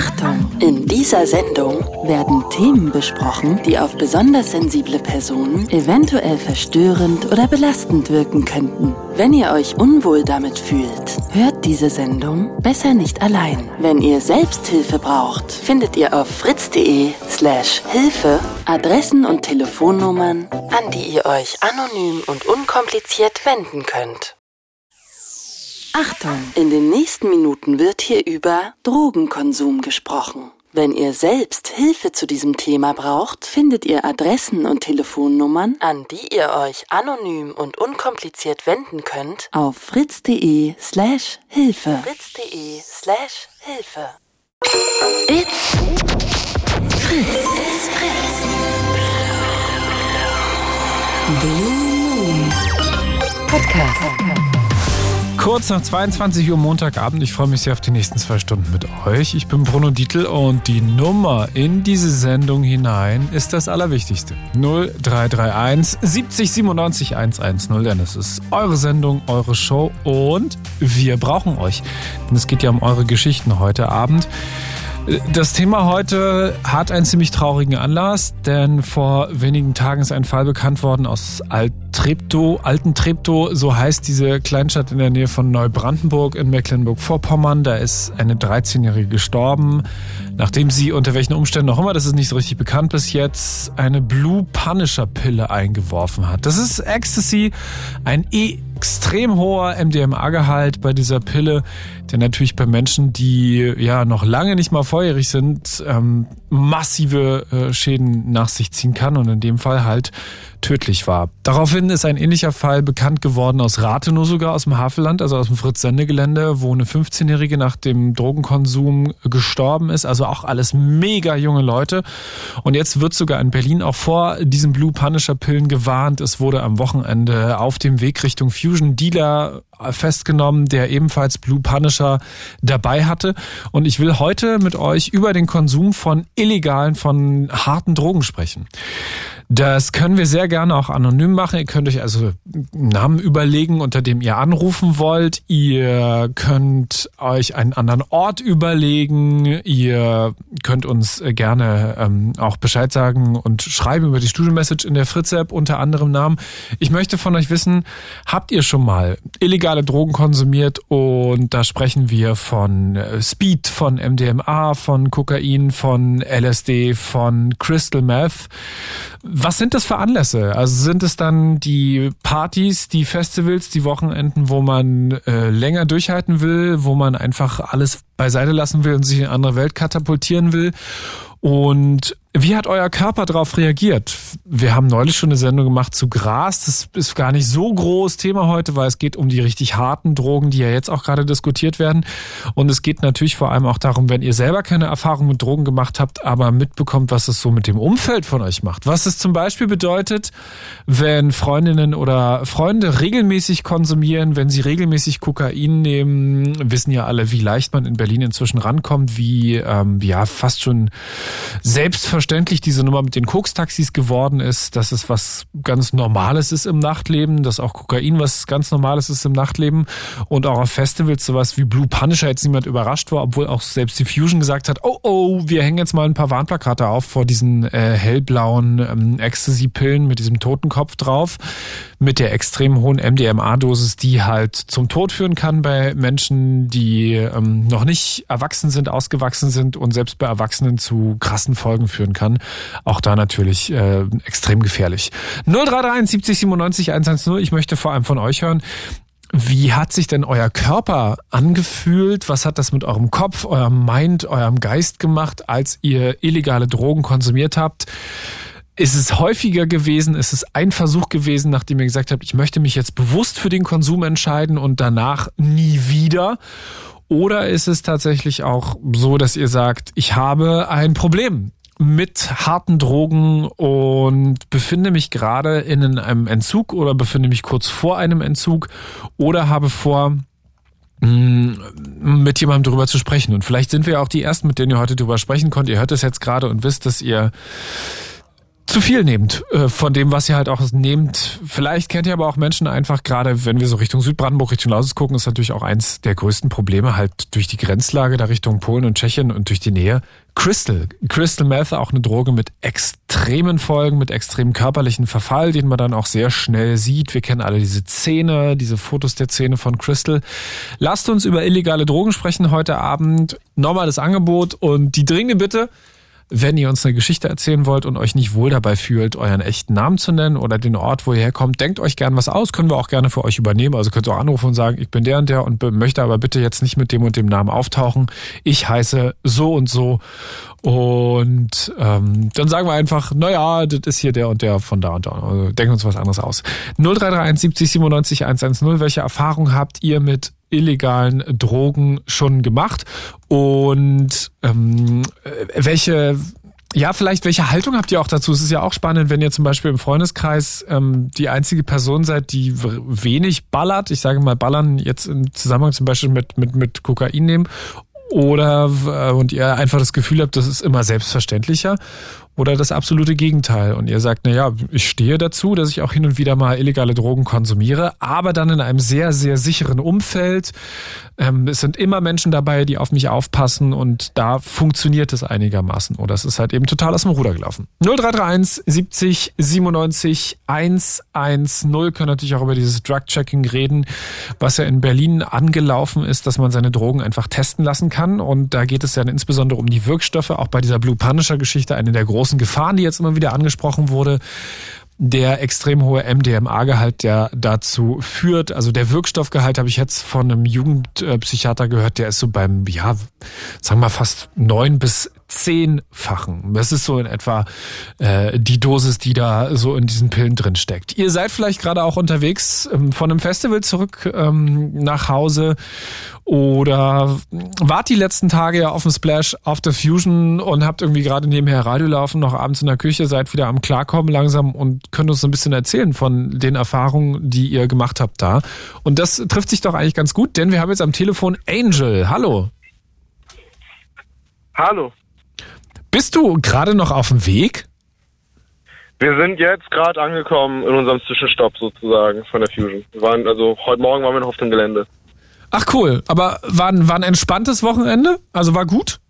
Achtung! In dieser Sendung werden Themen besprochen, die auf besonders sensible Personen eventuell verstörend oder belastend wirken könnten. Wenn ihr euch unwohl damit fühlt, hört diese Sendung besser nicht allein. Wenn ihr Selbsthilfe braucht, findet ihr auf fritz.de slash Hilfe Adressen und Telefonnummern, an die ihr euch anonym und unkompliziert wenden könnt. Achtung! In den nächsten Minuten wird hier über Drogenkonsum gesprochen. Wenn ihr selbst Hilfe zu diesem Thema braucht, findet ihr Adressen und Telefonnummern, an die ihr euch anonym und unkompliziert wenden könnt, auf fritz.de slash Hilfe. fritz.de slash Hilfe. It's Fritz. It's Fritz. Blue Moon Podcast. Kurz nach 22 Uhr Montagabend. Ich freue mich sehr auf die nächsten zwei Stunden mit euch. Ich bin Bruno Dietl und die Nummer in diese Sendung hinein ist das Allerwichtigste. 0331 70 97 110, denn es ist eure Sendung, eure Show und wir brauchen euch. Denn es geht ja um eure Geschichten heute Abend. Das Thema heute hat einen ziemlich traurigen Anlass, denn vor wenigen Tagen ist ein Fall bekannt worden aus Alt-Treptow, Alten Treptow, so heißt diese Kleinstadt in der Nähe von Neubrandenburg in Mecklenburg-Vorpommern. Da ist eine 13-Jährige gestorben, nachdem sie unter welchen Umständen auch immer, das ist nicht so richtig bekannt bis jetzt, eine Blue Punisher Pille eingeworfen hat. Das ist Ecstasy, ein E extrem hoher MDMA-Gehalt bei dieser Pille, der natürlich bei Menschen, die ja noch lange nicht mal volljährig sind, ähm, massive äh, Schäden nach sich ziehen kann und in dem Fall halt tödlich war. Daraufhin ist ein ähnlicher Fall bekannt geworden aus Rathenow sogar, aus dem Havelland, also aus dem Fritz-Sende-Gelände, wo eine 15-Jährige nach dem Drogenkonsum gestorben ist. Also auch alles mega junge Leute. Und jetzt wird sogar in Berlin auch vor diesen Blue Punisher Pillen gewarnt. Es wurde am Wochenende auf dem Weg Richtung Fusion Dealer festgenommen, der ebenfalls Blue Punisher dabei hatte. Und ich will heute mit euch über den Konsum von illegalen, von harten Drogen sprechen. Das können wir sehr gerne auch anonym machen. Ihr könnt euch also einen Namen überlegen, unter dem ihr anrufen wollt. Ihr könnt euch einen anderen Ort überlegen. Ihr könnt uns gerne ähm, auch Bescheid sagen und schreiben über die Studio-Message in der Fritz-App unter anderem Namen. Ich möchte von euch wissen, habt ihr schon mal illegale Drogen konsumiert? Und da sprechen wir von äh, Speed, von MDMA, von Kokain, von LSD, von Crystal Meth. Was sind das für Anlässe? Also sind es dann die Partys, die Festivals, die Wochenenden, wo man äh, länger durchhalten will, wo man einfach alles beiseite lassen will und sich in eine andere Welt katapultieren will? Und wie hat euer Körper darauf reagiert? Wir haben neulich schon eine Sendung gemacht zu Gras. Das ist gar nicht so groß Thema heute, weil es geht um die richtig harten Drogen, die ja jetzt auch gerade diskutiert werden. Und es geht natürlich vor allem auch darum, wenn ihr selber keine Erfahrung mit Drogen gemacht habt, aber mitbekommt, was es so mit dem Umfeld von euch macht. Was es zum Beispiel bedeutet, wenn Freundinnen oder Freunde regelmäßig konsumieren, wenn sie regelmäßig Kokain nehmen, wissen ja alle, wie leicht man in Berlin inzwischen rankommt, wie ähm, ja fast schon selbstverständlich selbstverständlich diese Nummer mit den Koks-Taxis geworden ist, dass es was ganz Normales ist im Nachtleben, dass auch Kokain was ganz Normales ist im Nachtleben. Und auch auf Festivals sowas wie Blue Punisher jetzt niemand überrascht war, obwohl auch selbst die Fusion gesagt hat, oh oh, wir hängen jetzt mal ein paar Warnplakate auf vor diesen äh, hellblauen ähm, Ecstasy-Pillen mit diesem Totenkopf drauf, mit der extrem hohen MDMA-Dosis, die halt zum Tod führen kann bei Menschen, die ähm, noch nicht erwachsen sind, ausgewachsen sind und selbst bei Erwachsenen zu krassen Folgen führen kann. Auch da natürlich äh, extrem gefährlich. 0331 70 97 110. Ich möchte vor allem von euch hören. Wie hat sich denn euer Körper angefühlt? Was hat das mit eurem Kopf, eurem Mind, eurem Geist gemacht, als ihr illegale Drogen konsumiert habt? Ist es häufiger gewesen? Ist es ein Versuch gewesen, nachdem ihr gesagt habt, ich möchte mich jetzt bewusst für den Konsum entscheiden und danach nie wieder? Oder ist es tatsächlich auch so, dass ihr sagt, ich habe ein Problem? mit harten Drogen und befinde mich gerade in einem Entzug oder befinde mich kurz vor einem Entzug oder habe vor, mm, mit jemandem darüber zu sprechen. Und vielleicht sind wir auch die Ersten, mit denen ihr heute darüber sprechen könnt. Ihr hört es jetzt gerade und wisst, dass ihr zu viel nehmt äh, von dem, was ihr halt auch nehmt. Vielleicht kennt ihr aber auch Menschen einfach, gerade wenn wir so Richtung Südbrandenburg, Richtung Lausitz gucken, ist natürlich auch eins der größten Probleme halt durch die Grenzlage da Richtung Polen und Tschechien und durch die Nähe. Crystal. Crystal Meth, auch eine Droge mit extremen Folgen, mit extremem körperlichen Verfall, den man dann auch sehr schnell sieht. Wir kennen alle diese Zähne, diese Fotos der Zähne von Crystal. Lasst uns über illegale Drogen sprechen heute Abend. Nochmal das Angebot und die dringende Bitte, wenn ihr uns eine Geschichte erzählen wollt und euch nicht wohl dabei fühlt, euren echten Namen zu nennen oder den Ort, wo ihr herkommt, denkt euch gern was aus, können wir auch gerne für euch übernehmen. Also könnt ihr auch anrufen und sagen, ich bin der und der und möchte aber bitte jetzt nicht mit dem und dem Namen auftauchen. Ich heiße so und so. Und ähm, dann sagen wir einfach, naja, das ist hier der und der von da und da. Also denken uns was anderes aus. 0331 70 97 110. Welche Erfahrung habt ihr mit illegalen Drogen schon gemacht und ähm, welche ja, vielleicht welche Haltung habt ihr auch dazu? Es ist ja auch spannend, wenn ihr zum Beispiel im Freundeskreis ähm, die einzige Person seid, die wenig ballert. Ich sage mal ballern jetzt im Zusammenhang zum Beispiel mit mit mit Kokain nehmen oder äh, und ihr einfach das Gefühl habt, das ist immer selbstverständlicher oder das absolute Gegenteil. Und ihr sagt, na ja, ich stehe dazu, dass ich auch hin und wieder mal illegale Drogen konsumiere, aber dann in einem sehr, sehr sicheren Umfeld. Ähm, es sind immer Menschen dabei, die auf mich aufpassen und da funktioniert es einigermaßen. Oder es ist halt eben total aus dem Ruder gelaufen. 0331 70 97 110 können natürlich auch über dieses Drug-Checking reden, was ja in Berlin angelaufen ist, dass man seine Drogen einfach testen lassen kann. Und da geht es ja insbesondere um die Wirkstoffe, auch bei dieser Blue Punisher-Geschichte, eine der großen großen Gefahren, die jetzt immer wieder angesprochen wurde der extrem hohe MDMA-Gehalt, der dazu führt. Also der Wirkstoffgehalt habe ich jetzt von einem Jugendpsychiater gehört, der ist so beim, ja, sagen wir mal fast neun bis zehnfachen. Das ist so in etwa äh, die Dosis, die da so in diesen Pillen drin steckt. Ihr seid vielleicht gerade auch unterwegs ähm, von einem Festival zurück ähm, nach Hause oder wart die letzten Tage ja auf dem Splash auf der Fusion und habt irgendwie gerade nebenher Radio laufen, noch abends in der Küche, seid wieder am Klarkommen langsam und könnt uns ein bisschen erzählen von den Erfahrungen, die ihr gemacht habt da. Und das trifft sich doch eigentlich ganz gut, denn wir haben jetzt am Telefon Angel. Hallo. Hallo. Bist du gerade noch auf dem Weg? Wir sind jetzt gerade angekommen in unserem Zwischenstopp sozusagen von der Fusion. Wir waren, also heute Morgen waren wir noch auf dem Gelände. Ach cool, aber war ein, war ein entspanntes Wochenende? Also war gut?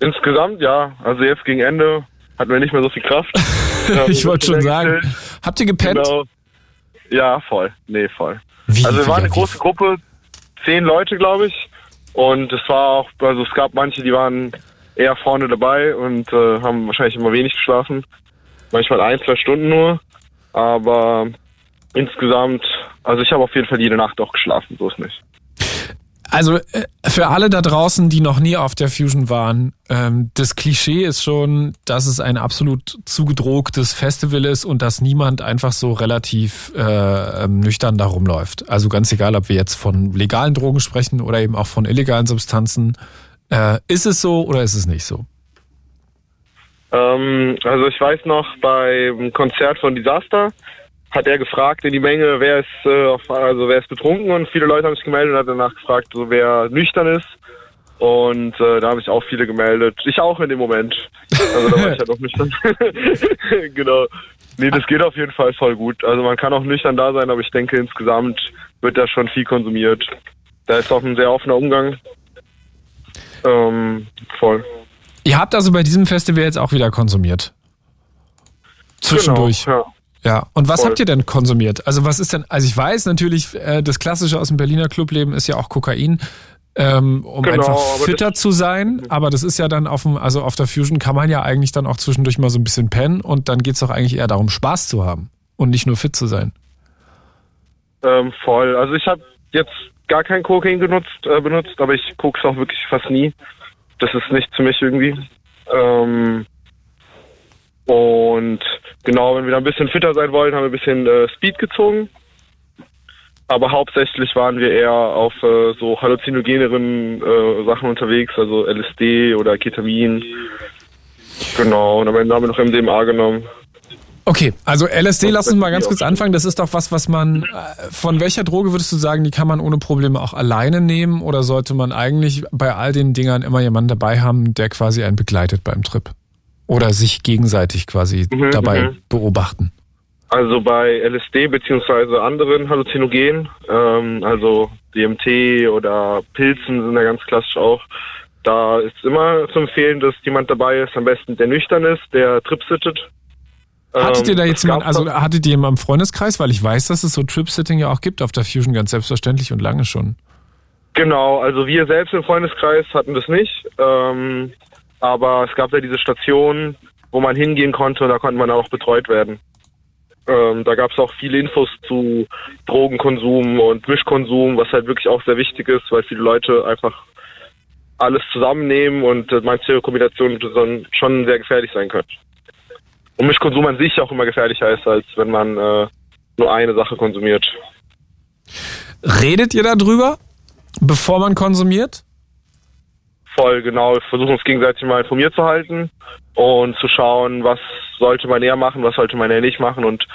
Insgesamt ja. Also jetzt gegen Ende hatten wir nicht mehr so viel Kraft. ich wollte schon sagen. Habt ihr gepennt? Genau. Ja, voll. Nee, voll. Wie, also wir waren eine große Gruppe, zehn Leute, glaube ich. Und es war auch, also es gab manche, die waren eher vorne dabei und äh, haben wahrscheinlich immer wenig geschlafen. Manchmal ein, zwei Stunden nur. Aber insgesamt, also ich habe auf jeden Fall jede Nacht auch geschlafen, so ist nicht. Also äh, für alle da draußen, die noch nie auf der Fusion waren, ähm, das Klischee ist schon, dass es ein absolut zugedrucktes Festival ist und dass niemand einfach so relativ äh, ähm, nüchtern da rumläuft. Also ganz egal, ob wir jetzt von legalen Drogen sprechen oder eben auch von illegalen Substanzen. Äh, ist es so oder ist es nicht so? Ähm, also ich weiß noch beim Konzert von Disaster hat er gefragt in die Menge, wer ist äh, also wer ist betrunken und viele Leute haben sich gemeldet und hat danach gefragt, so wer nüchtern ist. Und äh, da haben sich auch viele gemeldet. Ich auch in dem Moment. Also da war ich ja noch nüchtern. genau. Nee, das geht auf jeden Fall voll gut. Also man kann auch nüchtern da sein, aber ich denke insgesamt wird da schon viel konsumiert. Da ist auch ein sehr offener Umgang. Ähm, voll. Ihr habt also bei diesem Festival jetzt auch wieder konsumiert? Zwischendurch. Genau, ja. ja. Und was Voll. habt ihr denn konsumiert? Also was ist denn, also ich weiß natürlich, äh, das Klassische aus dem Berliner Clubleben ist ja auch Kokain. Ähm, um genau, einfach fitter zu sein, aber das ist ja dann auf dem, also auf der Fusion kann man ja eigentlich dann auch zwischendurch mal so ein bisschen pennen und dann geht es doch eigentlich eher darum, Spaß zu haben und nicht nur fit zu sein. Ähm, voll. Also ich habe jetzt gar kein Kokain genutzt, äh, benutzt, aber ich es auch wirklich fast nie. Das ist nicht für mich irgendwie. Ähm, und genau, wenn wir da ein bisschen fitter sein wollen, haben wir ein bisschen äh, Speed gezogen. Aber hauptsächlich waren wir eher auf äh, so halluzinogeneren äh, Sachen unterwegs, also LSD oder Ketamin. Genau, und am Ende haben wir noch MDMA genommen. Okay, also LSD, lass uns mal ganz kurz anfangen. Das ist doch was, was man, äh, von welcher Droge würdest du sagen, die kann man ohne Probleme auch alleine nehmen? Oder sollte man eigentlich bei all den Dingern immer jemanden dabei haben, der quasi einen begleitet beim Trip? Oder sich gegenseitig quasi mhm, dabei mhm. beobachten? Also bei LSD beziehungsweise anderen Halluzinogenen, ähm, also DMT oder Pilzen sind ja ganz klassisch auch. Da ist immer zu empfehlen, dass jemand dabei ist, am besten der nüchtern ist, der tripsittet. Hattet ihr da ähm, jetzt jemand, also hattet ihr jemanden im Freundeskreis, weil ich weiß, dass es so Tripsitting ja auch gibt auf der Fusion ganz selbstverständlich und lange schon. Genau, also wir selbst im Freundeskreis hatten das nicht, ähm, aber es gab ja diese Station, wo man hingehen konnte und da konnte man auch betreut werden. Ähm, da gab es auch viele Infos zu Drogenkonsum und Mischkonsum, was halt wirklich auch sehr wichtig ist, weil viele Leute einfach alles zusammennehmen und äh, manche Kombinationen schon sehr gefährlich sein können. Und Mischkonsum an sich auch immer gefährlicher ist, als wenn man äh, nur eine Sache konsumiert. Redet ihr darüber, bevor man konsumiert? Voll, genau. Wir versuchen uns gegenseitig mal informiert zu halten und zu schauen, was sollte man eher machen, was sollte man eher nicht machen. Und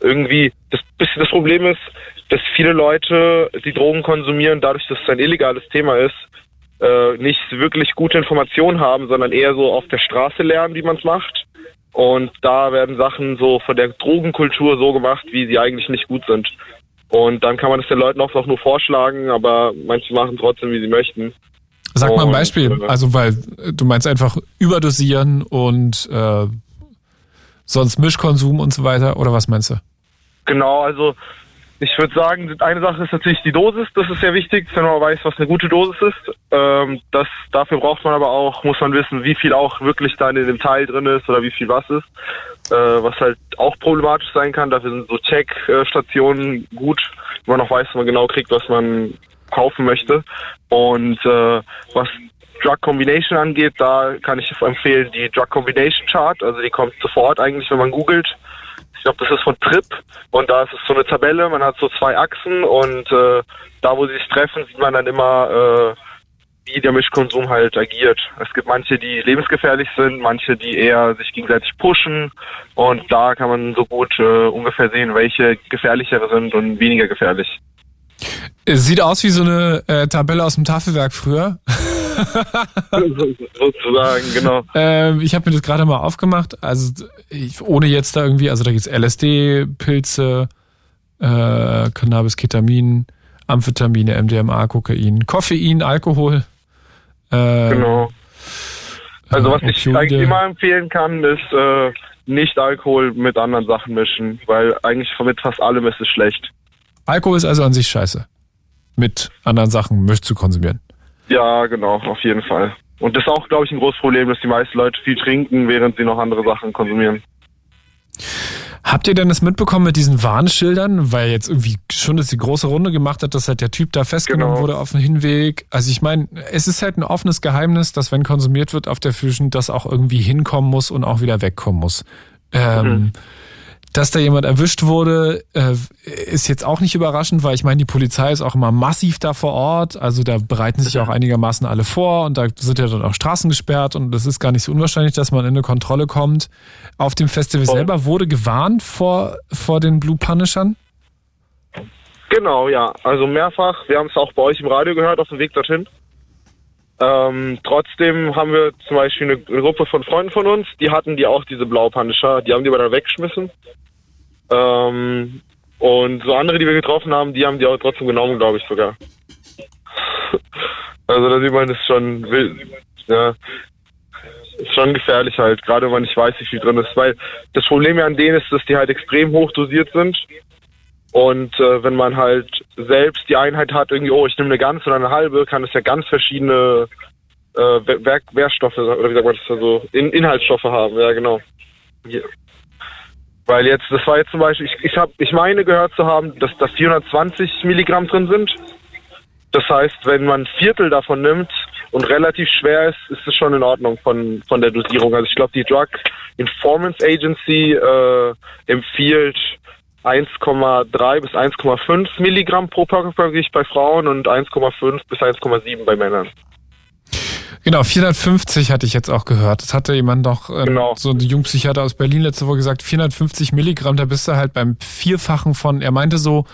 irgendwie, das bisschen das Problem ist, dass viele Leute, die Drogen konsumieren, dadurch, dass es ein illegales Thema ist, äh, nicht wirklich gute Informationen haben, sondern eher so auf der Straße lernen, wie man es macht. Und da werden Sachen so von der Drogenkultur so gemacht, wie sie eigentlich nicht gut sind. Und dann kann man es den Leuten auch nur vorschlagen, aber manche machen trotzdem, wie sie möchten. Sag mal ein Beispiel. Äh, also, weil du meinst einfach überdosieren und äh, sonst Mischkonsum und so weiter, oder was meinst du? Genau, also ich würde sagen, eine Sache ist natürlich die Dosis. Das ist sehr wichtig, wenn man weiß, was eine gute Dosis ist. Ähm, das, dafür braucht man aber auch, muss man wissen, wie viel auch wirklich da in dem Teil drin ist oder wie viel was ist. Äh, was halt auch problematisch sein kann. Dafür sind so Check-Stationen gut, wenn man auch weiß, dass man genau kriegt, was man kaufen möchte. Und äh, was Drug Combination angeht, da kann ich empfehlen die Drug Combination Chart. Also die kommt sofort eigentlich, wenn man googelt. Ich glaube, das ist von Trip und da ist es so eine Tabelle, man hat so zwei Achsen und äh, da, wo sie sich treffen, sieht man dann immer, äh, wie der Mischkonsum halt agiert. Es gibt manche, die lebensgefährlich sind, manche, die eher sich gegenseitig pushen und da kann man so gut äh, ungefähr sehen, welche gefährlichere sind und weniger gefährlich. Es sieht aus wie so eine äh, Tabelle aus dem Tafelwerk früher. Sozusagen, genau. Ähm, ich habe mir das gerade mal aufgemacht. Also ich, ohne jetzt da irgendwie, also da gibt es LSD, Pilze, äh, Cannabis, Ketamin, Amphetamine, MDMA, Kokain, Koffein, Alkohol. Äh, genau. Also was ich eigentlich immer empfehlen kann, ist äh, nicht Alkohol mit anderen Sachen mischen, weil eigentlich mit fast allem ist es schlecht. Alkohol ist also an sich scheiße. Mit anderen Sachen möchtest zu konsumieren. Ja, genau, auf jeden Fall. Und das ist auch, glaube ich, ein großes Problem, dass die meisten Leute viel trinken, während sie noch andere Sachen konsumieren. Habt ihr denn das mitbekommen mit diesen Warnschildern? Weil jetzt irgendwie schon das die große Runde gemacht hat, dass halt der Typ da festgenommen genau. wurde auf dem Hinweg. Also ich meine, es ist halt ein offenes Geheimnis, dass wenn konsumiert wird auf der Fusion, das auch irgendwie hinkommen muss und auch wieder wegkommen muss. Ähm, mhm. Dass da jemand erwischt wurde, äh, ist jetzt auch nicht überraschend, weil ich meine, die Polizei ist auch immer massiv da vor Ort. Also da bereiten sich auch einigermaßen alle vor und da sind ja dann auch Straßen gesperrt und es ist gar nicht so unwahrscheinlich, dass man in eine Kontrolle kommt. Auf dem Festival oh. selber wurde gewarnt vor, vor den Blue Punishern? Genau, ja. Also mehrfach. Wir haben es auch bei euch im Radio gehört auf dem Weg dorthin. Ähm, trotzdem haben wir zum Beispiel eine Gruppe von Freunden von uns, die hatten die auch diese Blaupanischer, die haben die aber dann weggeschmissen. Ähm, und so andere, die wir getroffen haben, die haben die auch trotzdem genommen, glaube ich sogar. also da sieht man, das ist schon wild. Ja, ist schon gefährlich halt, gerade wenn man nicht weiß, wie viel drin ist. Weil das Problem ja an denen ist, dass die halt extrem hoch dosiert sind. Und äh, wenn man halt selbst die Einheit hat, irgendwie, oh, ich nehme eine ganze oder eine halbe, kann es ja ganz verschiedene äh, Werk Werkstoffe, oder wie sagt man das, also In Inhaltsstoffe haben, ja genau. Yeah. Weil jetzt, das war jetzt zum Beispiel, ich, ich, hab, ich meine gehört zu haben, dass da 420 Milligramm drin sind. Das heißt, wenn man ein Viertel davon nimmt und relativ schwer ist, ist es schon in Ordnung von, von der Dosierung. Also ich glaube, die Drug Informant Agency äh, empfiehlt 1,3 bis 1,5 Milligramm pro Körpergewicht bei Frauen und 1,5 bis 1,7 bei Männern. Genau, 450 hatte ich jetzt auch gehört. Das hatte jemand noch, ähm, genau. so ein Jungpsychiater aus Berlin letzte Woche gesagt, 450 Milligramm, da bist du halt beim Vierfachen von, er meinte so,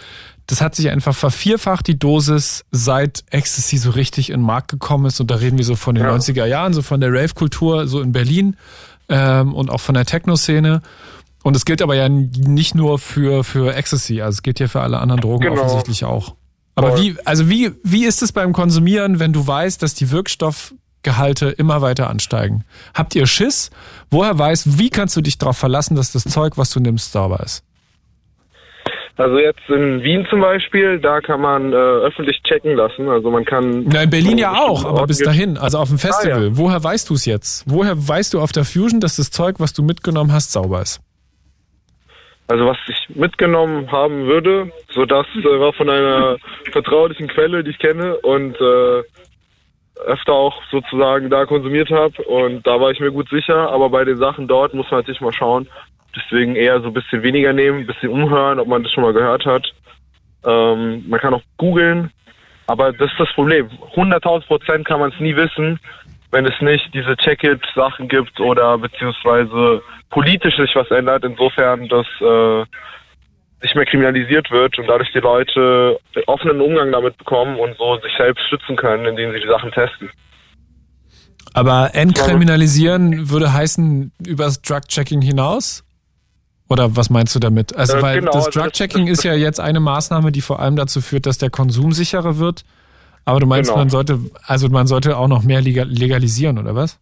das hat sich einfach vervierfacht, die Dosis, seit Ecstasy so richtig in den Markt gekommen ist. Und da reden wir so von den ja. 90er Jahren, so von der Rave-Kultur, so in Berlin. ähm, und auch von der Techno-Szene. Und es gilt aber ja nicht nur für, für Ecstasy, also es gilt ja für alle anderen Drogen genau. offensichtlich auch. Aber wie, also wie, wie ist es beim Konsumieren, wenn du weißt, dass die Wirkstoffgehalte immer weiter ansteigen? Habt ihr Schiss? Woher weißt, wie kannst du dich darauf verlassen, dass das Zeug, was du nimmst, sauber ist? Also jetzt in Wien zum Beispiel, da kann man äh, öffentlich checken lassen. Also man kann. Na, in Berlin ja auch, aber bis dahin, also auf dem Festival. Ah, ja. Woher weißt du es jetzt? Woher weißt du auf der Fusion, dass das Zeug, was du mitgenommen hast, sauber ist? Also was ich mitgenommen haben würde, so das äh, war von einer vertraulichen Quelle, die ich kenne und äh, öfter auch sozusagen da konsumiert habe und da war ich mir gut sicher. Aber bei den Sachen dort muss man natürlich mal schauen. Deswegen eher so ein bisschen weniger nehmen, ein bisschen umhören, ob man das schon mal gehört hat. Ähm, man kann auch googeln, aber das ist das Problem. 100.000 Prozent kann man es nie wissen, wenn es nicht diese Check-it-Sachen gibt oder beziehungsweise politisch sich was ändert, insofern, dass äh, nicht mehr kriminalisiert wird und dadurch die Leute offenen Umgang damit bekommen und so sich selbst schützen können, indem sie die Sachen testen. Aber entkriminalisieren würde heißen übers Drug-Checking hinaus? Oder was meinst du damit? Also, äh, weil genau, das also Drug-Checking ist ja jetzt eine Maßnahme, die vor allem dazu führt, dass der Konsum sicherer wird. Aber du meinst, genau. man sollte, also man sollte auch noch mehr legalisieren, oder was?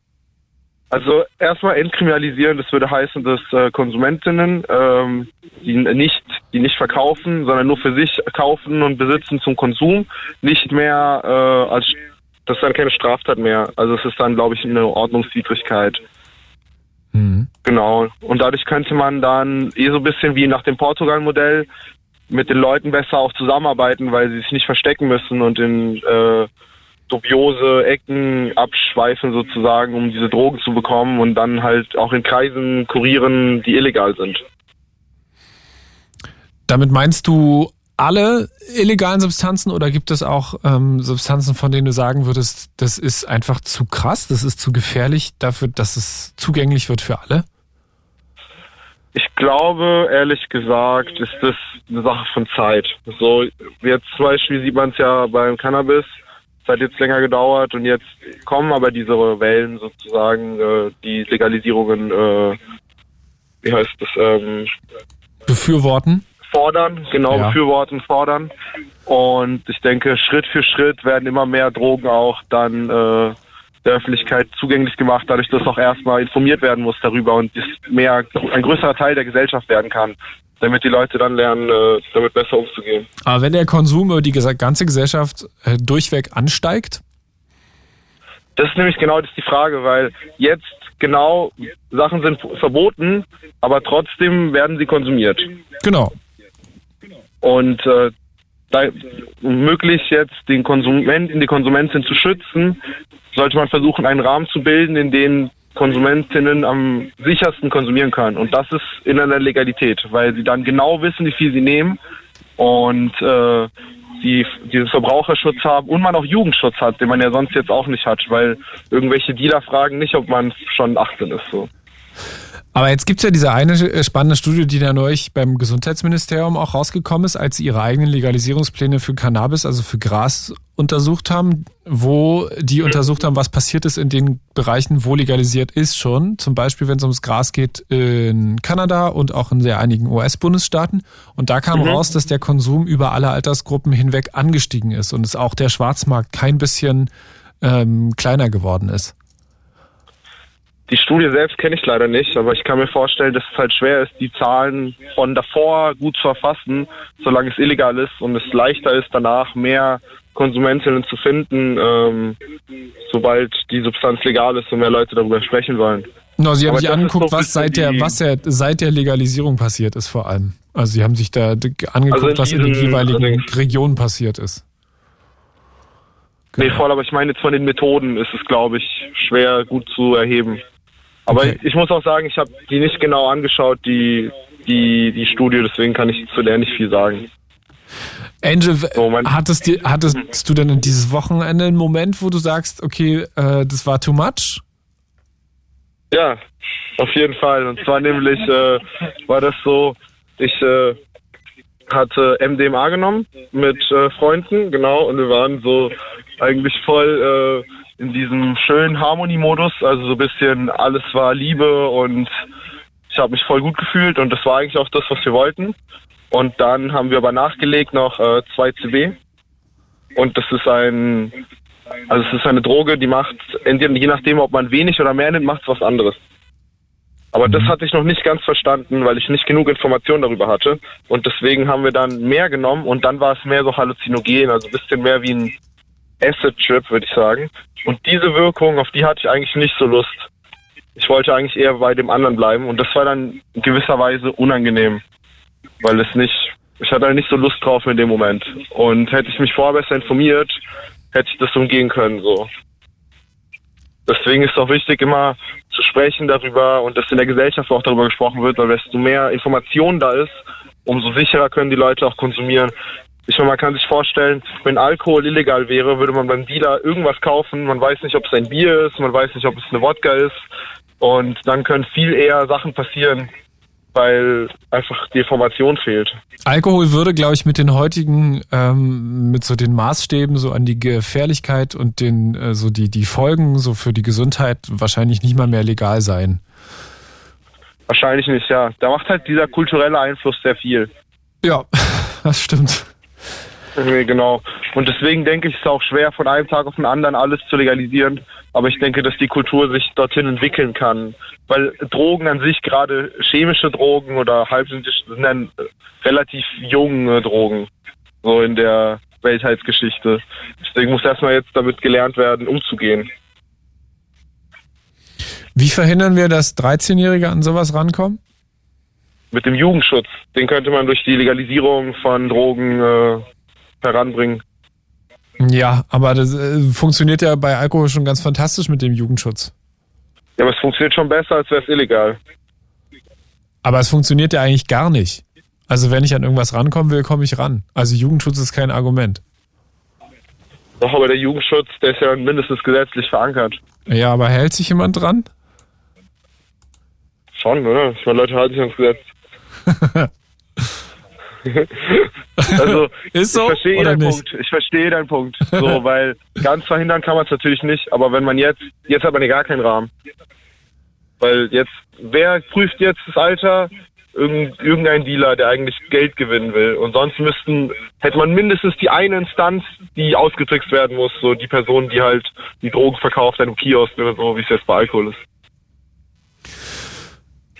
Also erstmal entkriminalisieren, das würde heißen, dass äh, Konsumentinnen, ähm, die nicht, die nicht verkaufen, sondern nur für sich kaufen und besitzen zum Konsum, nicht mehr äh, als das ist dann keine Straftat mehr. Also es ist dann, glaube ich, eine Ordnungswidrigkeit. Mhm. Genau. Und dadurch könnte man dann eh so ein bisschen wie nach dem Portugal-Modell mit den Leuten besser auch zusammenarbeiten, weil sie sich nicht verstecken müssen und in äh, dubiose Ecken abschweifen sozusagen, um diese Drogen zu bekommen und dann halt auch in Kreisen kurieren, die illegal sind. Damit meinst du alle illegalen Substanzen oder gibt es auch ähm, Substanzen, von denen du sagen würdest, das ist einfach zu krass, das ist zu gefährlich dafür, dass es zugänglich wird für alle? Ich glaube, ehrlich gesagt, ist das eine Sache von Zeit. So, jetzt zum Beispiel sieht man es ja beim Cannabis, es hat jetzt länger gedauert und jetzt kommen aber diese Wellen sozusagen, äh, die Legalisierungen, äh, wie heißt das? Ähm, Befürworten? Fordern, genau, ja. befürworten, fordern. Und ich denke, Schritt für Schritt werden immer mehr Drogen auch dann äh, der Öffentlichkeit zugänglich gemacht, dadurch, dass auch erstmal informiert werden muss darüber und mehr ein größerer Teil der Gesellschaft werden kann damit die Leute dann lernen, äh, damit besser umzugehen. Aber wenn der Konsum über die ganze Gesellschaft äh, durchweg ansteigt? Das ist nämlich genau das die Frage, weil jetzt genau Sachen sind verboten, aber trotzdem werden sie konsumiert. Genau. Und äh, da, möglichst jetzt den Konsumenten, die Konsumentin zu schützen, sollte man versuchen, einen Rahmen zu bilden, in dem Konsumentinnen am sichersten konsumieren können. Und das ist in einer Legalität, weil sie dann genau wissen, wie viel sie nehmen und äh, die diesen Verbraucherschutz haben und man auch Jugendschutz hat, den man ja sonst jetzt auch nicht hat, weil irgendwelche Dealer fragen nicht, ob man schon 18 ist. So. Aber jetzt gibt's ja diese eine äh, spannende Studie, die da neulich beim Gesundheitsministerium auch rausgekommen ist, als sie ihre eigenen Legalisierungspläne für Cannabis, also für Gras, untersucht haben, wo die untersucht haben, was passiert ist in den Bereichen, wo legalisiert ist schon. Zum Beispiel, wenn es ums Gras geht in Kanada und auch in sehr einigen US-Bundesstaaten. Und da kam mhm. raus, dass der Konsum über alle Altersgruppen hinweg angestiegen ist und es auch der Schwarzmarkt kein bisschen ähm, kleiner geworden ist. Die Studie selbst kenne ich leider nicht, aber ich kann mir vorstellen, dass es halt schwer ist, die Zahlen von davor gut zu erfassen, solange es illegal ist und es leichter ist, danach mehr Konsumentinnen zu finden, ähm, sobald die Substanz legal ist und mehr Leute darüber sprechen wollen. No, Sie haben aber sich angeguckt, was seit der, was der, seit der Legalisierung passiert ist vor allem. Also Sie haben sich da angeguckt, also was in den jeweiligen also Regionen passiert ist. Genau. Nee, voll, aber ich meine jetzt von den Methoden ist es, glaube ich, schwer gut zu erheben. Aber okay. ich, muss auch sagen, ich habe die nicht genau angeschaut, die, die, die Studie, deswegen kann ich zu der nicht viel sagen. Angel, so, hattest, die, hattest du denn in dieses Wochenende einen Moment, wo du sagst, okay, äh, das war too much? Ja, auf jeden Fall. Und zwar nämlich äh, war das so, ich äh, hatte MDMA genommen mit äh, Freunden, genau, und wir waren so eigentlich voll äh, in diesem schönen Harmoniemodus. Also so ein bisschen alles war Liebe und ich habe mich voll gut gefühlt und das war eigentlich auch das, was wir wollten. Und dann haben wir aber nachgelegt noch äh, 2CB. Und das ist ein, also es ist eine Droge, die macht, je nachdem, ob man wenig oder mehr nimmt, macht es was anderes. Aber das hatte ich noch nicht ganz verstanden, weil ich nicht genug Informationen darüber hatte. Und deswegen haben wir dann mehr genommen und dann war es mehr so halluzinogen, also ein bisschen mehr wie ein Acid-Trip, würde ich sagen. Und diese Wirkung, auf die hatte ich eigentlich nicht so Lust. Ich wollte eigentlich eher bei dem anderen bleiben und das war dann in gewisser Weise unangenehm, weil es nicht, ich hatte halt nicht so Lust drauf in dem Moment. Und hätte ich mich vorher besser informiert, hätte ich das umgehen können, so. Deswegen ist es auch wichtig, immer zu sprechen darüber und dass in der Gesellschaft auch darüber gesprochen wird, weil desto mehr Information da ist, umso sicherer können die Leute auch konsumieren. Ich meine, man kann sich vorstellen, wenn Alkohol illegal wäre, würde man beim Dealer irgendwas kaufen. Man weiß nicht, ob es ein Bier ist, man weiß nicht, ob es eine Wodka ist. Und dann können viel eher Sachen passieren, weil einfach die Information fehlt. Alkohol würde, glaube ich, mit den heutigen, ähm, mit so den Maßstäben so an die Gefährlichkeit und den äh, so die die Folgen so für die Gesundheit wahrscheinlich nicht mal mehr legal sein. Wahrscheinlich nicht, ja. Da macht halt dieser kulturelle Einfluss sehr viel. Ja, das stimmt. Genau. Und deswegen denke ich, es ist auch schwer, von einem Tag auf den anderen alles zu legalisieren. Aber ich denke, dass die Kultur sich dorthin entwickeln kann. Weil Drogen an sich, gerade chemische Drogen oder halbsynthetische, sind dann relativ junge Drogen. So in der Weltheitsgeschichte. Deswegen muss erstmal jetzt damit gelernt werden, umzugehen. Wie verhindern wir, dass 13-Jährige an sowas rankommen? Mit dem Jugendschutz. Den könnte man durch die Legalisierung von Drogen äh, heranbringen. Ja, aber das äh, funktioniert ja bei Alkohol schon ganz fantastisch mit dem Jugendschutz. Ja, aber es funktioniert schon besser, als wäre es illegal. Aber es funktioniert ja eigentlich gar nicht. Also wenn ich an irgendwas rankommen will, komme ich ran. Also Jugendschutz ist kein Argument. Doch, aber der Jugendschutz, der ist ja mindestens gesetzlich verankert. Ja, aber hält sich jemand dran? Schon, oder? Ich meine, Leute halten sich ans Gesetz. Also, ist so, ich verstehe oder deinen nicht? Punkt. Ich verstehe deinen Punkt. So, weil ganz verhindern kann man es natürlich nicht, aber wenn man jetzt, jetzt hat man ja gar keinen Rahmen. Weil jetzt, wer prüft jetzt das Alter? Irgend, irgendein Dealer, der eigentlich Geld gewinnen will. Und sonst müssten, hätte man mindestens die eine Instanz, die ausgetrickst werden muss, so die Person, die halt die Drogen verkauft, einem Kiosk oder so, wie es jetzt bei Alkohol ist.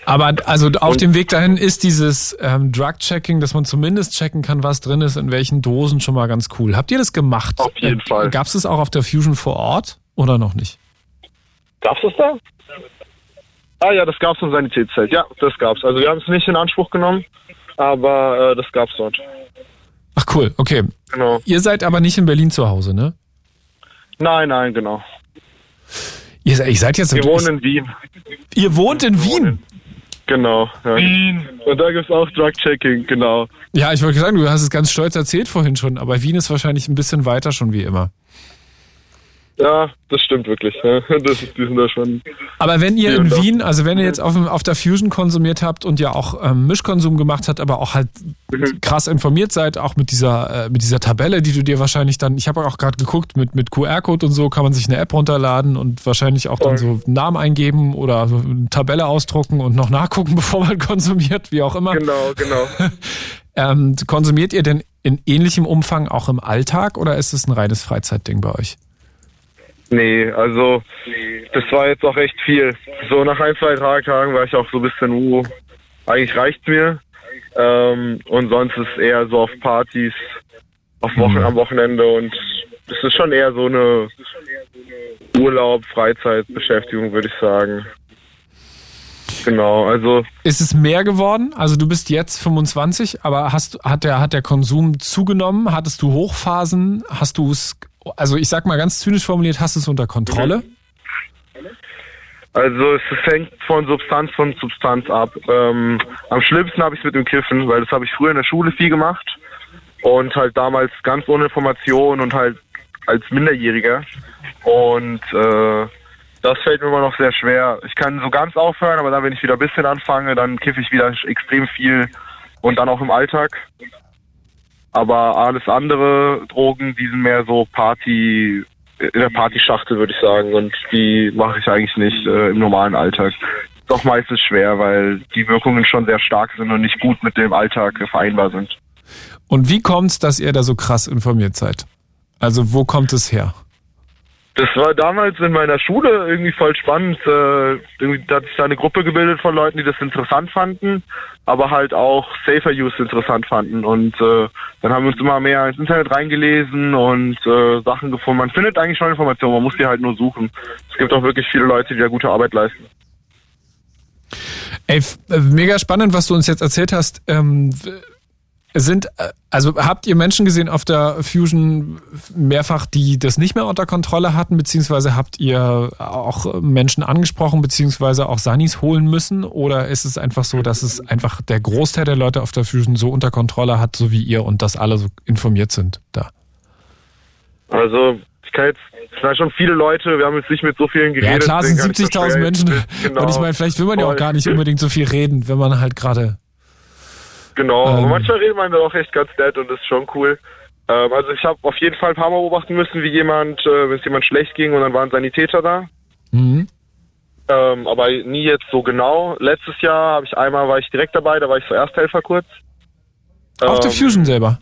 Aber also auf dem Weg dahin ist dieses ähm, Drug-Checking, dass man zumindest checken kann, was drin ist, in welchen Dosen schon mal ganz cool. Habt ihr das gemacht? Auf jeden äh, Fall. Gab es das auch auf der Fusion vor Ort oder noch nicht? Gab's das da? Ah ja, das gab's im Sanitätszelt. Ja, das gab's. Also wir haben es nicht in Anspruch genommen, aber äh, das gab's dort. Ach cool, okay. Genau. Ihr seid aber nicht in Berlin zu Hause, ne? Nein, nein, genau. Ihr, seid- ihr seid jetzt Wir wohnen in Wien. Ihr wohnt in Wien. Genau. Ja. Und da gibt's auch Drug-Checking, genau. Ja, ich wollte sagen, du hast es ganz stolz erzählt vorhin schon, aber Wien ist wahrscheinlich ein bisschen weiter schon wie immer. Ja, das stimmt wirklich. Ja. Das ist, die sind da schon. Aber wenn ihr in. Wien, also wenn ihr jetzt auf, auf der Fusion konsumiert habt und ja auch ähm, Mischkonsum gemacht habt, aber auch halt Mhm. krass informiert seid, auch mit dieser, äh, mit dieser Tabelle, die du dir wahrscheinlich dann, ich habe auch gerade geguckt, mit, mit QR-Code und so kann man sich eine App runterladen und wahrscheinlich auch dann so. Namen eingeben oder eine Tabelle ausdrucken und noch nachgucken, bevor man konsumiert, wie auch immer. Genau, genau. Ähm, konsumiert ihr denn in ähnlichem Umfang auch im Alltag oder ist es ein reines Freizeitding bei euch? Nee, also das war jetzt auch echt viel. So nach ein, zwei Tagen war ich auch so ein bisschen, uh, eigentlich reicht's mir. Ähm, und sonst ist eher so auf Partys, auf Wochen, am Wochenende und es ist schon eher so eine Urlaub, Freizeitbeschäftigung, würde ich sagen. Genau, also Ist es mehr geworden? Also du bist jetzt 25, aber hast, hat, der, hat der Konsum zugenommen? Hattest du Hochphasen? Hast du es, also ich sag mal ganz zynisch formuliert, hast du es unter Kontrolle? Also es hängt von Substanz von Substanz ab. Ähm, am schlimmsten habe ich es mit dem Kiffen, weil das habe ich früher in der Schule viel gemacht und halt damals ganz ohne Information und halt als Minderjähriger. Und äh, das fällt mir immer noch sehr schwer. Ich kann so ganz aufhören, aber dann, wenn ich wieder ein bisschen anfange, dann kiffe ich wieder extrem viel und dann auch im Alltag. Aber alles andere Drogen, die sind mehr so Party, in der Partyschachtel, würde ich sagen. Und die mache ich eigentlich nicht äh, im normalen Alltag. Doch meistens schwer, weil die Wirkungen schon sehr stark sind und nicht gut mit dem Alltag vereinbar sind. Und wie kommt es, dass ihr da so krass informiert seid? Also wo kommt es her? Das war damals in meiner Schule irgendwie voll spannend. Äh, irgendwie hat sich da eine Gruppe gebildet von Leuten, die das interessant fanden, aber halt auch Safer Use interessant fanden. Und äh, dann haben wir uns immer mehr ins Internet reingelesen und äh, Sachen gefunden. Man findet eigentlich schon Informationen, man muss die halt nur suchen. Es gibt auch wirklich viele Leute, die da gute Arbeit leisten. Ey, äh, mega spannend, was du uns jetzt erzählt hast. Ähm, sind, äh, also habt ihr Menschen gesehen auf der Fusion mehrfach, die das nicht mehr unter Kontrolle hatten, beziehungsweise habt ihr auch Menschen angesprochen, beziehungsweise auch Sanis holen müssen? Oder ist es einfach so, dass es einfach der Großteil der Leute auf der Fusion so unter Kontrolle hat, so wie ihr und dass alle so informiert sind da? Also, ich kann jetzt, es sind schon viele Leute, wir haben jetzt nicht mit so vielen geredet. Ja klar, sind 70.000 Menschen. Genau. Und ich meine, vielleicht will man ja auch gar nicht unbedingt so viel reden, wenn man halt gerade Genau, ähm, aber manchmal redet man da auch echt ganz nett und das ist schon cool. Ähm, also ich habe auf jeden Fall ein paar Mal beobachten müssen, wie jemand, äh, wenn es jemand schlecht ging und dann waren Sanitäter da. Mhm. Ähm, aber nie jetzt so genau. Letztes Jahr habe ich einmal war ich direkt dabei, da war ich so Ersthelfer kurz. Auf der ähm, Fusion selber?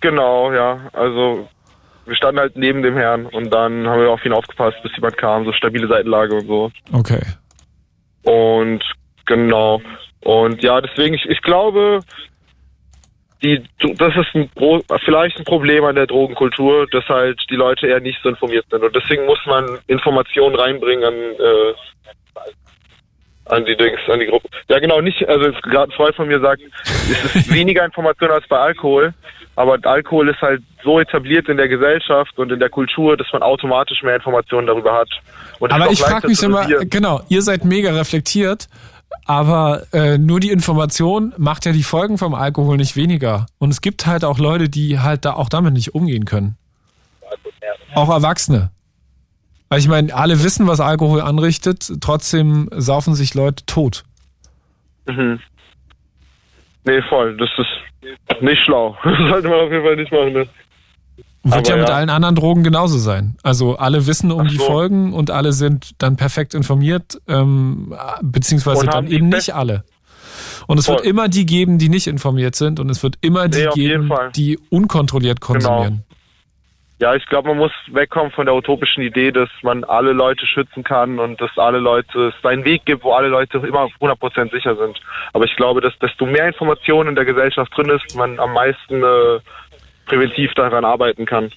Genau, ja. Also wir standen halt neben dem Herrn und dann haben wir auf ihn aufgepasst, bis jemand kam, so stabile Seitenlage und so. Okay. Und genau. Und ja, deswegen, ich, ich glaube, die, das ist ein, vielleicht ein Problem an der Drogenkultur, dass halt die Leute eher nicht so informiert sind. Und deswegen muss man Informationen reinbringen an, äh, an die Dings, an die Gruppe. Ja, genau, nicht, also gerade ein Freund von mir sagt, es ist weniger Information als bei Alkohol, aber Alkohol ist halt so etabliert in der Gesellschaft und in der Kultur, dass man automatisch mehr Informationen darüber hat. aber ich frage mich immer, genau, ihr seid mega reflektiert aber äh, nur die Information macht ja die Folgen vom Alkohol nicht weniger. Und es gibt halt auch Leute, die halt da auch damit nicht umgehen können. Auch Erwachsene. Weil ich meine, alle wissen, was Alkohol anrichtet, trotzdem saufen sich Leute tot. Mhm. Nee, voll. Das ist nicht schlau. Das sollte man auf jeden Fall nicht machen. Ne? Wird ja mit allen anderen Drogen genauso sein. Also alle wissen um so. die Folgen und alle sind dann perfekt informiert, ähm, beziehungsweise dann eben nicht alle. Und es Voll. wird immer die geben, die nicht informiert sind und es wird immer die nee, geben, die unkontrolliert genau. konsumieren. Genau. Ja, ich glaube, man muss wegkommen von der utopischen Idee, dass man alle Leute schützen kann und dass alle Leute, es einen Weg gibt, wo alle Leute immer 100% sicher sind. Aber ich glaube, dass desto mehr Informationen in der Gesellschaft drin ist, man am meisten äh, präventiv daran arbeiten kann.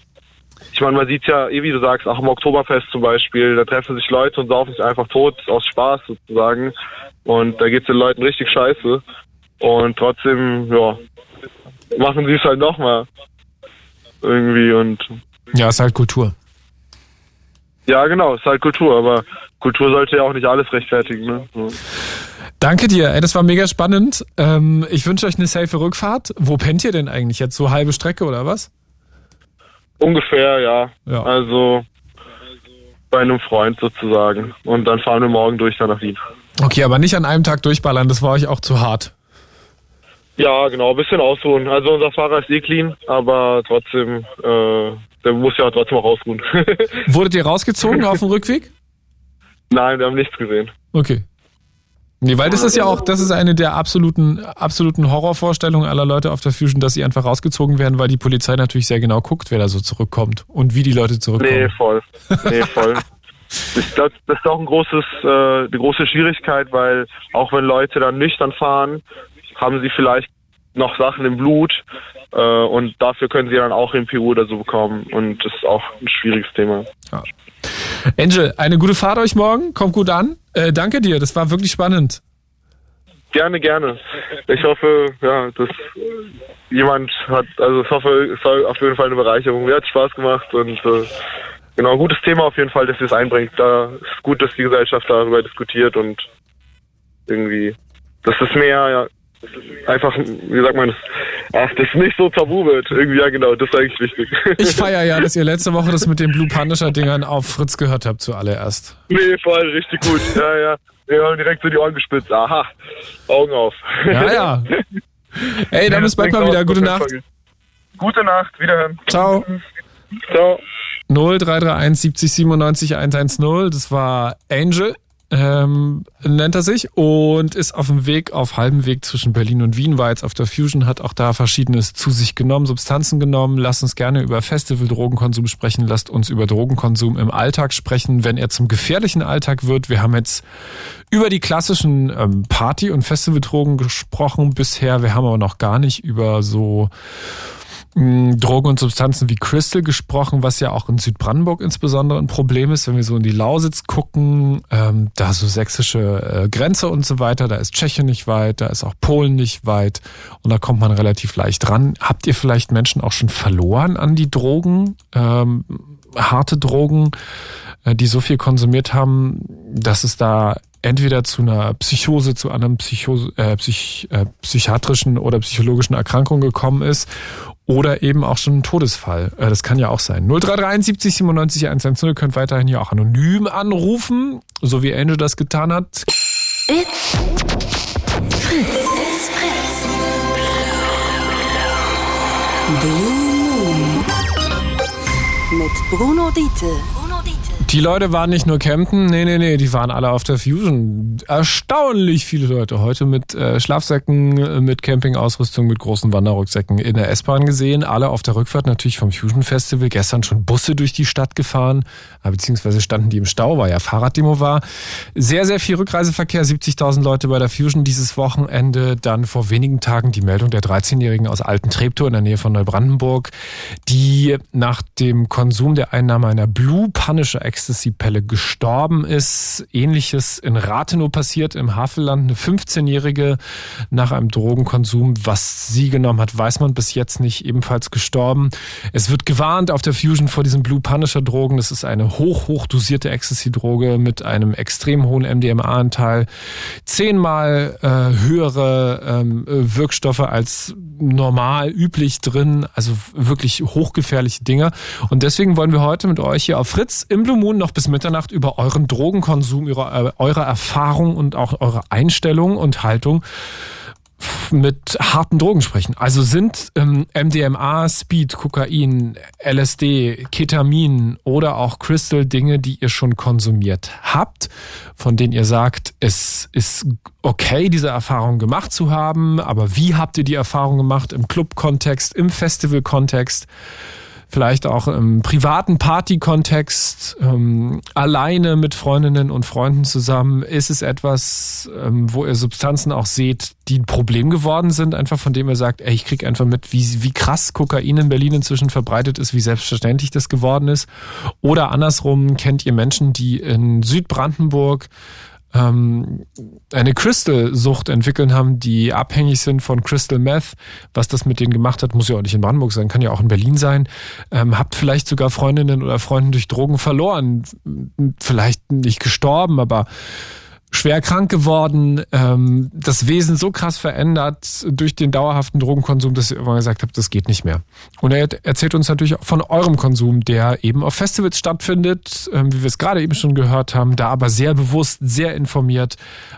Ich meine, man sieht ja, eh wie du sagst, auch im Oktoberfest zum Beispiel, da treffen sich Leute und saufen sich einfach tot aus Spaß sozusagen. Und da geht es den Leuten richtig scheiße. Und trotzdem, ja, machen sie es halt nochmal. Irgendwie und. Ja, ist halt Kultur. Ja, genau, ist halt Kultur, aber Kultur sollte ja auch nicht alles rechtfertigen, ne? So. Danke dir, ey, das war mega spannend. Ähm, ich wünsche euch eine safe Rückfahrt. Wo pennt ihr denn eigentlich jetzt? So halbe Strecke oder was? Ungefähr, ja. ja. Also bei einem Freund sozusagen. Und dann fahren wir morgen durch dann nach Wien. Okay, aber nicht an einem Tag durchballern, das war euch auch zu hart. Ja, genau, ein bisschen ausruhen. Also unser Fahrer ist eh clean, aber trotzdem, äh, der muss ja trotzdem auch ausruhen. Wurdet ihr rausgezogen auf dem Rückweg? Nein, wir haben nichts gesehen. Okay. Nee, weil das ist ja auch, das ist eine der absoluten, absoluten Horrorvorstellungen aller Leute auf der Fusion, dass sie einfach rausgezogen werden, weil die Polizei natürlich sehr genau guckt, wer da so zurückkommt und wie die Leute zurückkommen. Nee, voll. Nee, voll. Ich glaube, das ist auch ein großes, äh, eine große Schwierigkeit, weil auch wenn Leute dann nüchtern fahren, haben sie vielleicht noch Sachen im Blut äh, und dafür können sie dann auch in PU oder so bekommen und das ist auch ein schwieriges Thema. Ja. Angel, eine gute Fahrt euch morgen. Kommt gut an. Äh, danke dir, das war wirklich spannend. Gerne, gerne. Ich hoffe, ja, dass jemand hat, also ich hoffe, es soll auf jeden Fall eine Bereicherung. Mir hat Spaß gemacht und äh, genau, gutes Thema auf jeden Fall, dass ihr es einbringt. Da ist gut, dass die Gesellschaft darüber diskutiert und irgendwie, dass es mehr ja, einfach, wie sagt man das, ach, das nicht so tabu wird. Irgendwie, ja genau, das ist eigentlich wichtig. Ich feiere ja, dass ihr letzte Woche das mit den Blue Punisher-Dingern auf Fritz gehört habt zuallererst. Nee, voll, richtig gut. Ja, ja. Wir haben direkt so die Ohren gespitzt. Aha, Augen auf. Ja, ja. Ey, dann bis bald mal wieder. Gute Nacht. Gute Nacht, wiederhören. Ciao. Ciao. 0331 70 97 110. Das war Angel ähm, nennt er sich und ist auf dem Weg, auf halbem Weg zwischen Berlin und Wien, war jetzt auf der Fusion, hat auch da Verschiedenes zu sich genommen, Substanzen genommen. Lasst uns gerne über Festival-Drogenkonsum sprechen, lasst uns über Drogenkonsum im Alltag sprechen, wenn er zum gefährlichen Alltag wird. Wir haben jetzt über die klassischen ähm, Party- und Festival-Drogen gesprochen bisher. Wir haben aber noch gar nicht über so Drogen und Substanzen wie Crystal gesprochen, was ja auch in Südbrandenburg insbesondere ein Problem ist, wenn wir so in die Lausitz gucken, ähm, da so sächsische äh, Grenze und so weiter, da ist Tschechien nicht weit, da ist auch Polen nicht weit und da kommt man relativ leicht ran. Habt ihr vielleicht Menschen auch schon verloren an die Drogen, ähm, harte Drogen, äh, die so viel konsumiert haben, dass es da entweder zu einer Psychose, zu einem Psychose, äh, psych, äh, psychiatrischen oder psychologischen Erkrankung gekommen ist oder eben auch schon ein Todesfall. Äh, das kann ja auch sein. 0331 70 97 110 könnt weiterhin hier auch anonym anrufen, so wie Angel das getan hat. It's Fritz. It's Fritz. Blue Moon. Mit Bruno Diete. Die Leute waren nicht nur campen, nee, nee, nee, die waren alle auf der Fusion. Erstaunlich viele Leute heute mit äh, Schlafsäcken, äh, mit Campingausrüstung, mit großen Wanderrucksäcken in der S-Bahn gesehen. Alle auf der Rückfahrt natürlich vom Fusion Festival. Gestern schon Busse durch die Stadt gefahren, äh, beziehungsweise standen die im Stau, weil ja Fahrraddemo war. Sehr, sehr viel Rückreiseverkehr, 70.000 Leute bei der Fusion dieses Wochenende. Dann vor wenigen Tagen die Meldung der 13-Jährigen aus Alten Treptow in der Nähe von Neubrandenburg, die nach dem Konsum der Einnahme einer Blue Punisher Ecstasy-Pelle gestorben ist. Ähnliches in Rathenow passiert im Havelland. Eine 15-Jährige nach einem Drogenkonsum. Was sie genommen hat, weiß man bis jetzt nicht. Ebenfalls gestorben. Es wird gewarnt auf der Fusion vor diesen Blue Punisher-Drogen. Das ist eine hoch, hoch dosierte Ecstasy-Droge mit einem extrem hohen MDMA-Anteil. Zehnmal äh, höhere ähm, Wirkstoffe als normal üblich drin. Also wirklich hochgefährliche Dinge. Und deswegen wollen wir heute mit euch hier auf Fritz im Blue Moon noch bis Mitternacht über euren Drogenkonsum, eure, eure Erfahrung und auch eure Einstellung und Haltung mit harten Drogen sprechen. Also sind ähm, MDMA, Speed, Kokain, LSD, Ketamin oder auch Crystal Dinge, die ihr schon konsumiert habt, von denen ihr sagt, es ist okay, diese Erfahrung gemacht zu haben, aber wie habt ihr die Erfahrung gemacht im Club-Kontext, im Festival-Kontext? Vielleicht auch im privaten Party-Kontext, ähm, alleine mit Freundinnen und Freunden zusammen, ist es etwas, ähm, wo ihr Substanzen auch seht, die ein Problem geworden sind, einfach von dem ihr sagt, ey, ich krieg einfach mit, wie, wie krass Kokain in Berlin inzwischen verbreitet ist, wie selbstverständlich das geworden ist. Oder andersrum kennt ihr Menschen, die in Südbrandenburg ähm, eine Crystal-Sucht entwickeln haben, die abhängig sind von Crystal Meth. Was das mit denen gemacht hat, muss ja auch nicht in Brandenburg sein, kann ja auch in Berlin sein. Ähm, habt vielleicht sogar Freundinnen oder Freunden durch Drogen verloren. Vielleicht nicht gestorben, aber schwer krank geworden, ähm, das Wesen so krass verändert durch den dauerhaften Drogenkonsum, dass ihr irgendwann gesagt habt, das geht nicht mehr. Und er erzählt uns natürlich auch von eurem Konsum, der eben auf Festivals stattfindet, ähm, wie wir es gerade eben schon gehört haben, da aber sehr bewusst, sehr informiert,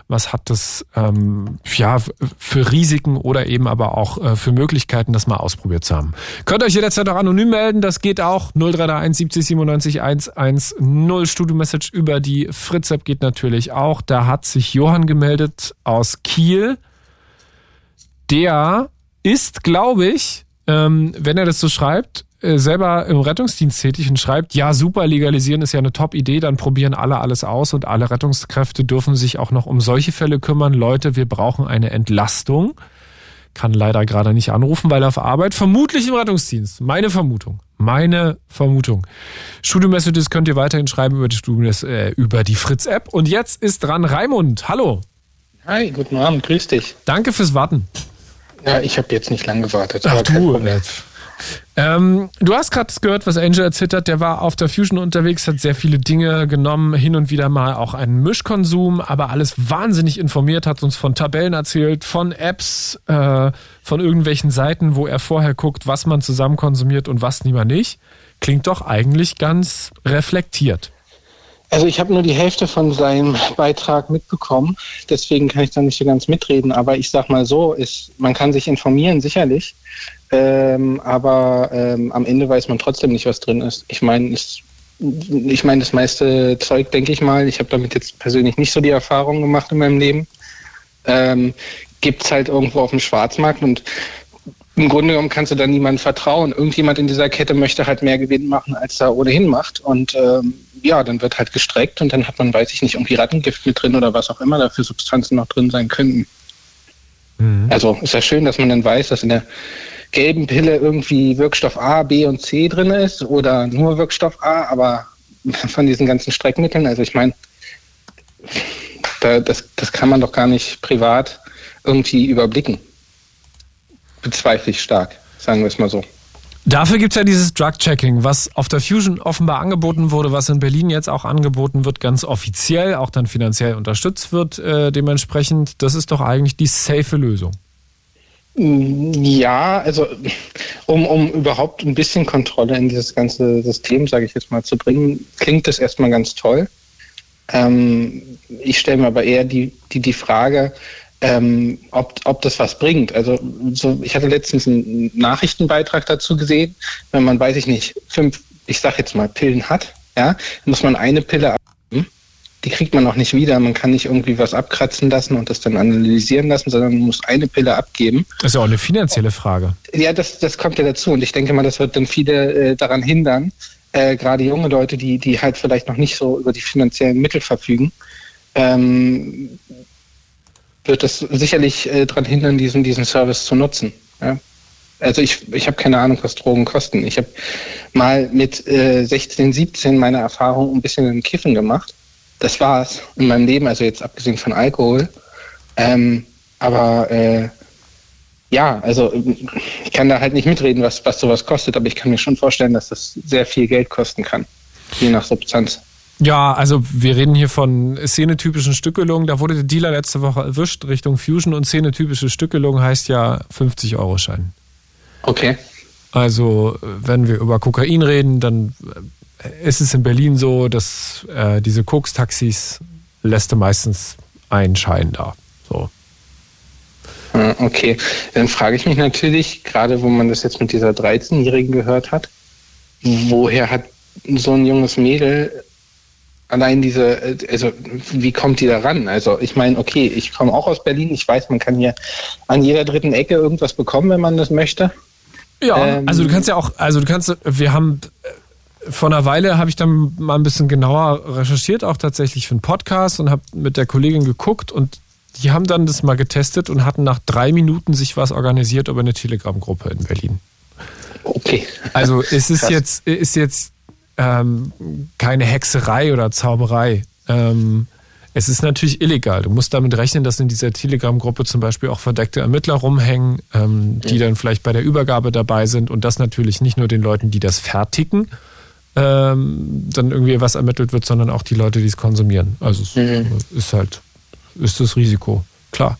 was hat das ähm, ja für Risiken oder eben aber auch äh, für Möglichkeiten, das mal ausprobiert zu haben. Könnt euch jederzeit auch anonym melden, das geht auch 0331 70 97 110 Studio Message über die Fritz-App geht natürlich auch. Da hat sich Johann gemeldet aus Kiel. Der ist, glaube ich, ähm, wenn er das so schreibt, äh, selber im Rettungsdienst tätig und schreibt, ja super, legalisieren ist ja eine Top-Idee, dann probieren alle alles aus und alle Rettungskräfte dürfen sich auch noch um solche Fälle kümmern. Leute, wir brauchen eine Entlastung. Kann leider gerade nicht anrufen, weil er auf Arbeit, vermutlich im Rettungsdienst. Meine Vermutung. Meine Vermutung. Studio-Messages könnt ihr weiterhin schreiben über die, Studio, äh, über die Fritz-App. Und jetzt ist dran Raimund. Hallo. Hi, guten Abend, grüß dich. Danke fürs Warten. Ja, ich habe jetzt nicht lang gewartet. Ach du, ähm, du hast gerade gehört, was Angel erzählt hat. Der war auf der Fusion unterwegs, hat sehr viele Dinge genommen, hin und wieder mal auch einen Mischkonsum, aber alles wahnsinnig informiert, hat uns von Tabellen erzählt, von Apps, äh, von irgendwelchen Seiten, wo er vorher guckt, was man zusammen konsumiert und was niemand nicht. Klingt doch eigentlich ganz reflektiert. Also ich habe nur die Hälfte von seinem Beitrag mitbekommen, deswegen kann ich da nicht so ganz mitreden. Aber ich sag mal so, ist, man kann sich informieren, sicherlich. Ähm, aber ähm, am Ende weiß man trotzdem nicht, was drin ist. Ich meine, ich meine, das meiste Zeug, denke ich mal, ich habe damit jetzt persönlich nicht so die Erfahrung gemacht in meinem Leben, ähm, gibt es halt irgendwo auf dem Schwarzmarkt und im Grunde genommen kannst du da niemandem vertrauen. Irgendjemand in dieser Kette möchte halt mehr Gewinn machen, als er ohnehin macht. Und ähm, ja, dann wird halt gestreckt und dann hat man, weiß ich nicht, irgendwie Rattengift mit drin oder was auch immer da für Substanzen noch drin sein könnten. Mhm. Also ist ja schön, dass man dann weiß, dass in der gelben Pille irgendwie Wirkstoff A, B und C drin ist oder nur Wirkstoff A, aber von diesen ganzen Streckmitteln, also ich meine, da, das, das kann man doch gar nicht privat irgendwie überblicken bezweifle ich stark, sagen wir es mal so. Dafür gibt es ja dieses Drug-Checking, was auf der Fusion offenbar angeboten wurde, was in Berlin jetzt auch angeboten wird, ganz offiziell, auch dann finanziell unterstützt wird äh, dementsprechend. Das ist doch eigentlich die safe Lösung. Ja, also um, um überhaupt ein bisschen Kontrolle in dieses ganze System, sage ich jetzt mal, zu bringen, klingt das erstmal ganz toll. Ähm, ich stelle mir aber eher die, die, die Frage, ähm, ob, ob das was bringt. Also so, ich hatte letztens einen Nachrichtenbeitrag dazu gesehen, wenn man, weiß ich nicht, fünf, ich sag jetzt mal, Pillen hat, ja, muss man eine Pille abgeben. Die kriegt man auch nicht wieder. Man kann nicht irgendwie was abkratzen lassen und das dann analysieren lassen, sondern man muss eine Pille abgeben. Das ist ja auch eine finanzielle Frage. Ja, das, das kommt ja dazu. Und ich denke mal, das wird dann viele äh, daran hindern, äh, gerade junge Leute, die, die halt vielleicht noch nicht so über die finanziellen Mittel verfügen, ähm, wird es sicherlich äh, daran hindern, diesen, diesen Service zu nutzen. Ja? Also ich, ich habe keine Ahnung, was Drogen kosten. Ich habe mal mit äh, 16, 17 meine Erfahrung ein bisschen im Kiffen gemacht. Das war's in meinem Leben, also jetzt abgesehen von Alkohol. Ähm, aber äh, ja, also ich kann da halt nicht mitreden, was, was sowas kostet, aber ich kann mir schon vorstellen, dass das sehr viel Geld kosten kann, je nach Substanz. Ja, also wir reden hier von szenetypischen Stückelungen. Da wurde der Dealer letzte Woche erwischt Richtung Fusion und szenetypische Stückelung heißt ja 50 Euro Schein. Okay. Also wenn wir über Kokain reden, dann ist es in Berlin so, dass äh, diese Koks-Taxis lässt du meistens einen Schein da. So. Ah, okay, dann frage ich mich natürlich, gerade wo man das jetzt mit dieser 13-Jährigen gehört hat, woher hat so ein junges Mädel allein diese, also wie kommt die da ran? Also ich meine, okay, ich komme auch aus Berlin, ich weiß, man kann hier an jeder dritten Ecke irgendwas bekommen, wenn man das möchte. Ja, ähm, also du kannst ja auch, also du kannst, wir haben vor einer Weile habe ich dann mal ein bisschen genauer recherchiert, auch tatsächlich für einen Podcast und habe mit der Kollegin geguckt und die haben dann das mal getestet und hatten nach drei Minuten sich was organisiert über eine Telegram-Gruppe in Berlin. Okay. Also es ist jetzt, ist jetzt ähm, keine Hexerei oder Zauberei. Ähm, es ist natürlich illegal. Du musst damit rechnen, dass in dieser Telegram-Gruppe zum Beispiel auch verdeckte Ermittler rumhängen, ähm, die dann vielleicht bei der Übergabe dabei sind und das natürlich nicht nur den Leuten, die das fertigen, ähm, dann irgendwie was ermittelt wird, sondern auch die Leute, die es konsumieren. Also es mhm. ist halt, ist das Risiko, klar.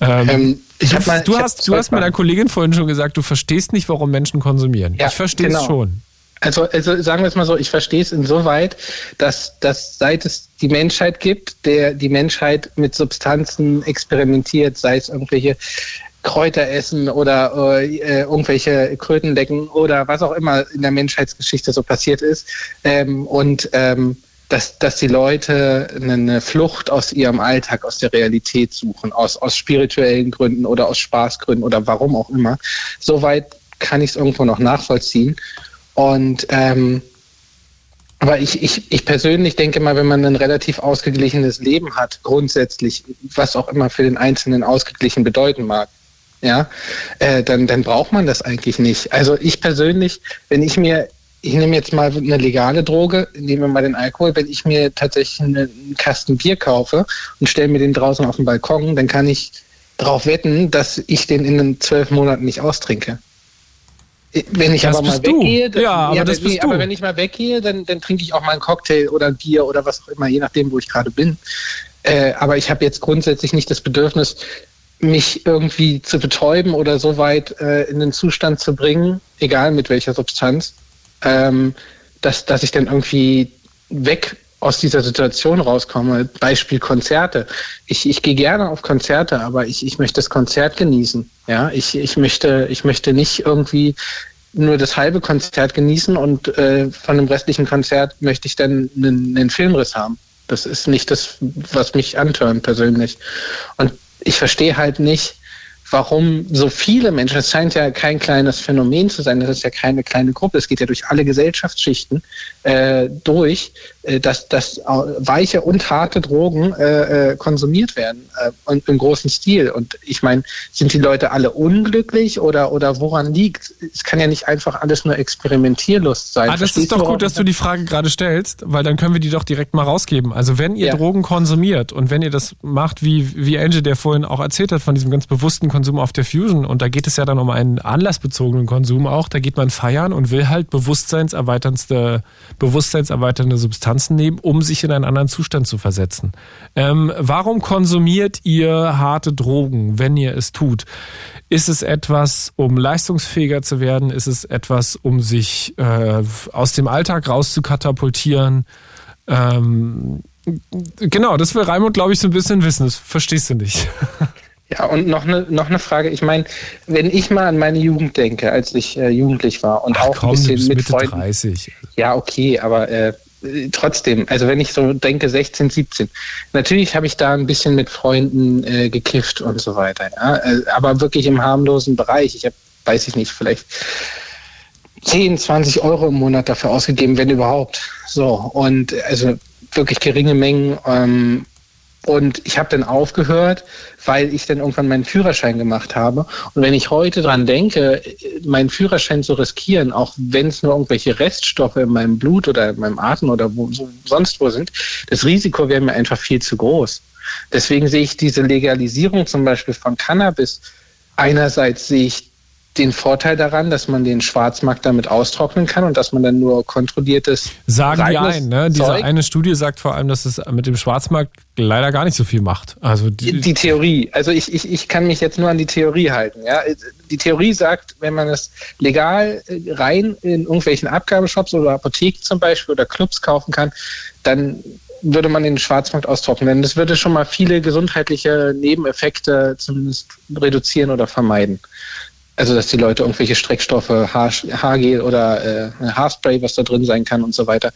Ähm, ähm ich du, mal, du hast, du hast meiner Kollegin vorhin schon gesagt, du verstehst nicht, warum Menschen konsumieren. Ja, ich verstehe es genau. schon. Also, also sagen wir es mal so, ich verstehe es insoweit, dass, dass seit es die Menschheit gibt, der die Menschheit mit Substanzen experimentiert, sei es irgendwelche Kräuter essen oder äh, irgendwelche Krötendecken oder was auch immer in der Menschheitsgeschichte so passiert ist. Ähm, und ähm, dass, dass die Leute eine Flucht aus ihrem Alltag, aus der Realität suchen, aus, aus spirituellen Gründen oder aus Spaßgründen oder warum auch immer. Soweit kann ich es irgendwo noch nachvollziehen. Und ähm, aber ich, ich, ich persönlich denke mal, wenn man ein relativ ausgeglichenes Leben hat, grundsätzlich, was auch immer für den Einzelnen ausgeglichen bedeuten mag, ja, äh, dann, dann braucht man das eigentlich nicht. Also ich persönlich, wenn ich mir, ich nehme jetzt mal eine legale Droge, nehmen wir mal den Alkohol, wenn ich mir tatsächlich einen Kasten Bier kaufe und stelle mir den draußen auf den Balkon, dann kann ich darauf wetten, dass ich den in den zwölf Monaten nicht austrinke. Wenn ich das aber mal weggehe, dann, ja, aber, ja, das bist aber wenn ich mal weggehe, dann, dann trinke ich auch mal einen Cocktail oder ein Bier oder was auch immer, je nachdem, wo ich gerade bin. Äh, aber ich habe jetzt grundsätzlich nicht das Bedürfnis, mich irgendwie zu betäuben oder so weit äh, in den Zustand zu bringen, egal mit welcher Substanz, ähm, dass, dass ich dann irgendwie weg aus dieser Situation rauskomme. Beispiel Konzerte. Ich, ich gehe gerne auf Konzerte, aber ich, ich möchte das Konzert genießen. Ja, ich, ich möchte, ich möchte nicht irgendwie nur das halbe Konzert genießen und äh, von dem restlichen Konzert möchte ich dann einen, einen Filmriss haben. Das ist nicht das, was mich antörnt persönlich. Und ich verstehe halt nicht, warum so viele Menschen, es scheint ja kein kleines Phänomen zu sein, das ist ja keine kleine Gruppe, es geht ja durch alle Gesellschaftsschichten äh, durch, äh, dass, dass weiche und harte Drogen äh, äh, konsumiert werden äh, und im großen Stil. Und ich meine, sind die Leute alle unglücklich oder, oder woran liegt? Es kann ja nicht einfach alles nur Experimentierlust sein. Ah, das Verstehst ist doch gut, dass du die Frage gerade stellst, weil dann können wir die doch direkt mal rausgeben. Also wenn ihr ja. Drogen konsumiert und wenn ihr das macht, wie, wie Angie der vorhin auch erzählt hat, von diesem ganz bewussten Konsum, Konsum auf der Fusion und da geht es ja dann um einen anlassbezogenen Konsum auch. Da geht man feiern und will halt bewusstseinserweiternde, bewusstseinserweiternde Substanzen nehmen, um sich in einen anderen Zustand zu versetzen. Ähm, warum konsumiert ihr harte Drogen, wenn ihr es tut? Ist es etwas, um leistungsfähiger zu werden? Ist es etwas, um sich äh, aus dem Alltag rauszukatapultieren? Ähm, genau, das will Raimund, glaube ich, so ein bisschen wissen. Das verstehst du nicht. Ja, und noch eine, noch eine Frage. Ich meine, wenn ich mal an meine Jugend denke, als ich äh, jugendlich war und Ach, auch komm, ein bisschen mit Mitte Freunden. 30. Ja, okay, aber äh, trotzdem, also wenn ich so denke, 16, 17, natürlich habe ich da ein bisschen mit Freunden äh, gekifft und so weiter, ja? Äh, aber wirklich im harmlosen Bereich. Ich habe, weiß ich nicht, vielleicht 10, 20 Euro im Monat dafür ausgegeben, wenn überhaupt. So, und also wirklich geringe Mengen. Ähm, und ich habe dann aufgehört, weil ich dann irgendwann meinen Führerschein gemacht habe. Und wenn ich heute dran denke, meinen Führerschein zu riskieren, auch wenn es nur irgendwelche Reststoffe in meinem Blut oder in meinem Atem oder wo, so, sonst wo sind, das Risiko wäre mir einfach viel zu groß. Deswegen sehe ich diese Legalisierung zum Beispiel von Cannabis. Einerseits sehe ich den Vorteil daran, dass man den Schwarzmarkt damit austrocknen kann und dass man dann nur kontrolliertes. Sagen die ein, ne? Diese Zeug. eine Studie sagt vor allem, dass es mit dem Schwarzmarkt leider gar nicht so viel macht. Also die, die Theorie. Also ich, ich, ich kann mich jetzt nur an die Theorie halten. Ja? Die Theorie sagt, wenn man es legal äh, rein in irgendwelchen Abgabeshops oder Apotheken zum Beispiel oder Clubs kaufen kann, dann würde man den Schwarzmarkt austrocknen. Das würde schon mal viele gesundheitliche Nebeneffekte zumindest reduzieren oder vermeiden. Also, dass die Leute irgendwelche Streckstoffe, Haar, Haargel oder äh, Haarspray, was da drin sein kann und so weiter,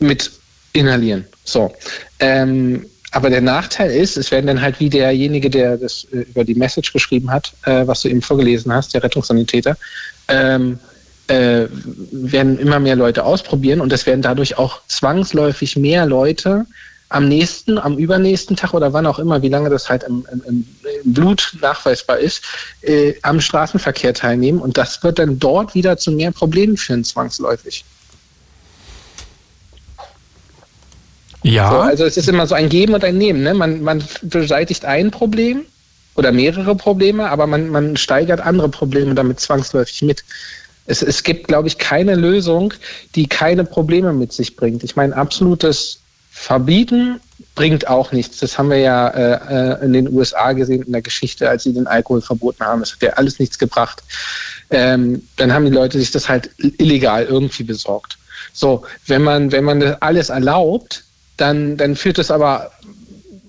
mit inhalieren. So. Ähm, aber der Nachteil ist, es werden dann halt wie derjenige, der das äh, über die Message geschrieben hat, äh, was du eben vorgelesen hast, der Rettungssanitäter, ähm, äh, werden immer mehr Leute ausprobieren und es werden dadurch auch zwangsläufig mehr Leute am nächsten, am übernächsten Tag oder wann auch immer, wie lange das halt im, im, im Blut nachweisbar ist, äh, am Straßenverkehr teilnehmen. Und das wird dann dort wieder zu mehr Problemen führen, zwangsläufig. Ja. So, also es ist immer so ein Geben und ein Nehmen. Ne? Man, man beseitigt ein Problem oder mehrere Probleme, aber man, man steigert andere Probleme damit zwangsläufig mit. Es, es gibt, glaube ich, keine Lösung, die keine Probleme mit sich bringt. Ich meine, absolutes Verbieten bringt auch nichts. Das haben wir ja äh, äh in den USA gesehen in der Geschichte, als sie den Alkohol verboten haben. Das hat ja alles nichts gebracht. Ähm, dann haben die Leute sich das halt illegal irgendwie besorgt. So, wenn man, wenn man das alles erlaubt, dann, dann führt das aber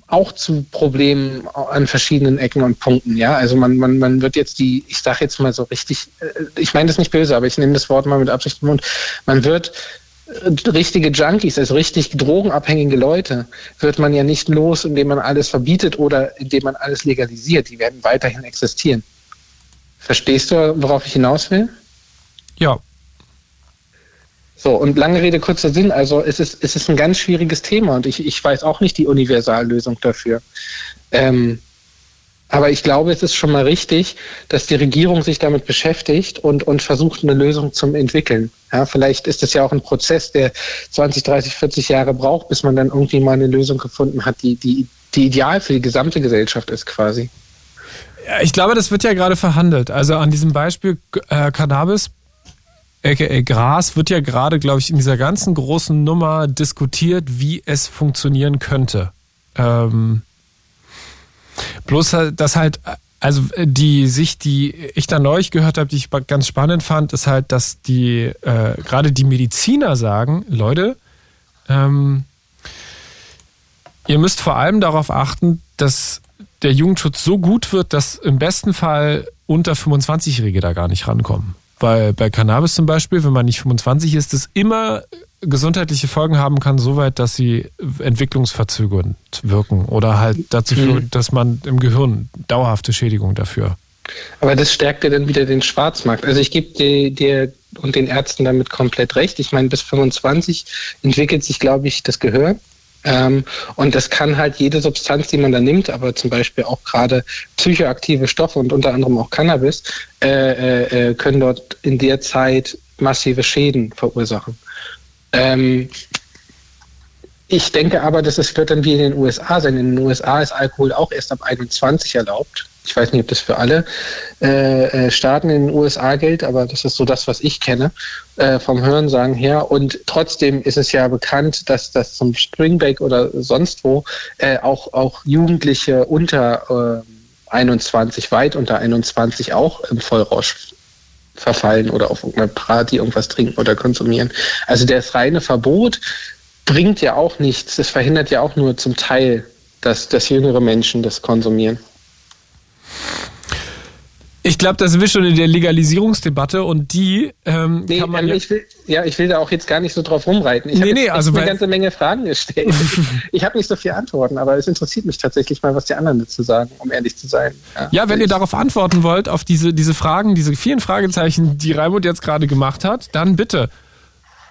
auch zu Problemen an verschiedenen Ecken und Punkten. Ja, also man, man, man wird jetzt die, ich sage jetzt mal so richtig, äh, ich meine das nicht böse, aber ich nehme das Wort mal mit Absicht im Mund. Man wird richtige Junkies, also richtig drogenabhängige Leute, wird man ja nicht los, indem man alles verbietet oder indem man alles legalisiert. Die werden weiterhin existieren. Verstehst du, worauf ich hinaus will? Ja. So, und lange Rede, kurzer Sinn, also es ist, es ist ein ganz schwieriges Thema und ich, ich weiß auch nicht die Universallösung dafür. Ähm, aber ich glaube, es ist schon mal richtig, dass die Regierung sich damit beschäftigt und, und versucht, eine Lösung zu entwickeln. Ja, vielleicht ist es ja auch ein Prozess, der 20, 30, 40 Jahre braucht, bis man dann irgendwie mal eine Lösung gefunden hat, die, die, die ideal für die gesamte Gesellschaft ist quasi. Ich glaube, das wird ja gerade verhandelt. Also an diesem Beispiel äh, Cannabis aka Gras wird ja gerade, glaube ich, in dieser ganzen großen Nummer diskutiert, wie es funktionieren könnte. Ähm, Bloß, halt, dass halt, also die Sicht, die ich da neulich gehört habe, die ich ganz spannend fand, ist halt, dass die, äh, gerade die Mediziner sagen, Leute, ähm, Ihr müsst vor allem darauf achten, dass der Jugendschutz so gut wird, dass im besten Fall unter 25-Jährige da gar nicht rankommen. Weil bei Cannabis zum Beispiel, wenn man nicht 25 ist, das immer gesundheitliche Folgen haben kann, soweit, dass sie entwicklungsverzögernd wirken oder halt dazu mhm. führen, dass man im Gehirn dauerhafte Schädigung dafür. Aber das stärkt ja dann wieder den Schwarzmarkt. Also ich gebe dir, dir und den Ärzten damit komplett recht. Ich meine, bis 25 entwickelt sich, glaube ich, das Gehör. Ähm, und das kann halt jede Substanz, die man da nimmt, aber zum Beispiel auch gerade psychoaktive Stoffe und unter anderem auch Cannabis, äh, äh, äh können dort in der Zeit massive Schäden verursachen. Ähm, ich denke aber, dass es wird dann wie in den USA sein. In den USA ist Alkohol auch erst ab 21 erlaubt. Ich weiß nicht, ob das für alle äh, äh, Staaten in den USA gilt, aber das ist so das, was ich kenne äh, vom Hörensagen her. Und trotzdem ist es ja bekannt, dass das zum Springback oder sonst wo äh, auch, auch Jugendliche unter 21, äh, weit unter 21 auch im Vollrausch verfallen oder auf irgendeiner Party irgendwas trinken oder konsumieren. Also das reine Verbot bringt ja auch nichts. Das verhindert ja auch nur zum Teil, dass, dass jüngere Menschen das konsumieren. Ich glaube, das sind wir schon in der Legalisierungsdebatte und die ähm, nee, kann man. Ähm, ja, ich will, ja, ich will da auch jetzt gar nicht so drauf rumreiten. Ich nee, habe nee, also eine ganze Menge Fragen gestellt. ich habe nicht so viele Antworten, aber es interessiert mich tatsächlich mal, was die anderen dazu sagen, um ehrlich zu sein. Ja, ja wenn ihr darauf antworten wollt, auf diese, diese Fragen, diese vielen Fragezeichen, die Raimund jetzt gerade gemacht hat, dann bitte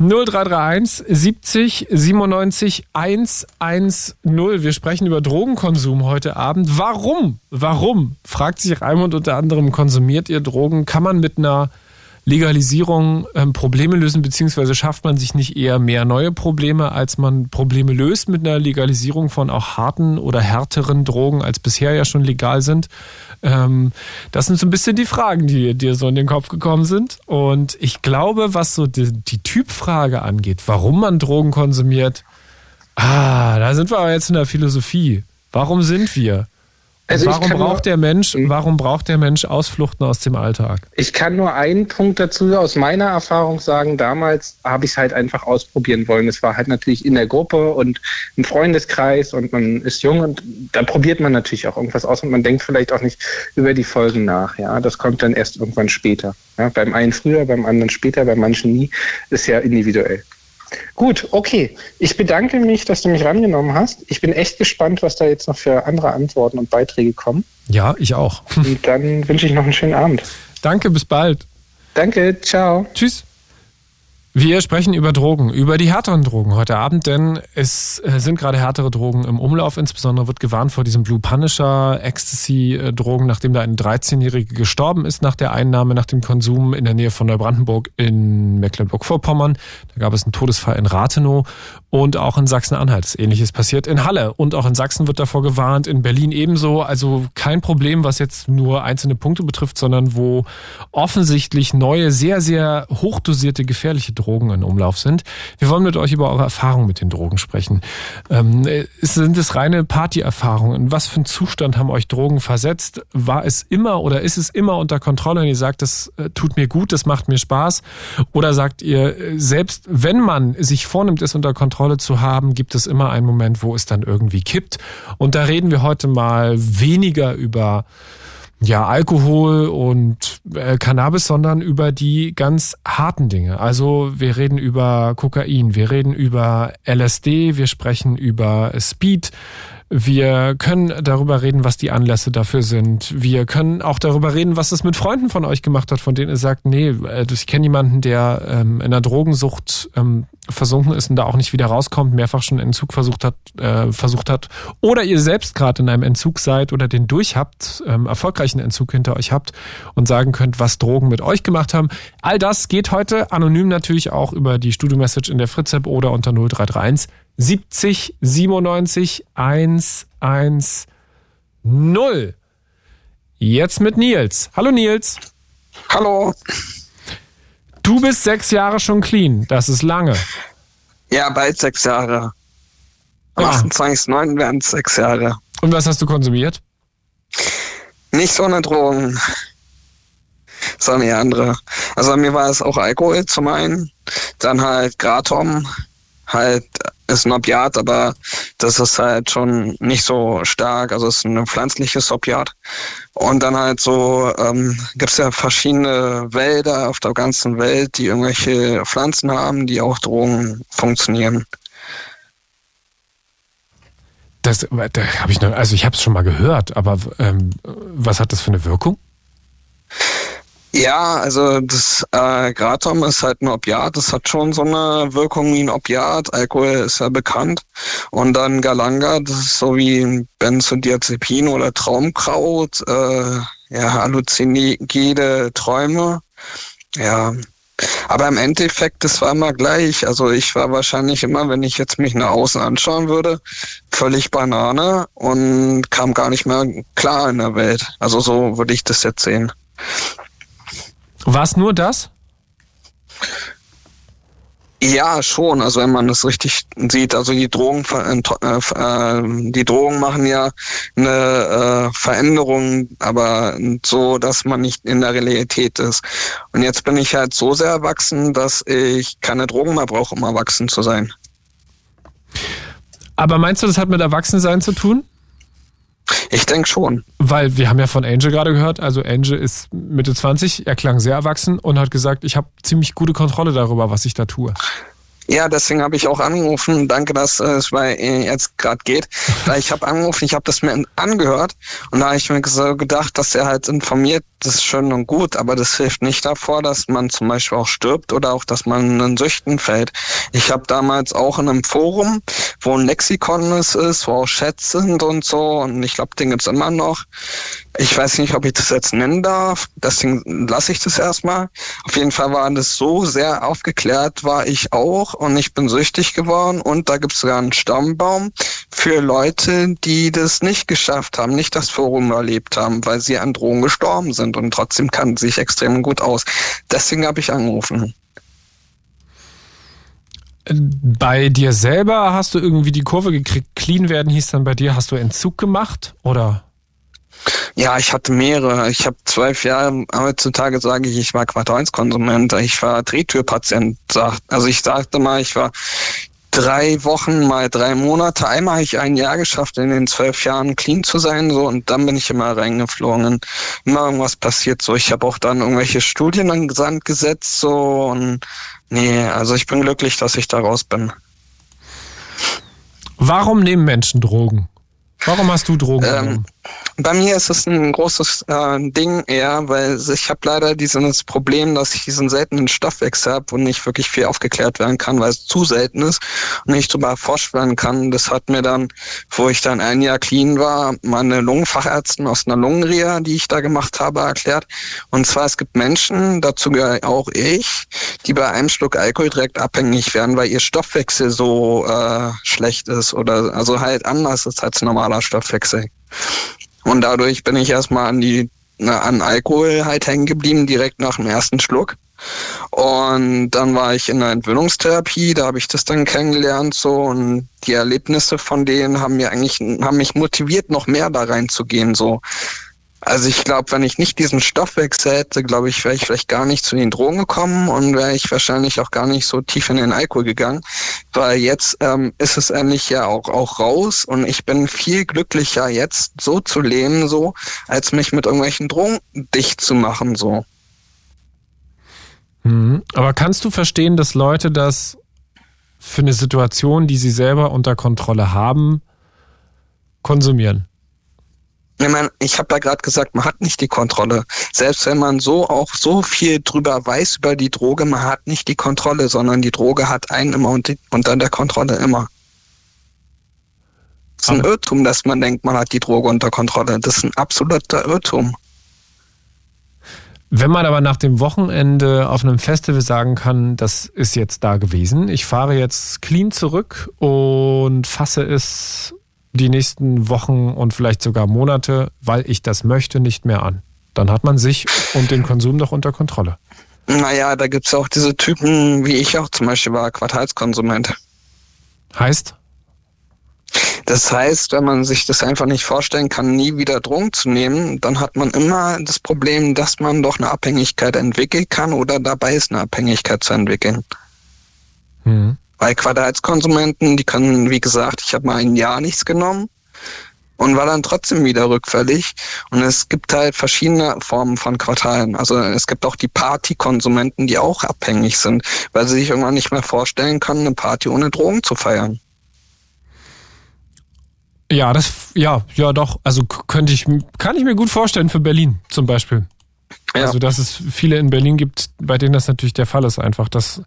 0331 70 97 110. Wir sprechen über Drogenkonsum heute Abend. Warum? Warum? Fragt sich Raimund unter anderem, konsumiert ihr Drogen? Kann man mit einer Legalisierung ähm, Probleme lösen, beziehungsweise schafft man sich nicht eher mehr neue Probleme, als man Probleme löst mit einer Legalisierung von auch harten oder härteren Drogen, als bisher ja schon legal sind? Ähm, das sind so ein bisschen die Fragen, die dir so in den Kopf gekommen sind. Und ich glaube, was so die, die Typfrage angeht, warum man Drogen konsumiert, ah, da sind wir aber jetzt in der Philosophie. Warum sind wir? Also warum braucht nur, der Mensch, hm? warum braucht der Mensch Ausfluchten aus dem Alltag? Ich kann nur einen Punkt dazu aus meiner Erfahrung sagen. Damals habe ich es halt einfach ausprobieren wollen. Es war halt natürlich in der Gruppe und im Freundeskreis und man ist jung und da probiert man natürlich auch irgendwas aus und man denkt vielleicht auch nicht über die Folgen nach. Ja, das kommt dann erst irgendwann später. Ja, beim einen früher, beim anderen später, bei manchen nie. Ist ja individuell. Gut, okay. Ich bedanke mich, dass du mich rangenommen hast. Ich bin echt gespannt, was da jetzt noch für andere Antworten und Beiträge kommen. Ja, ich auch. Und dann wünsche ich noch einen schönen Abend. Danke, bis bald. Danke, ciao. Tschüss. Wir sprechen über Drogen, über die härteren Drogen heute Abend, denn es äh, sind gerade härtere Drogen im Umlauf. Insbesondere wird gewarnt vor diesem Blue Punisher Ecstasy-Drogen, nachdem da ein 13-Jähriger gestorben ist nach der Einnahme, nach dem Konsum in der Nähe von Neubrandenburg in Mecklenburg-Vorpommern. Da gab es einen Todesfall in Rathenow und auch in Sachsen-Anhalt. Ähnliches passiert in Halle und auch in Sachsen wird davor gewarnt, in Berlin ebenso. Also kein Problem, was jetzt nur einzelne Punkte betrifft, sondern wo offensichtlich neue, sehr, sehr hochdosierte, gefährliche Drogen in Umlauf sind. Wir wollen mit euch über eure Erfahrungen mit den Drogen sprechen. Ähm, sind es reine Partyerfahrungen? Was für einen Zustand haben euch Drogen versetzt? War es immer oder ist es immer unter Kontrolle und ihr sagt, das äh, tut mir gut, das macht mir Spaß? Oder sagt ihr, äh, selbst wenn man sich vornimmt, es unter Kontrolle zu haben, gibt es immer einen Moment, wo es dann irgendwie kippt? Und da reden wir heute mal weniger über ja, Alkohol und äh, Cannabis, sondern über die ganz harten Dinge. Also wir reden über Kokain, wir reden über LSD, wir sprechen über Speed, wir können darüber reden, was die Anlässe dafür sind. Wir können auch darüber reden, was es mit Freunden von euch gemacht hat, von denen ihr sagt, nee, äh, ich kenne jemanden, der ähm, in einer Drogensucht ähm, versunken ist und da auch nicht wieder rauskommt, mehrfach schon Entzug versucht hat, äh, versucht hat. Oder ihr selbst gerade in einem Entzug seid oder den durch habt, ähm, erfolgreichen Entzug hinter euch habt und sagen könnt, was Drogen mit euch gemacht haben. All das geht heute anonym natürlich auch über die Studio-Message in der Fritz-App oder unter 0331 70 97 110. Jetzt mit Nils. Hallo Nils. Hallo. Du bist sechs Jahre schon clean. Das ist lange. Ja, bald sechs Jahre. Am ja. 28.09. werden es sechs Jahre. Und was hast du konsumiert? Nicht ohne Drogen. Sondern eher andere. Also mir war es auch Alkohol zum einen. Dann halt Gratom, halt ist ein Opiat, aber das ist halt schon nicht so stark. Also es ist ein pflanzliches Opiat. Und dann halt so ähm, gibt es ja verschiedene Wälder auf der ganzen Welt, die irgendwelche Pflanzen haben, die auch Drogen funktionieren. Das, da habe ich noch, also ich habe es schon mal gehört, aber ähm, was hat das für eine Wirkung? Ja, also das äh, Gratom ist halt ein Opiat, das hat schon so eine Wirkung wie ein Opiat. Alkohol ist ja bekannt. Und dann Galanga, das ist so wie Benzodiazepin oder Traumkraut, äh, ja, halluzinogene Träume. Ja, aber im Endeffekt, das war immer gleich. Also ich war wahrscheinlich immer, wenn ich jetzt mich nach außen anschauen würde, völlig Banane und kam gar nicht mehr klar in der Welt. Also so würde ich das jetzt sehen. War es nur das? Ja, schon. Also wenn man das richtig sieht, also die Drogen, äh, äh, die Drogen machen ja eine äh, Veränderung, aber so, dass man nicht in der Realität ist. Und jetzt bin ich halt so sehr erwachsen, dass ich keine Drogen mehr brauche, um erwachsen zu sein. Aber meinst du, das hat mit Erwachsensein zu tun? Ich denke schon. Weil wir haben ja von Angel gerade gehört, also Angel ist Mitte 20, er klang sehr erwachsen und hat gesagt, ich habe ziemlich gute Kontrolle darüber, was ich da tue. Ja, deswegen habe ich auch angerufen. Danke, dass äh, es bei jetzt gerade geht. Ich habe angerufen, ich habe das mir angehört und da habe ich mir so gedacht, dass er halt informiert, das ist schön und gut, aber das hilft nicht davor, dass man zum Beispiel auch stirbt oder auch, dass man in Süchten fällt. Ich habe damals auch in einem Forum, wo ein Lexikon ist, wo auch Chats sind und so und ich glaube, den gibt's immer noch. Ich weiß nicht, ob ich das jetzt nennen darf, deswegen lasse ich das erstmal. Auf jeden Fall war das so sehr aufgeklärt, war ich auch und ich bin süchtig geworden und da gibt es sogar einen Stammbaum für Leute, die das nicht geschafft haben, nicht das Forum erlebt haben, weil sie an Drogen gestorben sind und trotzdem sie sich extrem gut aus. Deswegen habe ich angerufen. Bei dir selber hast du irgendwie die Kurve gekriegt, clean werden hieß dann bei dir, hast du Entzug gemacht oder? Ja, ich hatte mehrere. Ich habe zwölf Jahre, heutzutage sage ich, ich war Quartalskonsument, ich war Drehtürpatient. Also ich sagte mal, ich war drei Wochen mal drei Monate. Einmal habe ich ein Jahr geschafft, in den zwölf Jahren clean zu sein, so und dann bin ich immer reingeflogen. Immer irgendwas passiert so. Ich habe auch dann irgendwelche Studien an Sand gesetzt, so und nee, also ich bin glücklich, dass ich da raus bin. Warum nehmen Menschen Drogen? Warum hast du Drogen ähm, genommen? Bei mir ist es ein großes äh, Ding eher, weil ich habe leider dieses Problem, dass ich diesen seltenen Stoffwechsel habe und nicht wirklich viel aufgeklärt werden kann, weil es zu selten ist und nicht drüber erforscht werden kann. Das hat mir dann, wo ich dann ein Jahr clean war, meine Lungenfachärztin aus einer Lungenreha, die ich da gemacht habe, erklärt. Und zwar, es gibt Menschen, dazu gehöre auch ich, die bei einem Schluck Alkohol direkt abhängig werden, weil ihr Stoffwechsel so äh, schlecht ist oder also halt anders ist als normaler Stoffwechsel. Und dadurch bin ich erstmal an die an Alkohol halt hängen geblieben, direkt nach dem ersten Schluck. Und dann war ich in der Entwöhnungstherapie, da habe ich das dann kennengelernt so und die Erlebnisse von denen haben mir eigentlich haben mich motiviert, noch mehr da reinzugehen so. Also ich glaube, wenn ich nicht diesen Stoffwechsel hätte, glaube ich, wäre ich vielleicht gar nicht zu den Drogen gekommen und wäre ich wahrscheinlich auch gar nicht so tief in den Alkohol gegangen, weil jetzt ähm, ist es endlich ja auch auch raus und ich bin viel glücklicher jetzt so zu leben so, als mich mit irgendwelchen Drogen dicht zu machen so. Mhm. Aber kannst du verstehen, dass Leute das für eine Situation, die sie selber unter Kontrolle haben, konsumieren? Ich, meine, ich habe ja gerade gesagt, man hat nicht die Kontrolle. Selbst wenn man so auch so viel drüber weiß über die Droge, man hat nicht die Kontrolle, sondern die Droge hat einen immer unter der Kontrolle immer. Das ist ein Irrtum, dass man denkt, man hat die Droge unter Kontrolle. Das ist ein absoluter Irrtum. Wenn man aber nach dem Wochenende auf einem Festival sagen kann, das ist jetzt da gewesen, ich fahre jetzt clean zurück und fasse es die nächsten Wochen und vielleicht sogar Monate, weil ich das möchte, nicht mehr an. Dann hat man sich und den Konsum doch unter Kontrolle. Naja, da gibt es auch diese Typen, wie ich auch zum Beispiel war, Quartalskonsument. Heißt? Das heißt, wenn man sich das einfach nicht vorstellen kann, nie wieder Drogen zu nehmen, dann hat man immer das Problem, dass man doch eine Abhängigkeit entwickeln kann oder dabei ist, eine Abhängigkeit zu entwickeln. Hm. Bei Quartalskonsumenten, die können, wie gesagt, ich habe mal ein Jahr nichts genommen und war dann trotzdem wieder rückfällig. Und es gibt halt verschiedene Formen von Quartalen. Also es gibt auch die Partykonsumenten, die auch abhängig sind, weil sie sich irgendwann nicht mehr vorstellen können, eine Party ohne Drogen zu feiern. Ja, das, ja, ja, doch. Also könnte ich, kann ich mir gut vorstellen für Berlin zum Beispiel. Ja. Also, dass es viele in Berlin gibt, bei denen das natürlich der Fall ist, einfach. Das,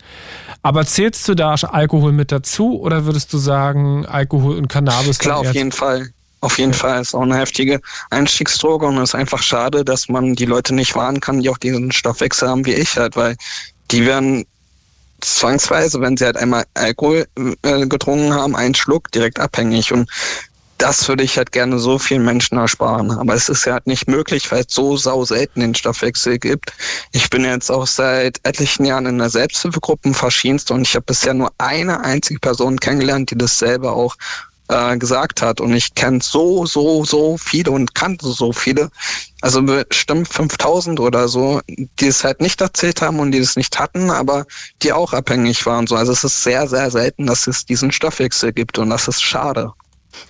aber zählst du da Alkohol mit dazu oder würdest du sagen, Alkohol und Cannabis? Klar, auf jeden Fall. Auf jeden ja. Fall ist auch eine heftige Einstiegsdroge und es ist einfach schade, dass man die Leute nicht warnen kann, die auch diesen Stoffwechsel haben wie ich halt, weil die werden zwangsweise, wenn sie halt einmal Alkohol äh, getrunken haben, einen Schluck direkt abhängig und das würde ich halt gerne so vielen Menschen ersparen. Aber es ist ja halt nicht möglich, weil es so sau selten den Stoffwechsel gibt. Ich bin jetzt auch seit etlichen Jahren in der Selbsthilfegruppe verschiedenst und ich habe bisher nur eine einzige Person kennengelernt, die das selber auch äh, gesagt hat. Und ich kenne so, so, so viele und kannte so viele, also bestimmt 5000 oder so, die es halt nicht erzählt haben und die es nicht hatten, aber die auch abhängig waren. So. Also es ist sehr, sehr selten, dass es diesen Stoffwechsel gibt und das ist schade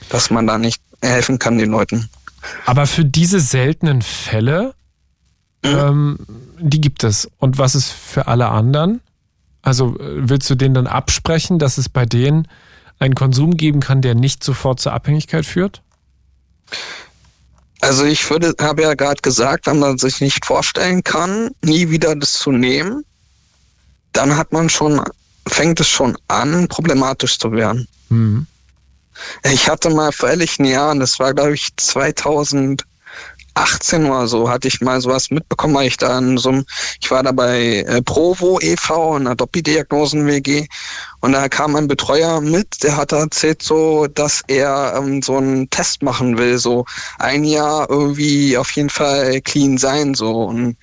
dass man da nicht helfen kann den Leuten. Aber für diese seltenen Fälle, mhm. ähm, die gibt es. Und was ist für alle anderen? Also äh, willst du denen dann absprechen, dass es bei denen einen Konsum geben kann, der nicht sofort zur Abhängigkeit führt? Also ich würde, habe ja gerade gesagt, wenn man sich nicht vorstellen kann, nie wieder das zu nehmen, dann hat man schon, fängt es schon an, problematisch zu werden. Mhm. Ich hatte mal vor ehrlichen Jahren, das war glaube ich 2018 oder so, hatte ich mal sowas mitbekommen, weil ich da in so einem, ich war da bei äh, Provo e.V. in einer Doppeldiagnosen-WG und da kam ein Betreuer mit, der hat erzählt so, dass er ähm, so einen Test machen will, so ein Jahr irgendwie auf jeden Fall clean sein, so und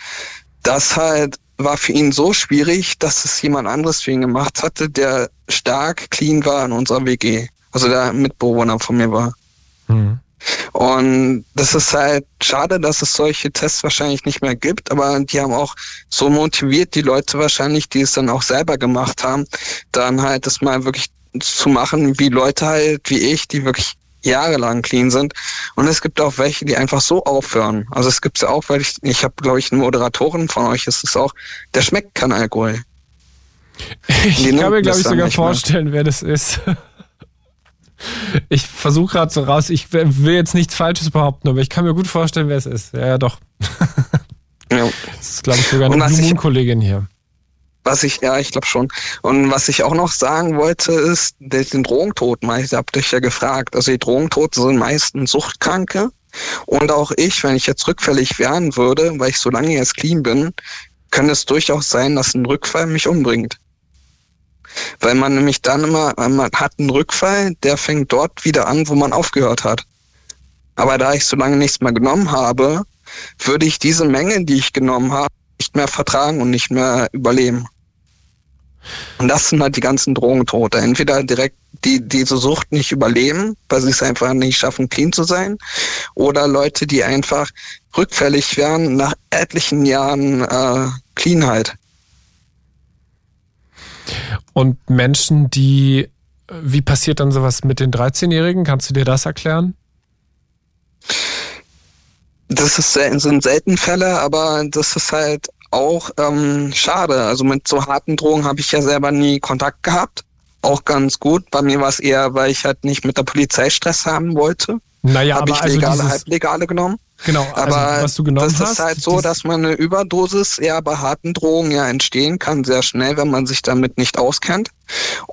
das halt war für ihn so schwierig, dass es jemand anderes für ihn gemacht hatte, der stark clean war in unserer WG also der Mitbewohner von mir war. Mhm. Und das ist halt schade, dass es solche Tests wahrscheinlich nicht mehr gibt, aber die haben auch so motiviert die Leute wahrscheinlich, die es dann auch selber gemacht haben, dann halt das mal wirklich zu machen, wie Leute halt wie ich, die wirklich jahrelang clean sind. Und es gibt auch welche, die einfach so aufhören. Also es gibt ja auch, weil ich, ich habe, glaube ich, eine Moderatorin von euch, ist es auch, der schmeckt kein Alkohol. Ich kann mir, glaube ich, sogar vorstellen, mehr. wer das ist. Ich versuche gerade so raus, ich will jetzt nichts Falsches behaupten, aber ich kann mir gut vorstellen, wer es ist. Ja, ja doch. Ja. Das ist, glaube ich, sogar eine Immunkollegin hier. Was ich, ja, ich glaube schon. Und was ich auch noch sagen wollte, ist, den Drogentoten, ich habe dich ja gefragt. Also die Drogentoten sind meistens Suchtkranke. Und auch ich, wenn ich jetzt rückfällig werden würde, weil ich so lange jetzt clean bin, könnte es durchaus sein, dass ein Rückfall mich umbringt. Weil man nämlich dann immer, man hat einen Rückfall, der fängt dort wieder an, wo man aufgehört hat. Aber da ich so lange nichts mehr genommen habe, würde ich diese Menge, die ich genommen habe, nicht mehr vertragen und nicht mehr überleben. Und das sind halt die ganzen Drogentote. Entweder direkt die diese Sucht nicht überleben, weil sie es einfach nicht schaffen, clean zu sein, oder Leute, die einfach rückfällig werden nach etlichen Jahren äh, Cleanheit. Und Menschen, die, wie passiert dann sowas mit den 13-Jährigen? Kannst du dir das erklären? Das ist, sind selten Fälle, aber das ist halt auch ähm, schade. Also mit so harten Drogen habe ich ja selber nie Kontakt gehabt. Auch ganz gut. Bei mir war es eher, weil ich halt nicht mit der Polizei Stress haben wollte. Naja, habe ich also legale, dieses, halblegale genommen. Genau, also aber was du genommen das hast. ist halt so, dass man eine Überdosis eher bei harten Drogen ja entstehen kann, sehr schnell, wenn man sich damit nicht auskennt.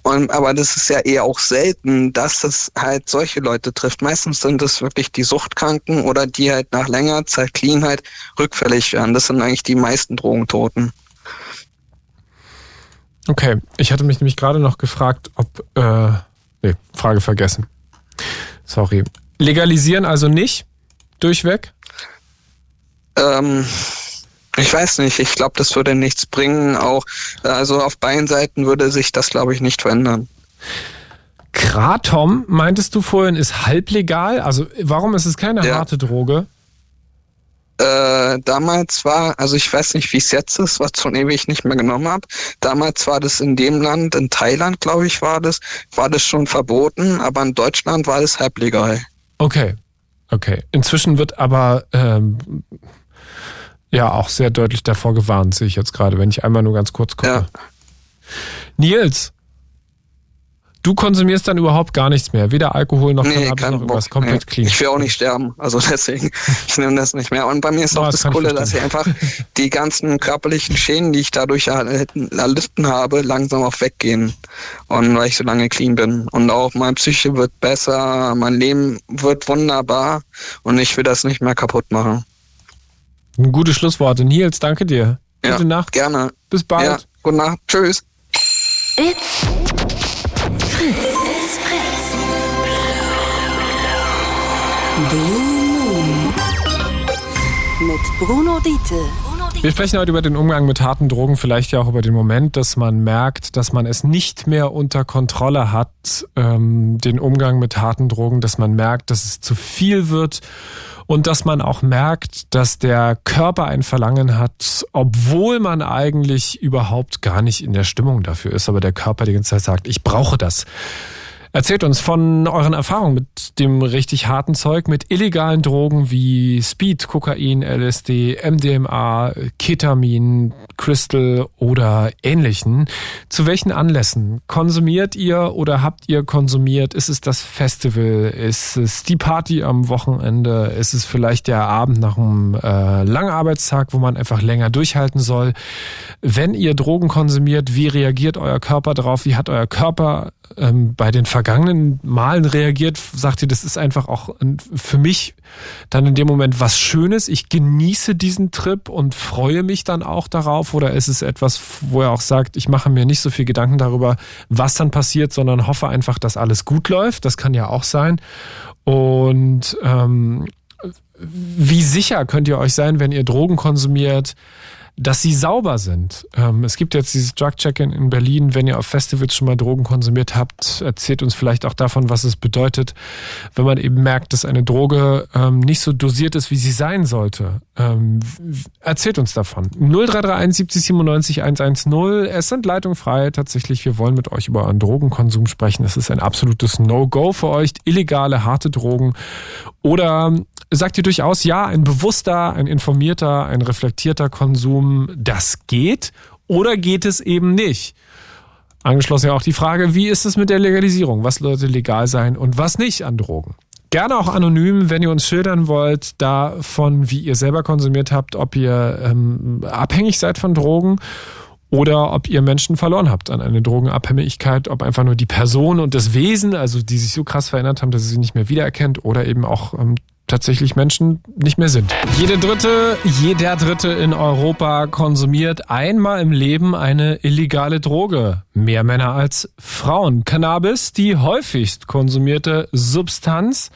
Und, aber das ist ja eher auch selten, dass es halt solche Leute trifft. Meistens sind es wirklich die Suchtkranken oder die halt nach längerer Zeit Cleanheit rückfällig werden. Das sind eigentlich die meisten Drogentoten. Okay, ich hatte mich nämlich gerade noch gefragt, ob, äh, nee, Frage vergessen. Sorry. Legalisieren also nicht? Durchweg? Ähm, ich weiß nicht. Ich glaube, das würde nichts bringen. Auch also auf beiden Seiten würde sich das, glaube ich, nicht verändern. Kratom, meintest du vorhin, ist halblegal? Also warum ist es keine ja. harte Droge? äh, damals war, also ich weiß nicht, wie es jetzt ist, was schon ewig nicht mehr genommen habe. Damals war das in dem Land, in Thailand, glaube ich, war das, war das schon verboten, aber in Deutschland war das halblegal. Okay, okay. Inzwischen wird aber ähm, ja auch sehr deutlich davor gewarnt, sehe ich jetzt gerade, wenn ich einmal nur ganz kurz gucke. Ja. Nils, Du konsumierst dann überhaupt gar nichts mehr, weder Alkohol noch nee, Cannabis noch irgendwas, komplett nee. clean. Ich will auch nicht sterben, also deswegen, ich nehme das nicht mehr. Und bei mir ist oh, auch das, das Coole, dass ich einfach die ganzen körperlichen Schäden, die ich dadurch erlitten habe, langsam auch weggehen. Und weil ich so lange clean bin. Und auch meine Psyche wird besser, mein Leben wird wunderbar und ich will das nicht mehr kaputt machen. Ein gutes Schlusswort. Nils, danke dir. Ja, Gute Nacht. Gerne. Bis bald. Ja, gute Nacht. Tschüss. It's Fritz. It's Fritz. Blue Moon. Mit Bruno Diete. Wir sprechen heute über den Umgang mit harten Drogen, vielleicht ja auch über den Moment, dass man merkt, dass man es nicht mehr unter Kontrolle hat, ähm, den Umgang mit harten Drogen, dass man merkt, dass es zu viel wird und dass man auch merkt, dass der Körper ein Verlangen hat, obwohl man eigentlich überhaupt gar nicht in der Stimmung dafür ist, aber der Körper die ganze Zeit sagt, ich brauche das. Erzählt uns von euren Erfahrungen mit dem richtig harten Zeug, mit illegalen Drogen wie Speed, Kokain, LSD, MDMA, Ketamin, Crystal oder ähnlichen. Zu welchen Anlässen konsumiert ihr oder habt ihr konsumiert? Ist es das Festival? Ist es die Party am Wochenende? Ist es vielleicht der Abend nach einem äh, langen Arbeitstag, wo man einfach länger durchhalten soll? Wenn ihr Drogen konsumiert, wie reagiert euer Körper darauf? Wie hat euer Körper ähm, bei den vergangenen Malen reagiert, sagt ihr, das ist einfach auch für mich dann in dem Moment was Schönes. Ich genieße diesen Trip und freue mich dann auch darauf. Oder ist es etwas, wo er auch sagt, ich mache mir nicht so viel Gedanken darüber, was dann passiert, sondern hoffe einfach, dass alles gut läuft. Das kann ja auch sein. Und ähm, wie sicher könnt ihr euch sein, wenn ihr Drogen konsumiert? Dass sie sauber sind. Ähm, es gibt jetzt dieses Drug Check-in in Berlin. Wenn ihr auf Festivals schon mal Drogen konsumiert habt, erzählt uns vielleicht auch davon, was es bedeutet, wenn man eben merkt, dass eine Droge ähm, nicht so dosiert ist, wie sie sein sollte. Ähm, erzählt uns davon. 0331 70 97 110. Es sind Leitungen frei. Tatsächlich, wir wollen mit euch über euren Drogenkonsum sprechen. Es ist ein absolutes No-Go für euch. Illegale, harte Drogen. Oder sagt ihr durchaus, ja, ein bewusster, ein informierter, ein reflektierter Konsum, das geht oder geht es eben nicht? Angeschlossen ja auch die Frage, wie ist es mit der Legalisierung? Was sollte legal sein und was nicht an Drogen? Gerne auch anonym, wenn ihr uns schildern wollt, davon, wie ihr selber konsumiert habt, ob ihr ähm, abhängig seid von Drogen oder ob ihr Menschen verloren habt an eine Drogenabhängigkeit, ob einfach nur die Person und das Wesen, also die sich so krass verändert haben, dass sie nicht mehr wiedererkennt oder eben auch ähm, tatsächlich Menschen nicht mehr sind. Jede Dritte, jeder Dritte in Europa konsumiert einmal im Leben eine illegale Droge. Mehr Männer als Frauen. Cannabis, die häufigst konsumierte Substanz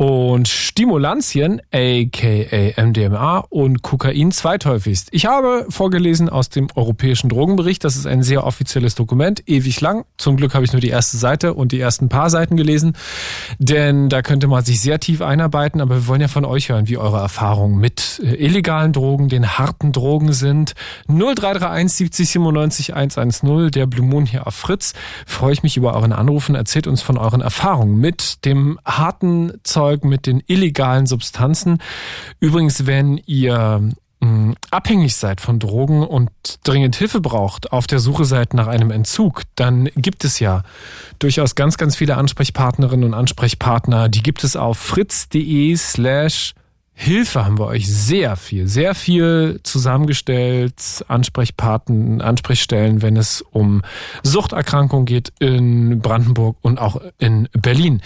und Stimulantien, aka MDMA und Kokain zweithäufigst. Ich habe vorgelesen aus dem Europäischen Drogenbericht. Das ist ein sehr offizielles Dokument, ewig lang. Zum Glück habe ich nur die erste Seite und die ersten paar Seiten gelesen, denn da könnte man sich sehr tief einarbeiten. Aber wir wollen ja von euch hören, wie eure Erfahrungen mit äh, illegalen Drogen, den harten Drogen sind. 0331 70 97 110, der Blue Moon hier auf Fritz. Freue ich mich über euren Anrufen. Erzählt uns von euren Erfahrungen mit dem harten Zeug Fahrzeugen mit den illegalen Substanzen. Übrigens, wenn ihr hm, abhängig seid von Drogen und dringend Hilfe braucht, auf der Suche seid nach einem Entzug, dann gibt es ja durchaus ganz, ganz viele Ansprechpartnerinnen und Ansprechpartner. Die gibt es auf fritz.de slash Hilfe haben wir euch sehr viel, sehr viel zusammengestellt, Ansprechpartner, Ansprechstellen, wenn es um Suchterkrankungen geht in Brandenburg und auch in Berlin.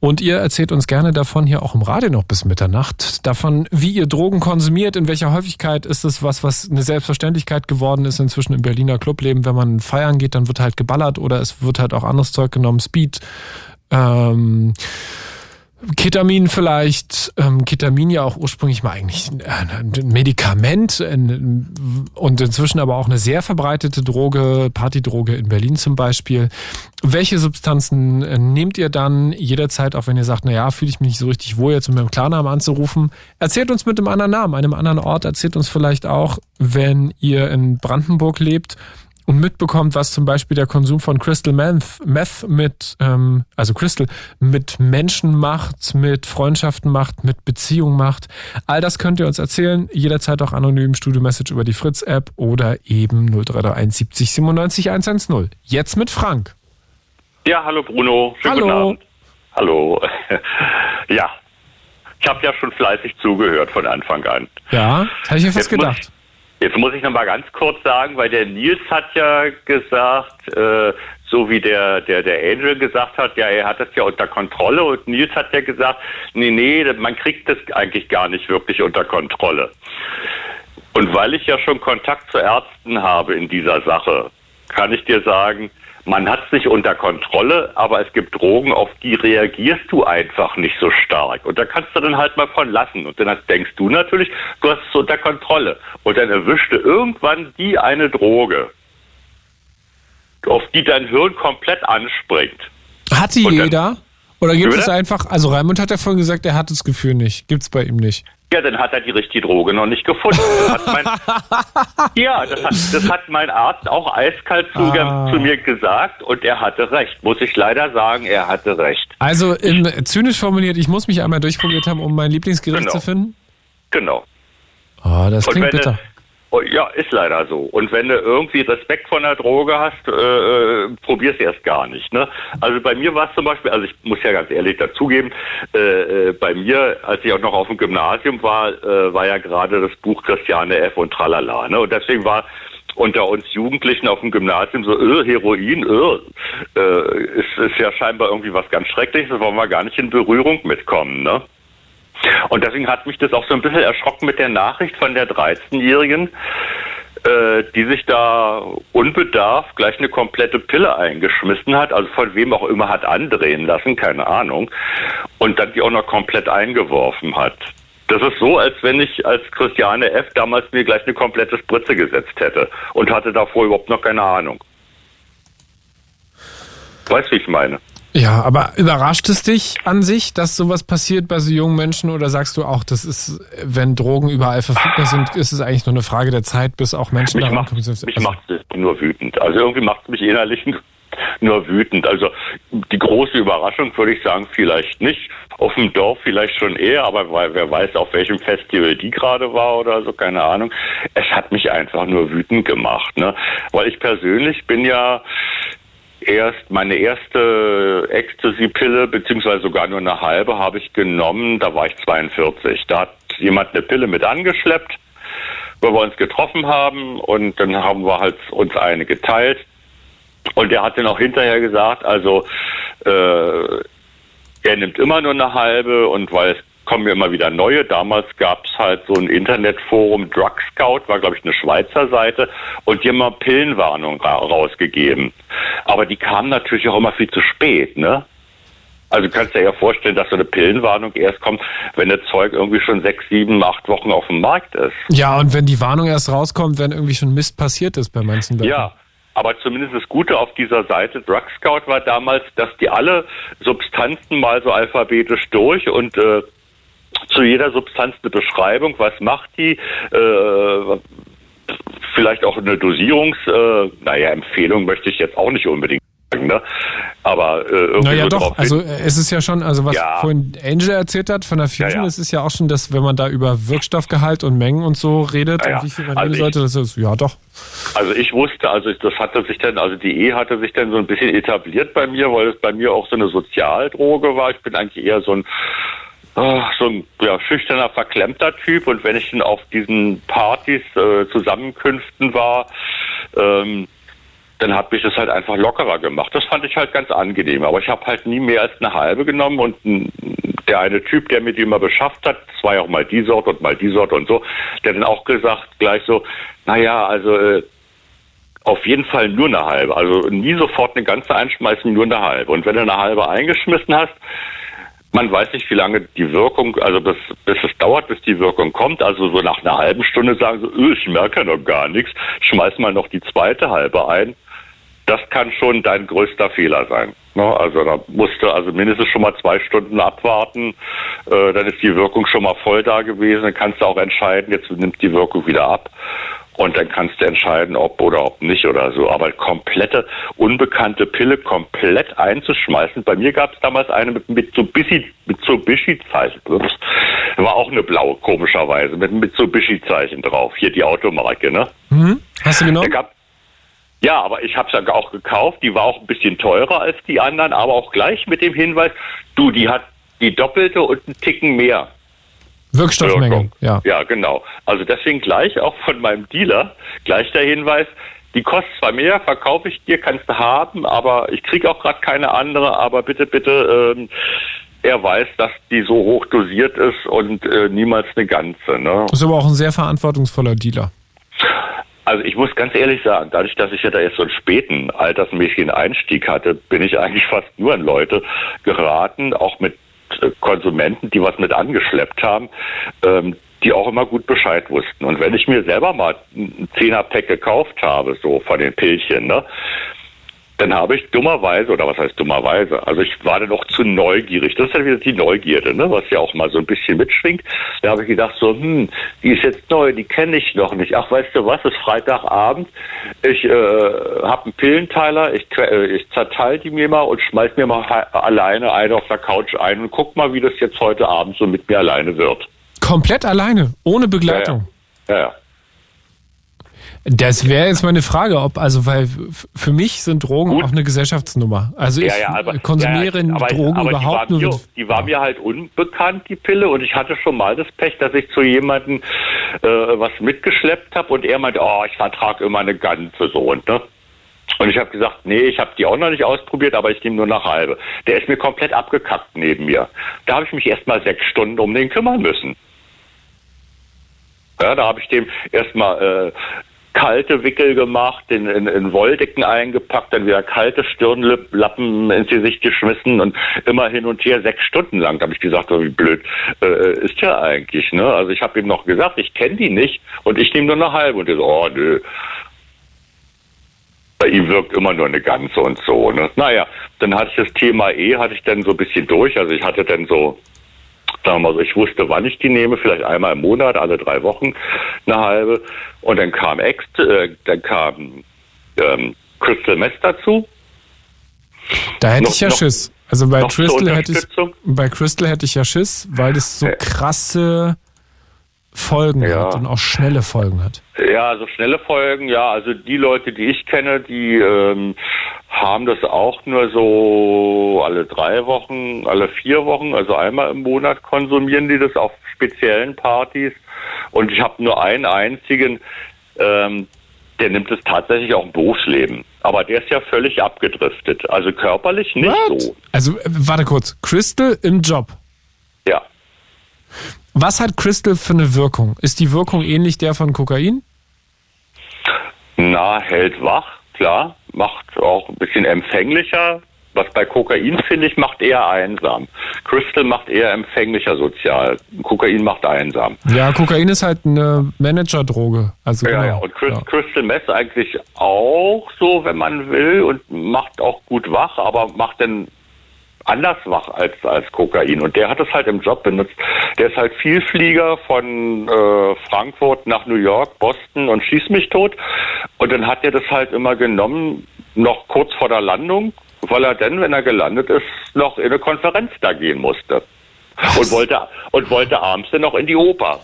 Und ihr erzählt uns gerne davon hier auch im Radio noch bis Mitternacht, davon, wie ihr Drogen konsumiert, in welcher Häufigkeit ist es was, was eine Selbstverständlichkeit geworden ist inzwischen im Berliner Clubleben. Wenn man feiern geht, dann wird halt geballert oder es wird halt auch anderes Zeug genommen, Speed, ähm, Ketamin vielleicht, ähm, Ketamin ja auch ursprünglich mal eigentlich ein Medikament und inzwischen aber auch eine sehr verbreitete Droge, Partydroge in Berlin zum Beispiel. Welche Substanzen äh, nehmt ihr dann jederzeit, auch wenn ihr sagt, naja, fühle ich mich nicht so richtig wohl, jetzt mit meinem Klarnamen anzurufen? Erzählt uns mit einem anderen Namen, einem anderen Ort, erzählt uns vielleicht auch, wenn ihr in Brandenburg lebt und mitbekommt, was zum Beispiel der Konsum von Crystal Meth, Meth mit, ähm, also Crystal, mit Menschen macht, mit Freundschaften macht, mit Beziehungen macht. All das könnt ihr uns erzählen. Jederzeit auch anonym Studio Message über die Fritz-App oder eben 0331 70 97 110. Jetzt mit Frank. Ja, hallo Bruno. Schönen hallo. Guten Abend. Hallo. ja, ich habe ja schon fleißig zugehört von Anfang an. Ja, das habe ich mir fast gedacht. Jetzt muss ich noch mal ganz kurz sagen, weil der Nils hat ja gesagt, äh, so wie der, der, der Angel gesagt hat, ja, er hat das ja unter Kontrolle und Nils hat ja gesagt, nee, nee, man kriegt das eigentlich gar nicht wirklich unter Kontrolle. Und weil ich ja schon Kontakt zu Ärzten habe in dieser Sache, kann ich dir sagen, man hat es nicht unter Kontrolle, aber es gibt Drogen, auf die reagierst du einfach nicht so stark. Und da kannst du dann halt mal von lassen. Und dann denkst du natürlich, du hast es unter Kontrolle. Und dann erwischt du irgendwann die eine Droge, auf die dein Hirn komplett anspringt. Hat die jeder? Oder gibt es einfach, also Raimund hat ja vorhin gesagt, er hat das Gefühl nicht. Gibt es bei ihm nicht. Ja, dann hat er die richtige Droge noch nicht gefunden. Das mein, ja, das hat, das hat, mein Arzt auch eiskalt zu, ah. zu, mir gesagt und er hatte recht. Muss ich leider sagen, er hatte recht. Also in, zynisch formuliert, ich muss mich einmal durchprobiert haben, um mein Lieblingsgericht genau. zu finden? Genau. Oh, das klingt bitter. Oh, ja, ist leider so. Und wenn du irgendwie Respekt von der Droge hast, äh, äh probier's erst gar nicht. Ne? Also bei mir war es zum Beispiel, also ich muss ja ganz ehrlich dazugeben, äh, äh, bei mir, als ich auch noch auf dem Gymnasium war, äh, war ja gerade das Buch Christiane F. und Tralala. Ne? Und deswegen war unter uns Jugendlichen auf dem Gymnasium so, öh, Heroin, öh, äh, ist, ist ja scheinbar irgendwie was ganz Schreckliches, da wollen wir gar nicht in Berührung mitkommen. Ne? Und deswegen hat mich das auch so ein bisschen erschrocken mit der Nachricht von der 13-Jährigen, äh, die sich da unbedarft gleich eine komplette Pille eingeschmissen hat, also von wem auch immer hat andrehen lassen, keine Ahnung, und dann die auch noch komplett eingeworfen hat. Das ist so, als wenn ich als Christiane F. damals mir gleich eine komplette Spritze gesetzt hätte und hatte davor überhaupt noch keine Ahnung. Weißt du, wie ich meine? Ja, aber überrascht es dich an sich, dass sowas passiert bei so jungen Menschen oder sagst du auch, das ist, wenn Drogen überall verfügbar sind, ist es eigentlich nur eine Frage der Zeit, bis auch Menschen daran kommen? Mich macht es nur wütend. Also irgendwie macht es mich innerlich nur wütend. Also die große Überraschung würde ich sagen, vielleicht nicht. Auf dem Dorf vielleicht schon eher, aber wer weiß, auf welchem Festival die gerade war oder so, keine Ahnung. Es hat mich einfach nur wütend gemacht, ne? Weil ich persönlich bin ja erst meine erste Ecstasy-Pille, beziehungsweise sogar nur eine halbe, habe ich genommen, da war ich 42. Da hat jemand eine Pille mit angeschleppt, wo wir uns getroffen haben und dann haben wir halt uns eine geteilt. Und er hat dann auch hinterher gesagt, also äh, er nimmt immer nur eine halbe und weil es kommen ja immer wieder neue. Damals gab es halt so ein Internetforum, Drug Scout, war glaube ich eine Schweizer Seite und die haben mal Pillenwarnung ra rausgegeben. Aber die kamen natürlich auch immer viel zu spät, ne? Also du kannst dir ja vorstellen, dass so eine Pillenwarnung erst kommt, wenn das Zeug irgendwie schon sechs, sieben, acht Wochen auf dem Markt ist. Ja, und wenn die Warnung erst rauskommt, wenn irgendwie schon Mist passiert ist bei manchen Leuten. Ja, aber zumindest das Gute auf dieser Seite Drug Scout war damals, dass die alle Substanzen mal so alphabetisch durch und äh, zu jeder Substanz eine Beschreibung, was macht die, äh, vielleicht auch eine Dosierungs, äh, naja, Empfehlung möchte ich jetzt auch nicht unbedingt sagen, ne? Aber äh, irgendwie naja, so doch. Also es ist ja schon, also was ja. vorhin Angel erzählt hat von der Fusion, ja, ja. es ist ja auch schon, dass wenn man da über Wirkstoffgehalt und Mengen und so redet ja, und wie viel man also sollte, das ist ja doch. Also ich wusste, also das hatte sich dann, also die E hatte sich dann so ein bisschen etabliert bei mir, weil es bei mir auch so eine Sozialdroge war. Ich bin eigentlich eher so ein So ein ja, schüchterner, verklemmter Typ. Und wenn ich dann auf diesen Partys, äh, Zusammenkünften war, ähm, dann hat mich das halt einfach lockerer gemacht. Das fand ich halt ganz angenehm. Aber ich habe halt nie mehr als eine halbe genommen. Und der eine Typ, der mir die immer beschafft hat, das war ja auch mal die Sorte und mal die Sorte und so, der dann auch gesagt gleich so, naja, also äh, auf jeden Fall nur eine halbe. Also nie sofort eine ganze einschmeißen, nur eine halbe. Und wenn du eine halbe eingeschmissen hast, Man weiß nicht, wie lange die Wirkung, also bis, bis es dauert, bis die Wirkung kommt. Also so nach einer halben Stunde sagen sie, öh, ich merke noch gar nichts. Schmeiß mal noch die zweite halbe ein. Das kann schon dein größter Fehler sein. Ne? Also da musst du also mindestens schon mal zwei Stunden abwarten. Äh, dann ist die Wirkung schon mal voll da gewesen. Dann kannst du auch entscheiden, jetzt nimmt die Wirkung wieder ab. Und dann kannst du entscheiden, ob oder ob nicht oder so. Aber komplette, unbekannte Pille komplett einzuschmeißen. Bei mir gab es damals eine mit Mitsubishi, Mitsubishi-Zeichen. War auch eine blaue, komischerweise, mit Mitsubishi-Zeichen drauf. Hier die Automarke, ne? Mhm. Hast du genommen? Ja, aber ich habe es auch gekauft. Die war auch ein bisschen teurer als die anderen, aber auch gleich mit dem Hinweis, du, die hat die doppelte und einen Ticken mehr. Wirkstoffmenge, Wirkung. ja. Ja, genau. Also deswegen gleich auch von meinem Dealer gleich der Hinweis, die kostet zwar mehr, verkaufe ich dir, kannst du haben, aber ich kriege auch gerade keine andere, aber bitte, bitte, ähm, er weiß, dass die so hoch dosiert ist und äh, niemals eine ganze. Ne? Ist aber auch ein sehr verantwortungsvoller Dealer. Also ich muss ganz ehrlich sagen, dadurch, dass ich ja da jetzt so einen späten altersmäßigen Einstieg hatte, bin ich eigentlich fast nur an Leute geraten, auch mit Konsumenten, die was mit angeschleppt haben, ähm, die auch immer gut Bescheid wussten. Und wenn ich mir selber mal ein Zehner-Pack gekauft habe, so von den Pillchen, ne, dann habe ich dummerweise, oder was heißt dummerweise, also ich war dann noch zu neugierig. Das ist ja wieder die Neugierde, ne, was ja auch mal so ein bisschen mitschwingt. Da habe ich gedacht so, hm, die ist jetzt neu, die kenne ich noch nicht. Ach, weißt du was, es ist Freitagabend, ich äh, habe einen Pillenteiler, ich, äh, ich zerteile die mir mal und schmeiß mir mal alleine eine auf der Couch ein und guck mal, wie das jetzt heute Abend so mit mir alleine wird. Komplett alleine, ohne Begleitung. Ja, ja. ja. Das wäre jetzt meine Frage, ob, also, weil für mich sind Drogen Gut. auch eine Gesellschaftsnummer. Also ich ja, aber, konsumiere ja, aber, Drogen aber überhaupt die nur. Mir, die war mir halt unbekannt, die Pille, und ich hatte schon mal das Pech, dass ich zu jemandem äh, was mitgeschleppt habe und er meinte, oh, ich vertrage immer eine ganze so und ne? Und ich habe gesagt, nee, ich habe die auch noch nicht ausprobiert, aber ich nehme nur eine halbe. Der ist mir komplett abgekackt neben mir. Da habe ich mich erst mal sechs Stunden um den kümmern müssen. Ja, da habe ich dem erstmal äh, kalte Wickel gemacht, in, in, in Wolldecken eingepackt, dann wieder kalte Stirnlappen ins Gesicht geschmissen und immer hin und her sechs Stunden lang. Da habe ich gesagt, oh, wie blöd äh, ist der eigentlich. Ne? Also ich habe ihm noch gesagt, ich kenne die nicht und ich nehme nur eine halbe. Und er so, oh nö. Bei ihm wirkt immer nur eine ganze und so. Ne? Naja, dann hatte ich das Thema E, hatte ich dann so ein bisschen durch. Also ich hatte dann so sagen wir mal so, ich wusste, wann ich die nehme, vielleicht einmal im Monat, alle drei Wochen eine halbe. Und dann kam Ex, äh, dann kam ähm, Crystal Mess dazu. Da hätte noch, ich ja noch, Schiss. Also bei Crystal hätte ich bei Crystal hätte ich ja Schiss, weil das so krasse Folgen ja. hat und auch schnelle Folgen hat. Ja, also schnelle Folgen, ja. Also die Leute, die ich kenne, die ähm, haben das auch nur so alle drei Wochen, alle vier Wochen, also einmal im Monat konsumieren die das auf speziellen Partys. Und ich habe nur einen einzigen, ähm, der nimmt es tatsächlich auch im Berufsleben. Aber der ist ja völlig abgedriftet. Also körperlich nicht What? so. Also äh, warte kurz, Crystal im Job. Ja. Was hat Crystal für eine Wirkung? Ist die Wirkung ähnlich der von Kokain? Na, hält wach, klar. Macht auch ein bisschen empfänglicher. Was bei Kokain, finde ich, macht eher einsam. Crystal macht eher empfänglicher sozial. Kokain macht einsam. Ja, Kokain ist halt eine Managerdroge. Also ja, genau. ja, und Crystal, ja. Crystal Meth eigentlich auch so, wenn man will, und macht auch gut wach, aber macht dann anders wach als, als Kokain. Und der hat es halt im Job benutzt. Der ist halt Vielflieger von äh, Frankfurt nach New York, Boston und schießt mich tot. Und dann hat er das halt immer genommen, noch kurz vor der Landung, weil er dann, wenn er gelandet ist, noch in eine Konferenz da gehen musste. Und wollte, und wollte abends dann noch in die Oper.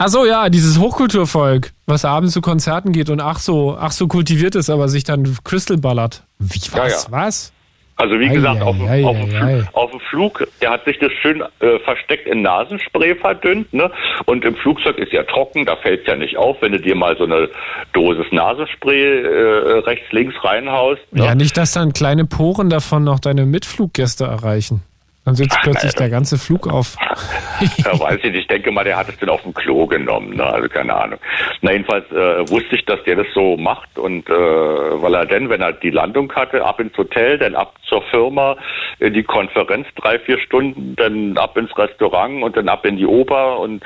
Ach so, ja, dieses Hochkulturvolk, was abends zu Konzerten geht und ach so, ach so kultiviert ist, aber sich dann Crystal ballert. Wie, was, ja, ja. was? Also wie gesagt, auf, ei, auf, dem Flug, auf, dem Flug, der hat sich das schön äh, versteckt in Nasenspray verdünnt, ne? Und im Flugzeug ist ja trocken, da fällt ja nicht auf, wenn du dir mal so eine Dosis Nasenspray äh, rechts, links reinhaust. Ne? Ja, nicht, dass dann kleine Poren davon noch deine Mitfluggäste erreichen. Dann sitzt plötzlich der ganze Flug auf. ja, weiß ich nicht. Ich denke mal, der hat es dann auf dem Klo genommen. Ne? Also keine Ahnung. Na, jedenfalls äh, wusste ich, dass der das so macht. Und äh, weil er dann, wenn er die Landung hatte, ab ins Hotel, dann ab zur Firma, in die Konferenz drei, vier Stunden, dann ab ins Restaurant und dann ab in die Oper. Und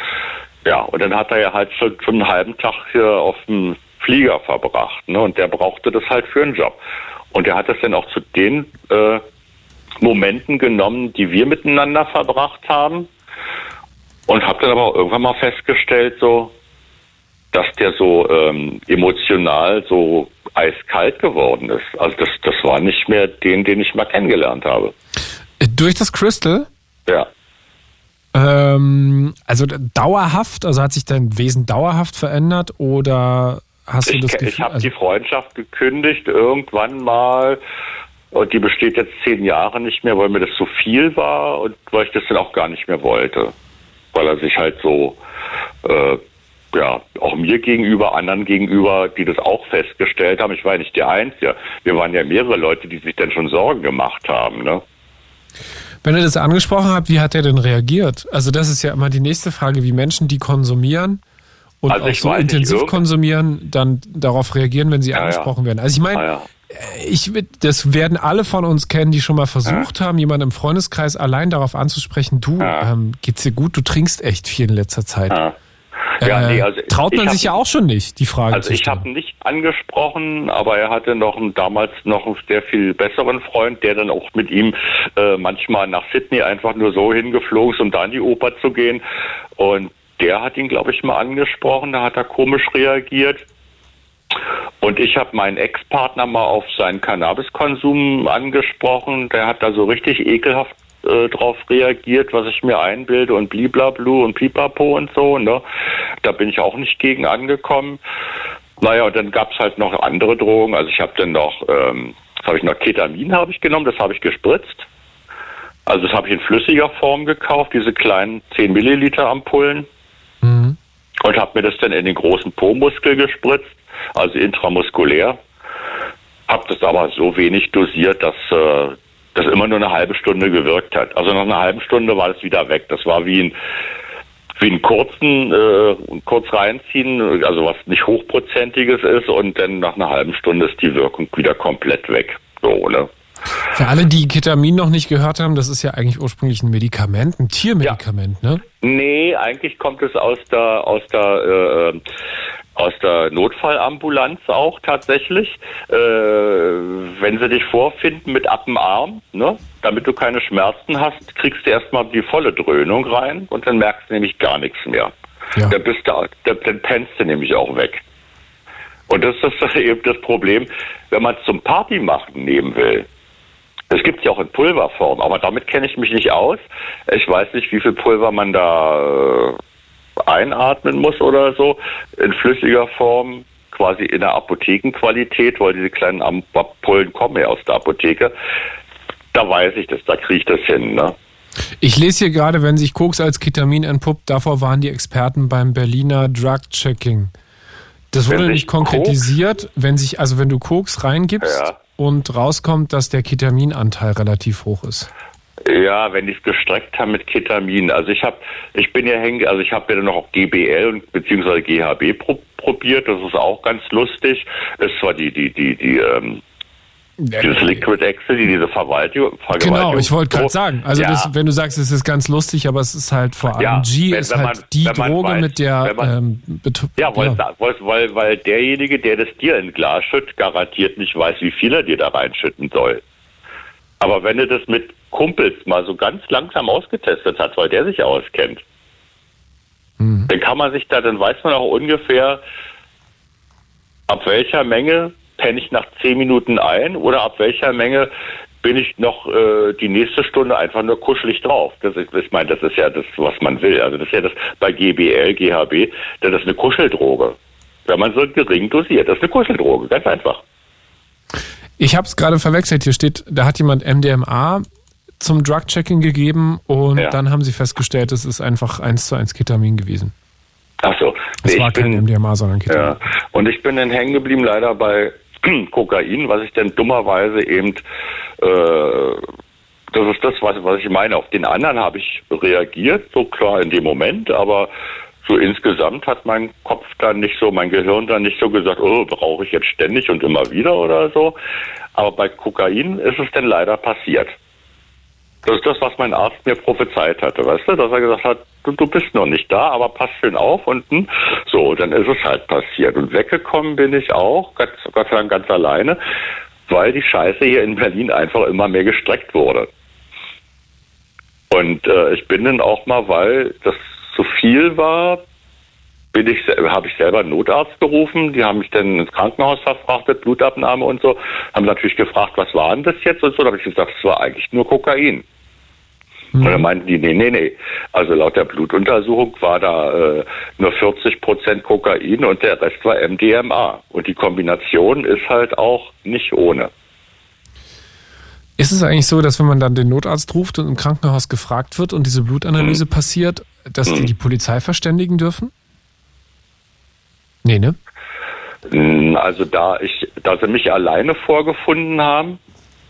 ja, und dann hat er ja halt schon, schon einen halben Tag hier auf dem Flieger verbracht. Ne? Und der brauchte das halt für einen Job. Und er hat das dann auch zu den äh, Momenten genommen, die wir miteinander verbracht haben und habe dann aber auch irgendwann mal festgestellt, so, dass der so ähm, emotional so eiskalt geworden ist. Also das, das war nicht mehr den, den ich mal kennengelernt habe. Durch das Crystal? Ja. Ähm, also dauerhaft, also hat sich dein Wesen dauerhaft verändert oder hast du ich, das Gefühl? Ich habe also, die Freundschaft gekündigt irgendwann mal und die besteht jetzt zehn Jahre nicht mehr, weil mir das zu viel war und weil ich das dann auch gar nicht mehr wollte. Weil er sich halt so, äh, ja, auch mir gegenüber, anderen gegenüber, die das auch festgestellt haben. Ich war ja nicht der Einzige. Wir waren ja mehrere Leute, die sich dann schon Sorgen gemacht haben, ne? Wenn ihr das angesprochen habt, wie hat er denn reagiert? Also das ist ja immer die nächste Frage, wie Menschen, die konsumieren und Also auch so intensiv konsumieren, dann darauf reagieren, wenn sie Ja, ja. angesprochen werden. Also ich meine, Ah, ja. Ich, das werden alle von uns kennen, die schon mal versucht haben, jemanden im Freundeskreis allein darauf anzusprechen, du, Ja. ähm, geht's dir gut, du trinkst echt viel in letzter Zeit. Ja. Ja, Äh, nee, also traut ich man hab- sich ja auch schon nicht, die Frage Also zu ich stellen. habe ihn nicht angesprochen, aber er hatte noch einen, damals noch einen sehr viel besseren Freund, der dann auch mit ihm äh, manchmal nach Sydney einfach nur so hingeflogen ist, um da in die Oper zu gehen. Und der hat ihn, glaube ich, mal angesprochen, da hat er komisch reagiert. Und ich habe meinen Ex-Partner mal auf seinen Cannabiskonsum angesprochen. Der hat da so richtig ekelhaft äh, drauf reagiert, was ich mir einbilde und bliblablu und pipapo und so. Ne? Da bin ich auch nicht gegen angekommen. Naja, und dann gab's halt noch andere Drogen. Also ich habe dann noch, ähm, habe ich noch, Ketamin habe ich genommen, das habe ich gespritzt. Also das habe ich in flüssiger Form gekauft, diese kleinen 10 Milliliter Ampullen Mhm. Und habe mir das dann in den großen Po-Muskel gespritzt, also intramuskulär. Habe das aber so wenig dosiert, dass äh, das immer nur eine halbe Stunde gewirkt hat. Also nach einer halben Stunde war das wieder weg. Das war wie ein wie einen kurzen, äh, kurz reinziehen, also was nicht hochprozentiges ist und dann nach einer halben Stunde ist die Wirkung wieder komplett weg. So, ne? Für alle, die Ketamin noch nicht gehört haben, das ist ja eigentlich ursprünglich ein Medikament, ein Tiermedikament, ne? Nee, eigentlich kommt es aus der aus der äh, aus der Notfallambulanz auch tatsächlich. Äh, wenn sie dich vorfinden mit ab dem Arm, ne, damit du keine Schmerzen hast, kriegst du erstmal die volle Dröhnung rein und dann merkst du nämlich gar nichts mehr. Ja. Dann bist du, dann pennst du nämlich auch weg. Und das ist eben das Problem, wenn man es zum Party machen nehmen will. Es gibt ja auch in Pulverform, aber damit kenne ich mich nicht aus. Ich weiß nicht, wie viel Pulver man da äh, einatmen muss oder so. In flüssiger Form, quasi in der Apothekenqualität, weil diese kleinen Ampullen kommen ja aus der Apotheke. Da weiß ich das, da kriege ich das hin. Ne? Ich lese hier gerade, wenn sich Koks als Ketamin entpuppt, davor waren die Experten beim Berliner Drug Checking. Das wurde nicht konkretisiert, wenn sich, also wenn du Koks reingibst Ja. Und rauskommt, dass der Ketaminanteil relativ hoch ist. Ja, wenn die es gestreckt haben mit Ketamin. Also ich habe, ich bin ja hängen, also ich habe ja noch auf GBL und beziehungsweise GHB pro, probiert. Das ist auch ganz lustig. Es war die die die die ähm, dieses Liquid Ecstasy, diese Verwaltung. Genau, ich wollte gerade sagen, also ja. das, wenn du sagst, es ist ganz lustig, aber es ist halt vor allem Ja, G wenn- ist wenn halt man- die Droge, weiß, mit der man- ähm, Ja, weil, ja. weil, weil, weil derjenige, der das dir in Glas schüttet, garantiert nicht weiß, wie viel er dir da reinschütten soll. Aber wenn du das mit Kumpels mal so ganz langsam ausgetestet hat, weil der sich auskennt, Mhm. dann kann man sich da, dann weiß man auch ungefähr, ab welcher Menge penne ich nach zehn Minuten ein oder ab welcher Menge bin ich noch äh, die nächste Stunde einfach nur kuschelig drauf. Das ist, ich meine, das ist ja das, was man will. Also das ist ja das bei GBL, GHB, das ist eine Kuscheldroge. Wenn man so gering dosiert, das ist eine Kuscheldroge, ganz einfach. Ich habe es gerade verwechselt. Hier steht, da hat jemand MDMA zum Drug-Checking gegeben und Ja. dann haben sie festgestellt, es ist einfach eins zu eins Ketamin gewesen. Ach so. Es Nee, war ich kein bin, MDMA, sondern Ketamin. Ja, und ich bin dann hängen geblieben leider bei Kokain, was ich dann dummerweise eben äh, Das ist das, was, was ich meine. Auf den anderen habe ich reagiert, so klar in dem Moment, aber so insgesamt hat mein Kopf dann nicht so, mein Gehirn dann nicht so gesagt, oh, brauche ich jetzt ständig und immer wieder oder so. Aber bei Kokain ist es dann leider passiert. Das ist das, was mein Arzt mir prophezeit hatte, weißt du, dass er gesagt hat, du, du bist noch nicht da, aber pass schön auf und hm, so, dann ist es halt passiert. Und weggekommen bin ich auch, Gott, Gott sei Dank ganz alleine, weil die Scheiße hier in Berlin einfach immer mehr gestreckt wurde. Und äh, ich bin dann auch mal, weil das zu viel war, bin ich, habe ich selber einen Notarzt gerufen. Die haben mich dann ins Krankenhaus verfrachtet, Blutabnahme und so. Haben natürlich gefragt, was war denn das jetzt und so. Da habe ich gesagt, es war eigentlich nur Kokain. Mhm. Und dann meinten die, nee, nee, nee. Also laut der Blutuntersuchung war da äh, nur 40 Prozent Kokain und der Rest war MDMA. Und die Kombination ist halt auch nicht ohne. Ist es eigentlich so, dass wenn man dann den Notarzt ruft und im Krankenhaus gefragt wird und diese Blutanalyse mhm. passiert, dass mhm. die die Polizei verständigen dürfen? Nee, ne? Hm, also da ich, da sie mich alleine vorgefunden haben,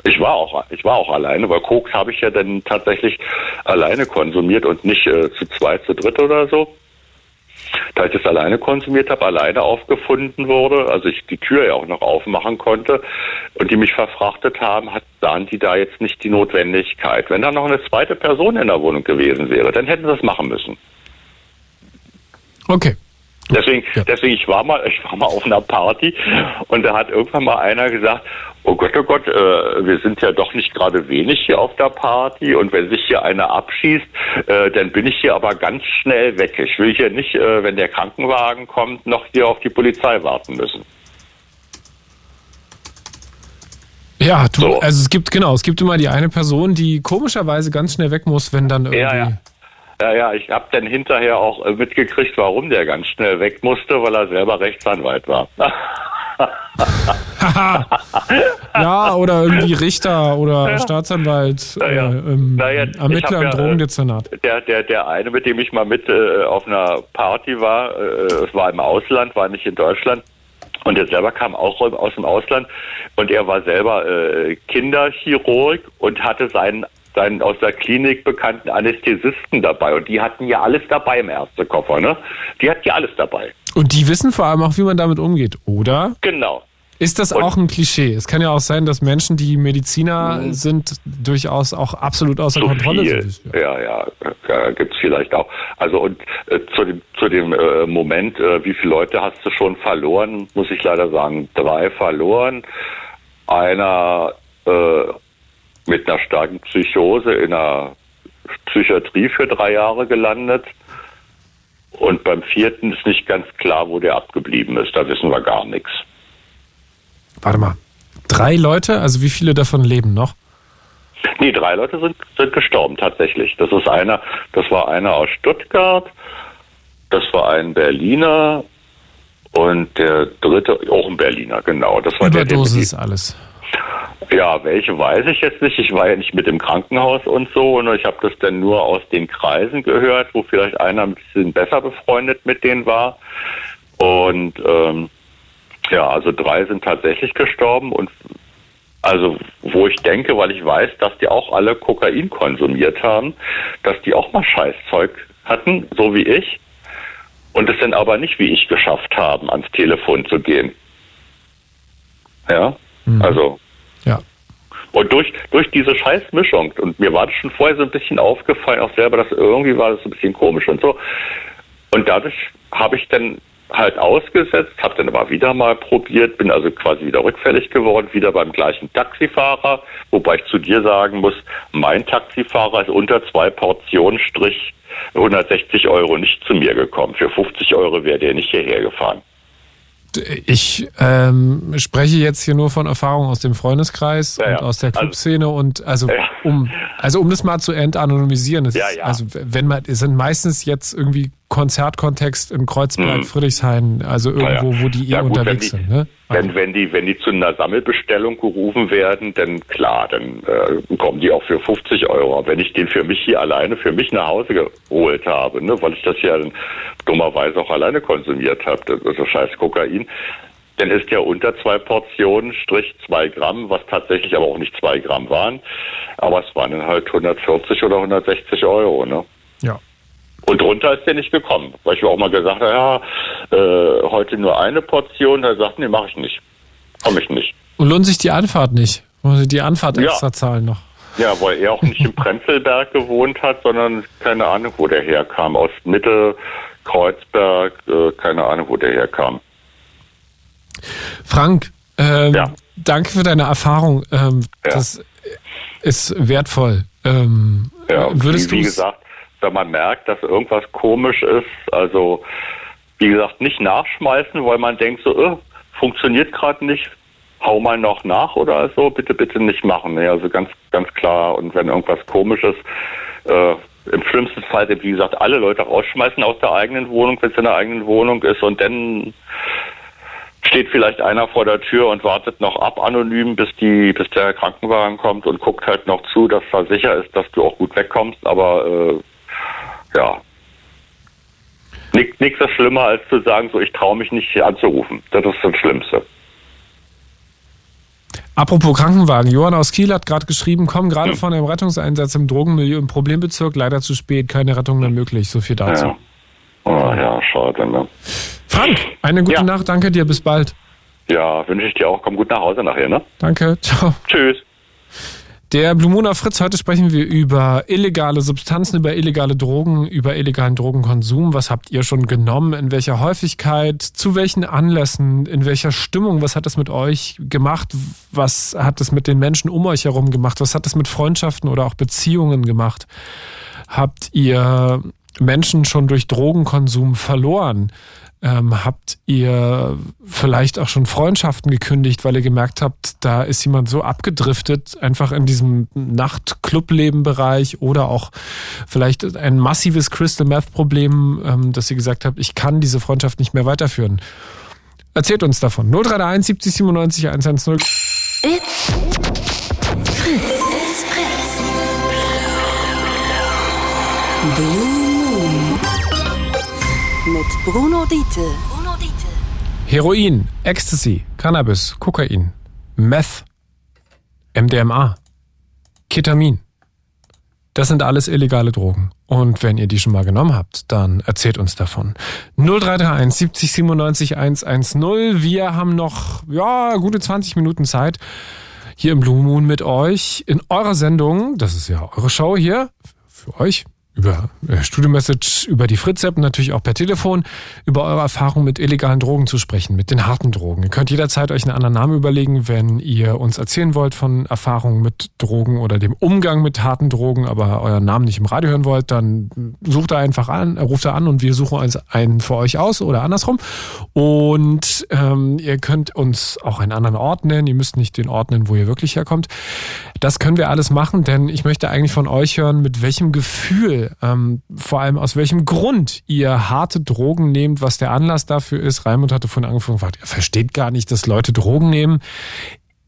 ich war auch, ich war auch alleine, weil Koks habe ich ja dann tatsächlich alleine konsumiert und nicht äh, zu zweit, zu dritt oder so. Da ich das alleine konsumiert habe, alleine aufgefunden wurde, also ich die Tür ja auch noch aufmachen konnte und die mich verfrachtet haben, hat, sahen die da jetzt nicht die Notwendigkeit. Wenn da noch eine zweite Person in der Wohnung gewesen wäre, dann hätten sie das machen müssen. Okay. Deswegen, ja. deswegen, ich war mal, ich war mal auf einer Party und da hat irgendwann mal einer gesagt, oh Gott, oh Gott, äh, wir sind ja doch nicht gerade wenig hier auf der Party und wenn sich hier einer abschießt, äh, dann bin ich hier aber ganz schnell weg. Ich will hier nicht, äh, wenn der Krankenwagen kommt, noch hier auf die Polizei warten müssen. Ja, du, so. also es gibt, genau, es gibt immer die eine Person, die komischerweise ganz schnell weg muss, wenn dann irgendwie. Ja, ja. Ja, ja, ich habe dann hinterher auch äh, mitgekriegt, warum der ganz schnell weg musste, weil er selber Rechtsanwalt war. ja, oder irgendwie Richter oder ja. Staatsanwalt, ja, ja. Äh, im naja, Ermittler im Drogendezernat. Der, der, der eine, mit dem ich mal mit äh, auf einer Party war, äh, es war im Ausland, war nicht in Deutschland, und er selber kam auch aus dem Ausland und er war selber äh, Kinderchirurg und hatte seinen seinen aus der Klinik bekannten Anästhesisten dabei. Und die hatten ja alles dabei im Ärztekoffer, ne? Die hatten ja alles dabei. Und die wissen vor allem auch, wie man damit umgeht, oder? Genau. Ist das und auch ein Klischee? Es kann ja auch sein, dass Menschen, die Mediziner mhm. sind, durchaus auch absolut außer so Kontrolle viel. sind. Ja, ja, ja gibt es vielleicht auch. Also und äh, zu dem, zu dem äh, Moment, äh, wie viele Leute hast du schon verloren, muss ich leider sagen, drei verloren. Einer äh, mit einer starken Psychose in einer Psychiatrie für drei Jahre gelandet. Und beim vierten ist nicht ganz klar, wo der abgeblieben ist. Da wissen wir gar nichts. Warte mal. Drei Leute? Also wie viele davon leben noch? Nee, drei Leute sind, sind gestorben tatsächlich. Das ist einer, das war einer aus Stuttgart, das war ein Berliner und der dritte, auch ein Berliner, genau. Das war Überdosis der, der, alles. Ja, welche weiß ich jetzt nicht. Ich war ja nicht mit im Krankenhaus und so und ich habe das dann nur aus den Kreisen gehört, wo vielleicht einer ein bisschen besser befreundet mit denen war. Und ähm, ja, also drei sind tatsächlich gestorben und also wo ich denke, weil ich weiß, dass die auch alle Kokain konsumiert haben, dass die auch mal Scheißzeug hatten, so wie ich, und es dann aber nicht wie ich geschafft haben, ans Telefon zu gehen. Ja, mhm. also ja. Und durch, durch diese Scheißmischung, und mir war das schon vorher so ein bisschen aufgefallen, auch selber, dass irgendwie war das so ein bisschen komisch und so. Und dadurch habe ich dann halt ausgesetzt, habe dann aber wieder mal probiert, bin also quasi wieder rückfällig geworden, wieder beim gleichen Taxifahrer, wobei ich zu dir sagen muss, mein Taxifahrer ist unter zwei Portionen Strich 160 Euro nicht zu mir gekommen. Für 50 Euro wäre der nicht hierher gefahren. Ich ähm, spreche jetzt hier nur von Erfahrungen aus dem Freundeskreis ja, und ja. aus der also Clubszene und also ja. um also um das mal zu entanonymisieren, ist, also wenn man es sind meistens jetzt irgendwie Konzertkontext in Kreuzberg, mhm. Friedrichshain, also irgendwo, wo die eh gut, unterwegs die, sind. Ne? Wenn, also wenn, die, wenn die zu einer Sammelbestellung gerufen werden, dann klar, dann äh, kommen die auch für 50 Euro. Aber wenn ich den für mich hier alleine, für mich nach Hause geholt habe, ne, weil ich das ja dann dummerweise auch alleine konsumiert habe, das ist so scheiß Kokain, dann ist ja unter zwei Portionen, Strich zwei Gramm, was tatsächlich aber auch nicht zwei Gramm waren. Aber es waren dann halt 140 oder 160 Euro, ne? Ja. Und drunter ist der nicht gekommen. Weil ich mir auch mal gesagt habe, ja, äh, heute nur eine Portion. Da sagt, nee, mache ich nicht. Komme ich nicht. Und lohnt sich die Anfahrt nicht? Wollen Sie die Anfahrt Ja. extra zahlen noch? Ja, weil er auch nicht im Prenzlberg gewohnt hat, sondern keine Ahnung, wo der herkam. Aus Mitte, Kreuzberg, äh, keine Ahnung, wo der herkam. Frank, ähm, Ja. danke für deine Erfahrung. Ähm, Ja. Das ist wertvoll. Ähm, Ja, würdest wie, wie du gesagt, wenn man merkt, dass irgendwas komisch ist, also wie gesagt, nicht nachschmeißen, weil man denkt so, äh, funktioniert gerade nicht, hau mal noch nach oder so, bitte, bitte nicht machen. Nee, also ganz, ganz klar. Und wenn irgendwas komisch ist, äh, im schlimmsten Fall, wie gesagt, alle Leute rausschmeißen aus der eigenen Wohnung, wenn es in der eigenen Wohnung ist und dann steht vielleicht einer vor der Tür und wartet noch ab anonym, bis die, bis der Krankenwagen kommt und guckt halt noch zu, dass da sicher ist, dass du auch gut wegkommst. Aber äh, ja, nichts nichts ist schlimmer als zu sagen, so ich traue mich nicht hier anzurufen. Das ist das Schlimmste. Apropos Krankenwagen, Johann aus Kiel hat gerade geschrieben, komm gerade von einem Rettungseinsatz im Drogenmilieu im Problembezirk, leider zu spät, keine Rettung mehr möglich. So viel dazu. Ja. Oh, ja, schade, ne? Frank, eine gute Ja. Nacht, danke dir, bis bald. Ja, wünsche ich dir auch. Komm gut nach Hause nachher, ne? Danke, ciao. Tschüss. Der auf Fritz, heute sprechen wir über illegale Substanzen, über illegale Drogen, über illegalen Drogenkonsum. Was habt ihr schon genommen? In welcher Häufigkeit? Zu welchen Anlässen? In welcher Stimmung? Was hat es mit euch gemacht? Was hat es mit den Menschen um euch herum gemacht? Was hat es mit Freundschaften oder auch Beziehungen gemacht? Habt ihr Menschen schon durch Drogenkonsum verloren? Ähm, habt ihr vielleicht auch schon Freundschaften gekündigt, weil ihr gemerkt habt, da ist jemand so abgedriftet, einfach in diesem Nachtclubleben-Bereich oder auch vielleicht ein massives Crystal Meth-Problem, ähm, dass ihr gesagt habt, ich kann diese Freundschaft nicht mehr weiterführen. Erzählt uns davon. 0331 70 97 110. It's Fritz. It's Fritz. Mit Bruno Diete. Bruno Diete. Heroin, Ecstasy, Cannabis, Kokain, Meth, MDMA, Ketamin. Das sind alles illegale Drogen. Und wenn ihr die schon mal genommen habt, dann erzählt uns davon. 0331 70 97 110. Wir haben noch, ja, gute 20 Minuten Zeit hier im Blue Moon mit euch in eurer Sendung. Das ist ja eure Show hier für euch über äh, Studio-Message, über die Fritz-App natürlich auch per Telefon, über eure Erfahrung mit illegalen Drogen zu sprechen, mit den harten Drogen. Ihr könnt jederzeit euch einen anderen Namen überlegen, wenn ihr uns erzählen wollt von Erfahrungen mit Drogen oder dem Umgang mit harten Drogen, aber euren Namen nicht im Radio hören wollt, dann sucht da einfach an, ruft da an und wir suchen uns einen für euch aus oder andersrum. Und ähm, ihr könnt uns auch einen anderen Ort nennen. Ihr müsst nicht den Ort nennen, wo ihr wirklich herkommt. Das können wir alles machen, denn ich möchte eigentlich von euch hören, mit welchem Gefühl, ähm, vor allem aus welchem Grund ihr harte Drogen nehmt, was der Anlass dafür ist. Raimund hatte vorhin angefangen, er versteht gar nicht, dass Leute Drogen nehmen.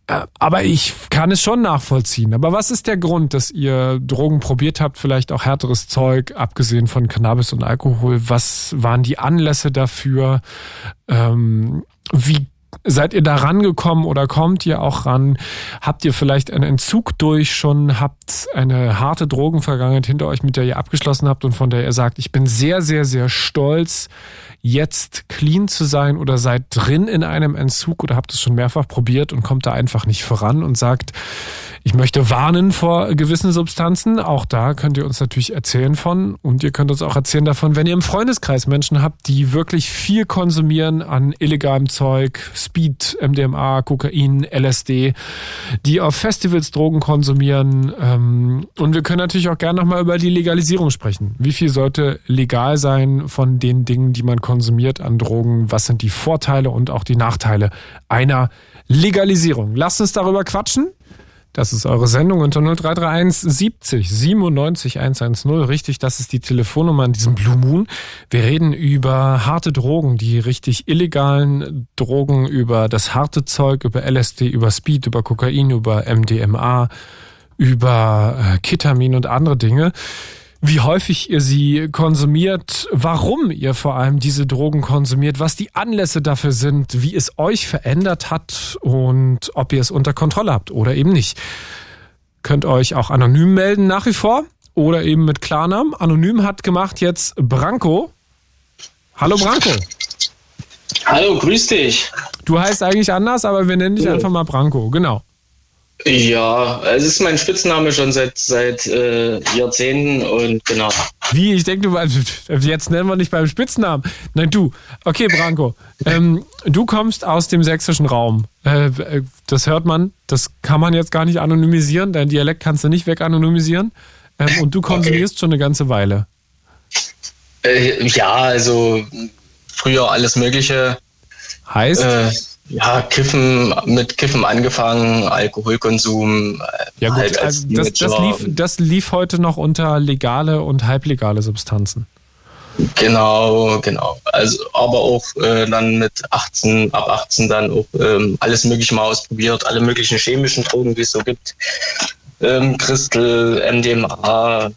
Äh, Aber ich kann es schon nachvollziehen. Aber was ist der Grund, dass ihr Drogen probiert habt, vielleicht auch härteres Zeug, abgesehen von Cannabis und Alkohol? Was waren die Anlässe dafür? Ähm, wie seid ihr da rangekommen oder kommt ihr auch ran? Habt ihr vielleicht einen Entzug durch schon? Habt eine harte Drogenvergangenheit hinter euch, mit der ihr abgeschlossen habt und von der ihr sagt, ich bin sehr, sehr, sehr stolz, jetzt clean zu sein oder seid drin in einem Entzug oder habt es schon mehrfach probiert und kommt da einfach nicht voran und sagt, ich möchte warnen vor gewissen Substanzen. Auch da könnt ihr uns natürlich erzählen von. Und ihr könnt uns auch erzählen davon, wenn ihr im Freundeskreis Menschen habt, die wirklich viel konsumieren an illegalem Zeug, Speed, MDMA, Kokain, LSD, die auf Festivals Drogen konsumieren. Ähm, Und wir können natürlich auch gerne nochmal über die Legalisierung sprechen. Wie viel sollte legal sein von den Dingen, die man konsumiert an Drogen? Was sind die Vorteile und auch die Nachteile einer Legalisierung? Lasst uns darüber quatschen. Das ist eure Sendung unter 0331 70 97 110. Richtig, das ist die Telefonnummer an diesem Blue Moon. Wir reden über harte Drogen, die richtig illegalen Drogen, über das harte Zeug, über LSD, über Speed, über Kokain, über MDMA, über äh, Ketamin und andere Dinge. Wie häufig ihr sie konsumiert, warum ihr vor allem diese Drogen konsumiert, was die Anlässe dafür sind, wie es euch verändert hat und ob ihr es unter Kontrolle habt oder eben nicht. Könnt euch auch anonym melden nach wie vor oder eben mit Klarnamen. Anonym hat gemacht jetzt Branko. Hallo Branko. Hallo, grüß dich. Du heißt eigentlich anders, aber wir nennen dich einfach mal Branko, genau. Ja, es ist mein Spitzname schon seit seit äh, Jahrzehnten und genau. Wie? Ich denke, du jetzt nennen wir nicht beim Spitznamen. Nein, du. Okay, Branko. Ähm, du kommst aus dem sächsischen Raum. Äh, das hört man. Das kann man jetzt gar nicht anonymisieren. Dein Dialekt kannst du nicht weganonymisieren. Ähm, und du konsumierst okay. schon eine ganze Weile. Äh, ja, also früher alles Mögliche. Heißt? Ja, Kiffen, mit Kiffen angefangen, Alkoholkonsum. Ja gut, halt also das, das, lief, das lief heute noch unter legale und halblegale Substanzen. Genau, genau. Also, aber auch äh, dann mit 18, ab 18 dann auch ähm, alles mögliche mal ausprobiert, alle möglichen chemischen Drogen, die es so gibt. Ähm, Crystal, MDMA,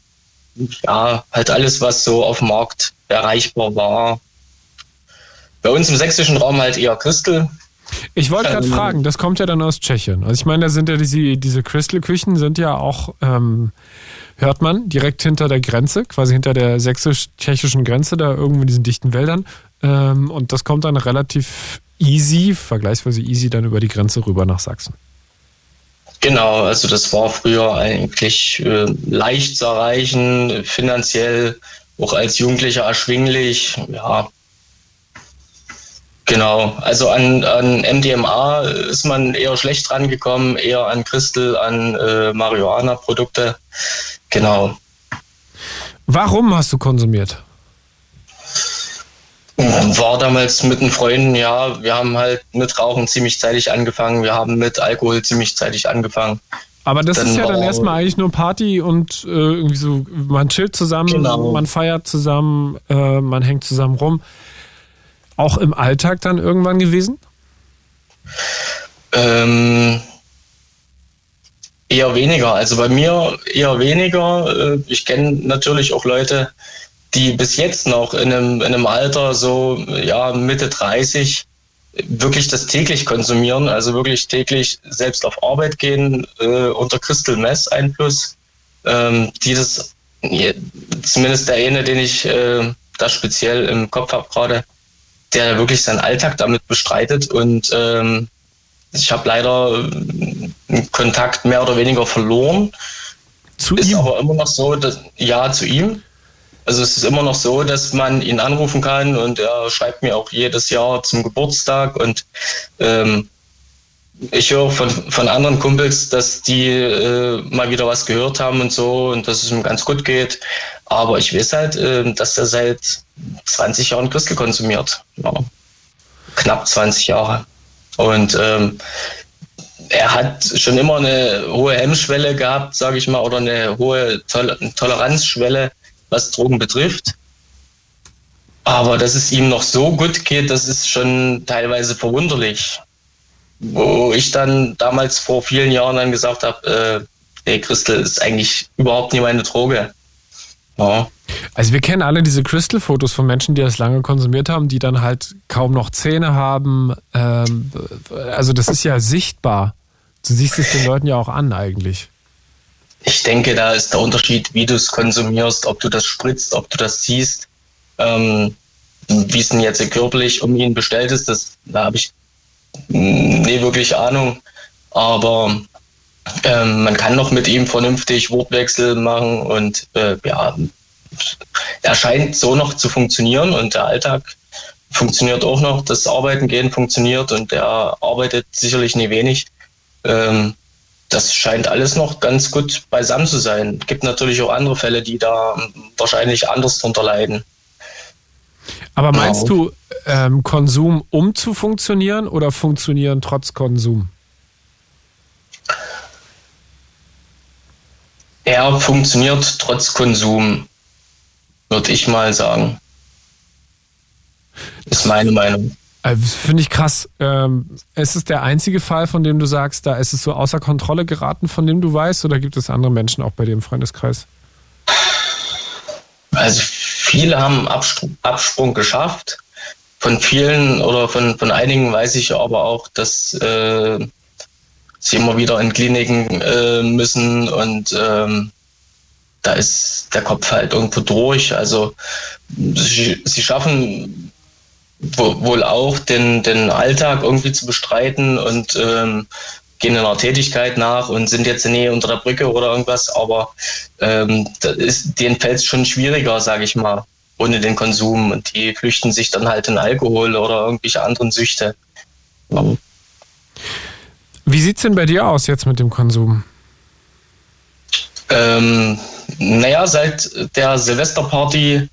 ja, halt alles, was so auf dem Markt erreichbar war. Bei uns im sächsischen Raum halt eher Crystal, ich wollte gerade ähm, fragen, das kommt ja dann aus Tschechien. Also ich meine, da sind ja diese, diese Crystal-Küchen sind ja auch, ähm, hört man, direkt hinter der Grenze, quasi hinter der sächsisch-tschechischen Grenze, da irgendwo in diesen dichten Wäldern. Ähm, und das kommt dann relativ easy, vergleichsweise easy, dann über die Grenze rüber nach Sachsen. Genau, also das war früher eigentlich äh, leicht zu erreichen, finanziell auch als Jugendlicher erschwinglich. Ja, Genau, also an, an MDMA ist man eher schlecht rangekommen, eher an Crystal, an äh, Marihuana-Produkte. Genau. Warum hast du konsumiert? War damals mit den Freunden, ja, wir haben halt mit Rauchen ziemlich zeitig angefangen, wir haben mit Alkohol ziemlich zeitig angefangen. Aber das dann ist ja dann erstmal eigentlich nur Party und äh, irgendwie so, man chillt zusammen, genau. man feiert zusammen, äh, man hängt zusammen rum auch im Alltag dann irgendwann gewesen? Ähm, eher weniger. Also bei mir eher weniger. Äh, ich kenne natürlich auch Leute, die bis jetzt noch in einem, in einem Alter so ja, Mitte 30 wirklich das täglich konsumieren, also wirklich täglich selbst auf Arbeit gehen, äh, unter Crystal Mess Einfluss, ähm, die zumindest der eine, den ich äh, da speziell im Kopf habe gerade, der wirklich seinen Alltag damit bestreitet und ähm, ich habe leider äh, Kontakt mehr oder weniger verloren. Zu ist ihm? aber immer noch so, dass, ja, zu ihm. Also es ist immer noch so, dass man ihn anrufen kann und er schreibt mir auch jedes Jahr zum Geburtstag und ähm, ich höre von, von anderen Kumpels, dass die äh, mal wieder was gehört haben und so und dass es ihm ganz gut geht. Aber ich weiß halt, äh, dass er seit 20 Jahren Christel konsumiert. Ja. Knapp 20 Jahre. Und ähm, er hat schon immer eine hohe Hemmschwelle gehabt, sage ich mal, oder eine hohe Tol Toleranzschwelle, was Drogen betrifft. Aber dass es ihm noch so gut geht, das ist schon teilweise verwunderlich wo ich dann damals vor vielen Jahren dann gesagt habe, äh, nee, Crystal ist eigentlich überhaupt nicht meine Droge. Ja. Also wir kennen alle diese Crystal-Fotos von Menschen, die das lange konsumiert haben, die dann halt kaum noch Zähne haben. Ähm, also das ist ja sichtbar. Du siehst es den Leuten ja auch an eigentlich. Ich denke, da ist der Unterschied, wie du es konsumierst, ob du das spritzt, ob du das siehst. Ähm, wie es denn jetzt körperlich um ihn bestellt ist, das, da habe ich nee, wirklich Ahnung. Aber ähm, man kann noch mit ihm vernünftig Wortwechsel machen und äh, ja, er scheint so noch zu funktionieren und der Alltag funktioniert auch noch, das Arbeiten gehen funktioniert und er arbeitet sicherlich nie wenig. Ähm, das scheint alles noch ganz gut beisammen zu sein. Es gibt natürlich auch andere Fälle, die da wahrscheinlich anders drunter leiden. Aber meinst genau. du ähm, Konsum, um zu funktionieren oder funktionieren trotz Konsum? Er funktioniert trotz Konsum, würde ich mal sagen. Das ist meine Meinung. Also, Finde ich krass. Ähm, ist es der einzige Fall, von dem du sagst, da ist es so außer Kontrolle geraten, von dem du weißt, oder gibt es andere Menschen auch bei dir im Freundeskreis? Also viele haben Absprung, Absprung geschafft. Von vielen oder von, von einigen weiß ich aber auch, dass äh, sie immer wieder in Kliniken äh, müssen und ähm, da ist der Kopf halt irgendwo durch. Also sie, sie schaffen wohl auch den, den Alltag irgendwie zu bestreiten und ähm, gehen einer Tätigkeit nach und sind jetzt nie unter der Brücke oder irgendwas, aber ähm, ist, denen fällt es schon schwieriger, sage ich mal, ohne den Konsum. Und die flüchten sich dann halt in Alkohol oder irgendwelche anderen Süchte. Ja. Wie sieht es denn bei dir aus jetzt mit dem Konsum? Ähm, naja, seit der Silvesterparty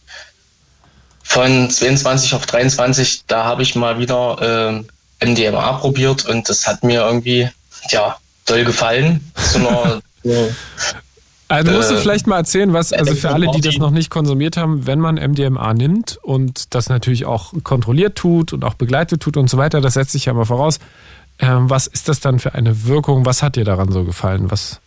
von 22 auf 23, da habe ich mal wieder äh, MDMA probiert und das hat mir irgendwie, ja, toll gefallen. So einer, also musst du äh, vielleicht mal erzählen, was, also für alle, die das noch nicht konsumiert haben, wenn man MDMA nimmt und das natürlich auch kontrolliert tut und auch begleitet tut und so weiter, das setzt sich ja mal voraus. Ähm, was ist das dann für eine Wirkung? Was hat dir daran so gefallen? Was?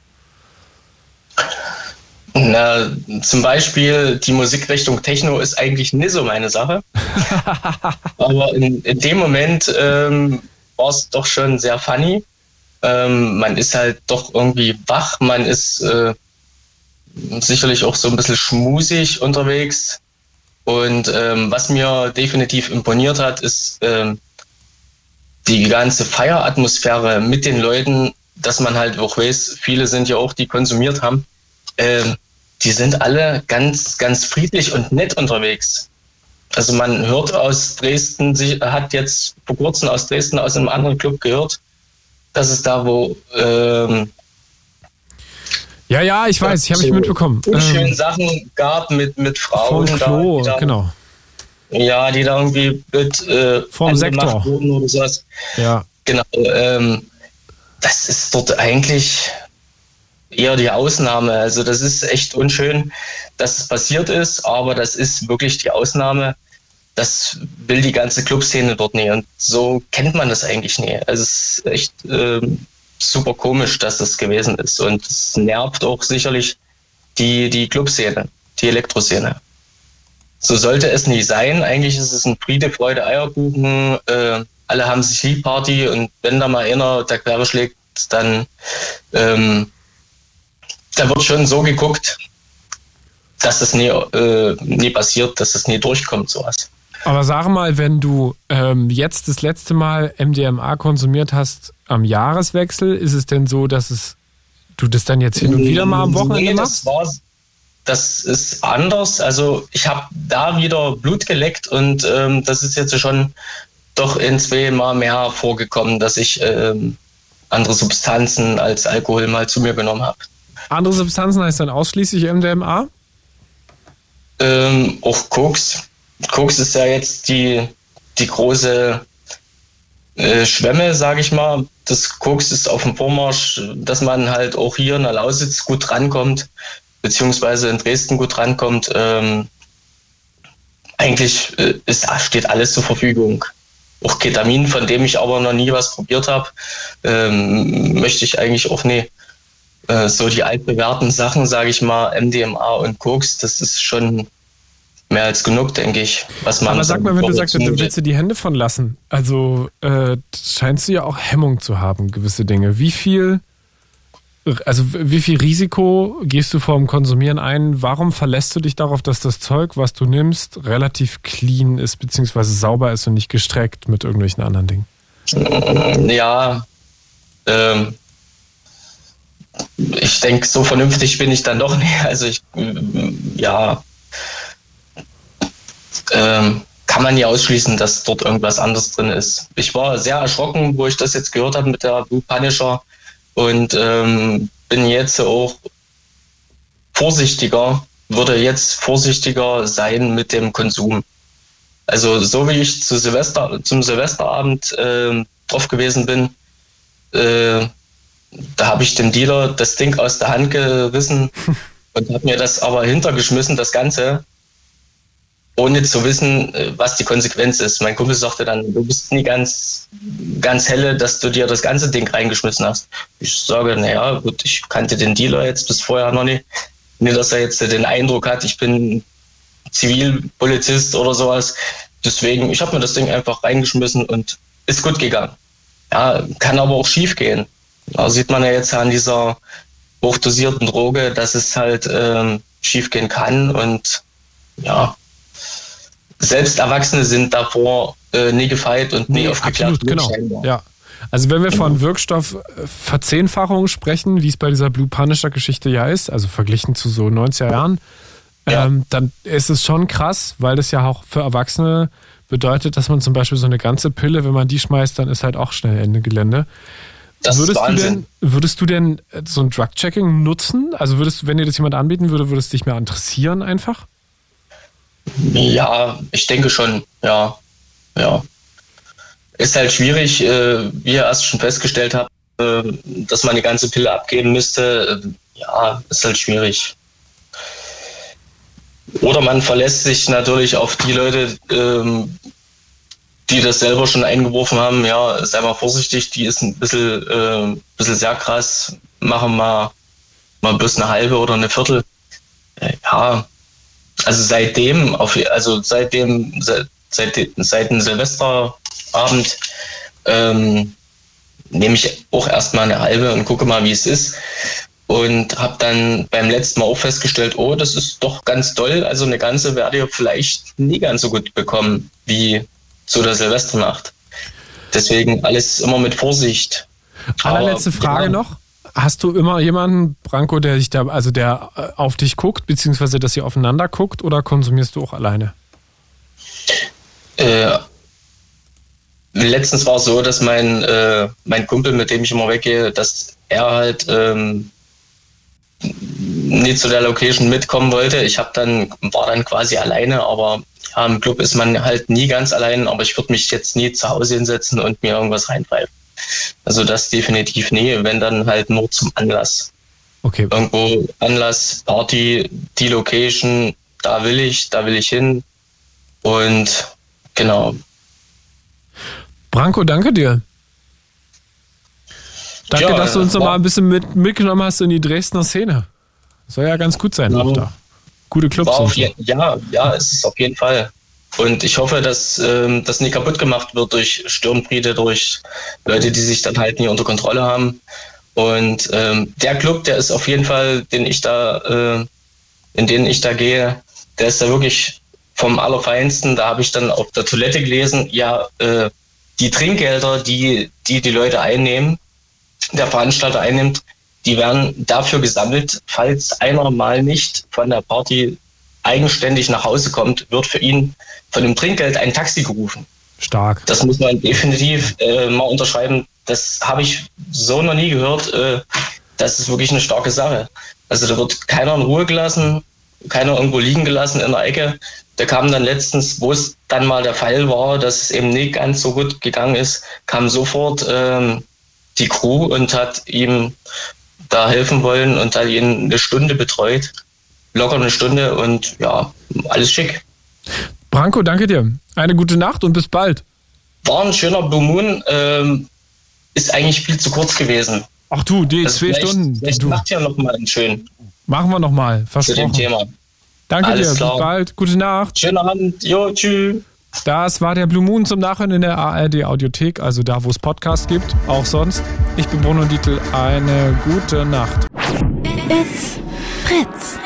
Na, zum Beispiel die Musikrichtung Techno ist eigentlich nicht so meine Sache. Aber in, in, dem Moment ähm, war es doch schon sehr funny. Ähm, man ist halt doch irgendwie wach, man ist äh, sicherlich auch so ein bisschen schmusig unterwegs. Und ähm, was mir definitiv imponiert hat, ist ähm, die ganze Feieratmosphäre mit den Leuten, dass man halt auch weiß, viele sind ja auch, die konsumiert haben. Ähm, die sind alle ganz, ganz friedlich und nett unterwegs. Also man hört aus Dresden, sie hat jetzt vor kurzem aus Dresden aus einem anderen Club gehört, dass es da wo ähm, ja, ja, ich weiß, ich habe mich mitbekommen. Unschöne ähm, Sachen gab mit, mit Frauen. Vom Klo, da, genau. Ja, die da irgendwie mit äh, vom Sektor wurden oder sowas. Ja. Genau. Ähm, das ist dort eigentlich eher die Ausnahme. Also das ist echt unschön, dass es passiert ist, aber das ist wirklich die Ausnahme. Das will die ganze Clubszene dort nicht. Und so kennt man das eigentlich nie. Also es ist echt ähm, super komisch, dass das gewesen ist. Und es nervt auch sicherlich die, die Clubszene, die Elektroszene. So sollte es nicht sein. Eigentlich ist es ein Friede, Freude, Eierkuchen. Äh, alle haben sich lieb Party und wenn da mal einer der Quere schlägt, dann ähm, da wird schon so geguckt, dass das nie, äh, nie passiert, dass das nie durchkommt, sowas. Aber sag mal, wenn du ähm, jetzt das letzte Mal MDMA konsumiert hast am Jahreswechsel, ist es denn so, dass es du das dann jetzt hin und wieder mal am Wochenende nee, machst? Das, war, das ist anders. Also ich habe da wieder Blut geleckt und ähm, das ist jetzt schon doch in zwei Mal mehr vorgekommen, dass ich ähm, andere Substanzen als Alkohol mal zu mir genommen habe. Andere Substanzen heißt dann ausschließlich MDMA? Ähm, auch Koks. Koks ist ja jetzt die, die große äh, Schwemme, sage ich mal. Das Koks ist auf dem Vormarsch, dass man halt auch hier in der Lausitz gut rankommt, beziehungsweise in Dresden gut rankommt. Ähm, eigentlich äh, ist, steht alles zur Verfügung. Auch Ketamin, von dem ich aber noch nie was probiert habe, ähm, möchte ich eigentlich auch nie äh, so die altbewährten Sachen, sage ich mal, MDMA und Koks, das ist schon mehr als genug, denke ich. Was man Aber sag mal, wenn du sagst, du willst dir die Hände von lassen, also äh, scheinst du ja auch Hemmung zu haben, gewisse Dinge. Wie viel, also wie viel Risiko gehst du vor dem Konsumieren ein? Warum verlässt du dich darauf, dass das Zeug, was du nimmst, relativ clean ist, beziehungsweise sauber ist und nicht gestreckt mit irgendwelchen anderen Dingen? Ja, ähm, ich denke, so vernünftig bin ich dann doch nicht. Also ich, ja, ähm, kann man nie ausschließen, dass dort irgendwas anderes drin ist. Ich war sehr erschrocken, wo ich das jetzt gehört habe mit der Blue Punisher und ähm, bin jetzt auch vorsichtiger, würde jetzt vorsichtiger sein mit dem Konsum. Also so wie ich zu Silvester, zum Silvesterabend äh, drauf gewesen bin, äh, da habe ich dem Dealer das Ding aus der Hand gerissen und habe mir das aber hintergeschmissen, das Ganze, ohne zu wissen, äh, was die Konsequenz ist. Mein Kumpel sagte dann, du bist nie ganz, ganz helle, dass du dir das ganze Ding reingeschmissen hast. Ich sage, naja, gut, ich kannte den Dealer jetzt bis vorher noch nicht. Nicht, dass er jetzt den Eindruck hat, ich bin Zivilpolizist oder sowas. Deswegen, ich habe mir das Ding einfach reingeschmissen und ist gut gegangen. Ja, kann aber auch schief gehen. Da sieht man ja jetzt an dieser hochdosierten Droge, dass es halt ähm, schief gehen kann und ja, selbst Erwachsene sind davor äh, nie gefeit und nie nee, aufgeklärt. Absolut, genau. Ja. Also wenn wir von genau. Wirkstoffverzehnfachung sprechen, wie es bei dieser Blue Punisher Geschichte ja ist, also verglichen zu so 90er Jahren, ja. ähm, dann ist es schon krass, weil das ja auch für Erwachsene bedeutet, dass man zum Beispiel so eine ganze Pille, wenn man die schmeißt, dann ist halt auch schnell Ende Gelände. Das würdest, Du denn, würdest du denn so ein Drug-Checking nutzen? Also würdest, wenn dir das jemand anbieten würde, würde es dich mehr interessieren einfach? Ja, ich denke schon, ja. Ja. Ist halt schwierig, äh, wie ihr erst schon festgestellt habt, äh, dass man die ganze Pille abgeben müsste. Äh, ja, ist halt schwierig. Oder man verlässt sich natürlich auf die Leute, ähm, die das selber schon eingeworfen haben. Ja, sei mal vorsichtig, die ist ein bisschen, äh, bisschen sehr krass. Machen mal, mal bloß eine halbe oder eine Viertel. Äh, ja, also seitdem, auf, also seitdem, seit, seit, seit dem Silvesterabend ähm, nehme ich auch erstmal eine halbe und gucke mal, wie es ist. Und habe dann beim letzten Mal auch festgestellt, oh, das ist doch ganz toll. Also eine ganze werde ich vielleicht nie ganz so gut bekommen wie zu der Silvesternacht. Deswegen alles immer mit Vorsicht. Allerletzte Frage ja. noch. Hast du immer jemanden, Branko, der sich da, also der äh, auf dich guckt, beziehungsweise dass ihr aufeinander guckt oder konsumierst du auch alleine? Äh, letztens war es so, dass mein, äh, mein Kumpel, mit dem ich immer weggehe, dass er halt ähm, nie zu der Location mitkommen wollte. Ich habe dann, war dann quasi alleine, aber ja, im Club ist man halt nie ganz allein, aber ich würde mich jetzt nie zu Hause hinsetzen und mir irgendwas reinpfeifen. Also das definitiv nie, wenn dann halt nur zum Anlass. Okay. Irgendwo Anlass, Party, die Location, da will ich, da will ich hin. Und genau. Branko, danke dir. Danke, ja, dass du uns noch mal ein bisschen mit, mitgenommen hast in die Dresdner Szene. Soll ja ganz gut sein ja, auch da. Gute Clubs. Je, ja, ja, ist es auf jeden Fall. Und ich hoffe, dass ähm, das nie kaputt gemacht wird durch Sturmfriede, durch Leute, die sich dann halt nie unter Kontrolle haben. Und ähm, der Club, der ist auf jeden Fall, den ich da, äh, in den ich da gehe, der ist da wirklich vom Allerfeinsten. Da habe ich dann auf der Toilette gelesen, ja, äh, die Trinkgelder, die, die die Leute einnehmen, der Veranstalter einnimmt, die werden dafür gesammelt, falls einer mal nicht von der Party eigenständig nach Hause kommt, wird für ihn von dem Trinkgeld ein Taxi gerufen. Stark. Das muss man definitiv äh, mal unterschreiben. Das habe ich so noch nie gehört. Äh, das ist wirklich eine starke Sache. Also da wird keiner in Ruhe gelassen, keiner irgendwo liegen gelassen in der Ecke. Da kam dann letztens, wo es dann mal der Fall war, dass es eben nicht ganz so gut gegangen ist, kam sofort ähm, die Crew und hat ihm da helfen wollen und hat ihn eine Stunde betreut. Locker eine Stunde und ja, alles schick. Branko, danke dir. Eine gute Nacht und bis bald. War ein schöner Blue Moon, ähm, ist eigentlich viel zu kurz gewesen. Ach du, die also zwei vielleicht, Stunden. Vielleicht du. macht ja noch mal einen schönen. Machen wir noch mal, versprochen. Zu dem Thema. Danke Alles dir, klar. bis bald. Gute Nacht. Schöne Abend. Jo, tschüss. Das war der Blue Moon zum Nachhören in der ARD Audiothek, also da, wo es Podcasts gibt, auch sonst. Ich bin Bruno Dietl. Eine gute Nacht. It's Fritz.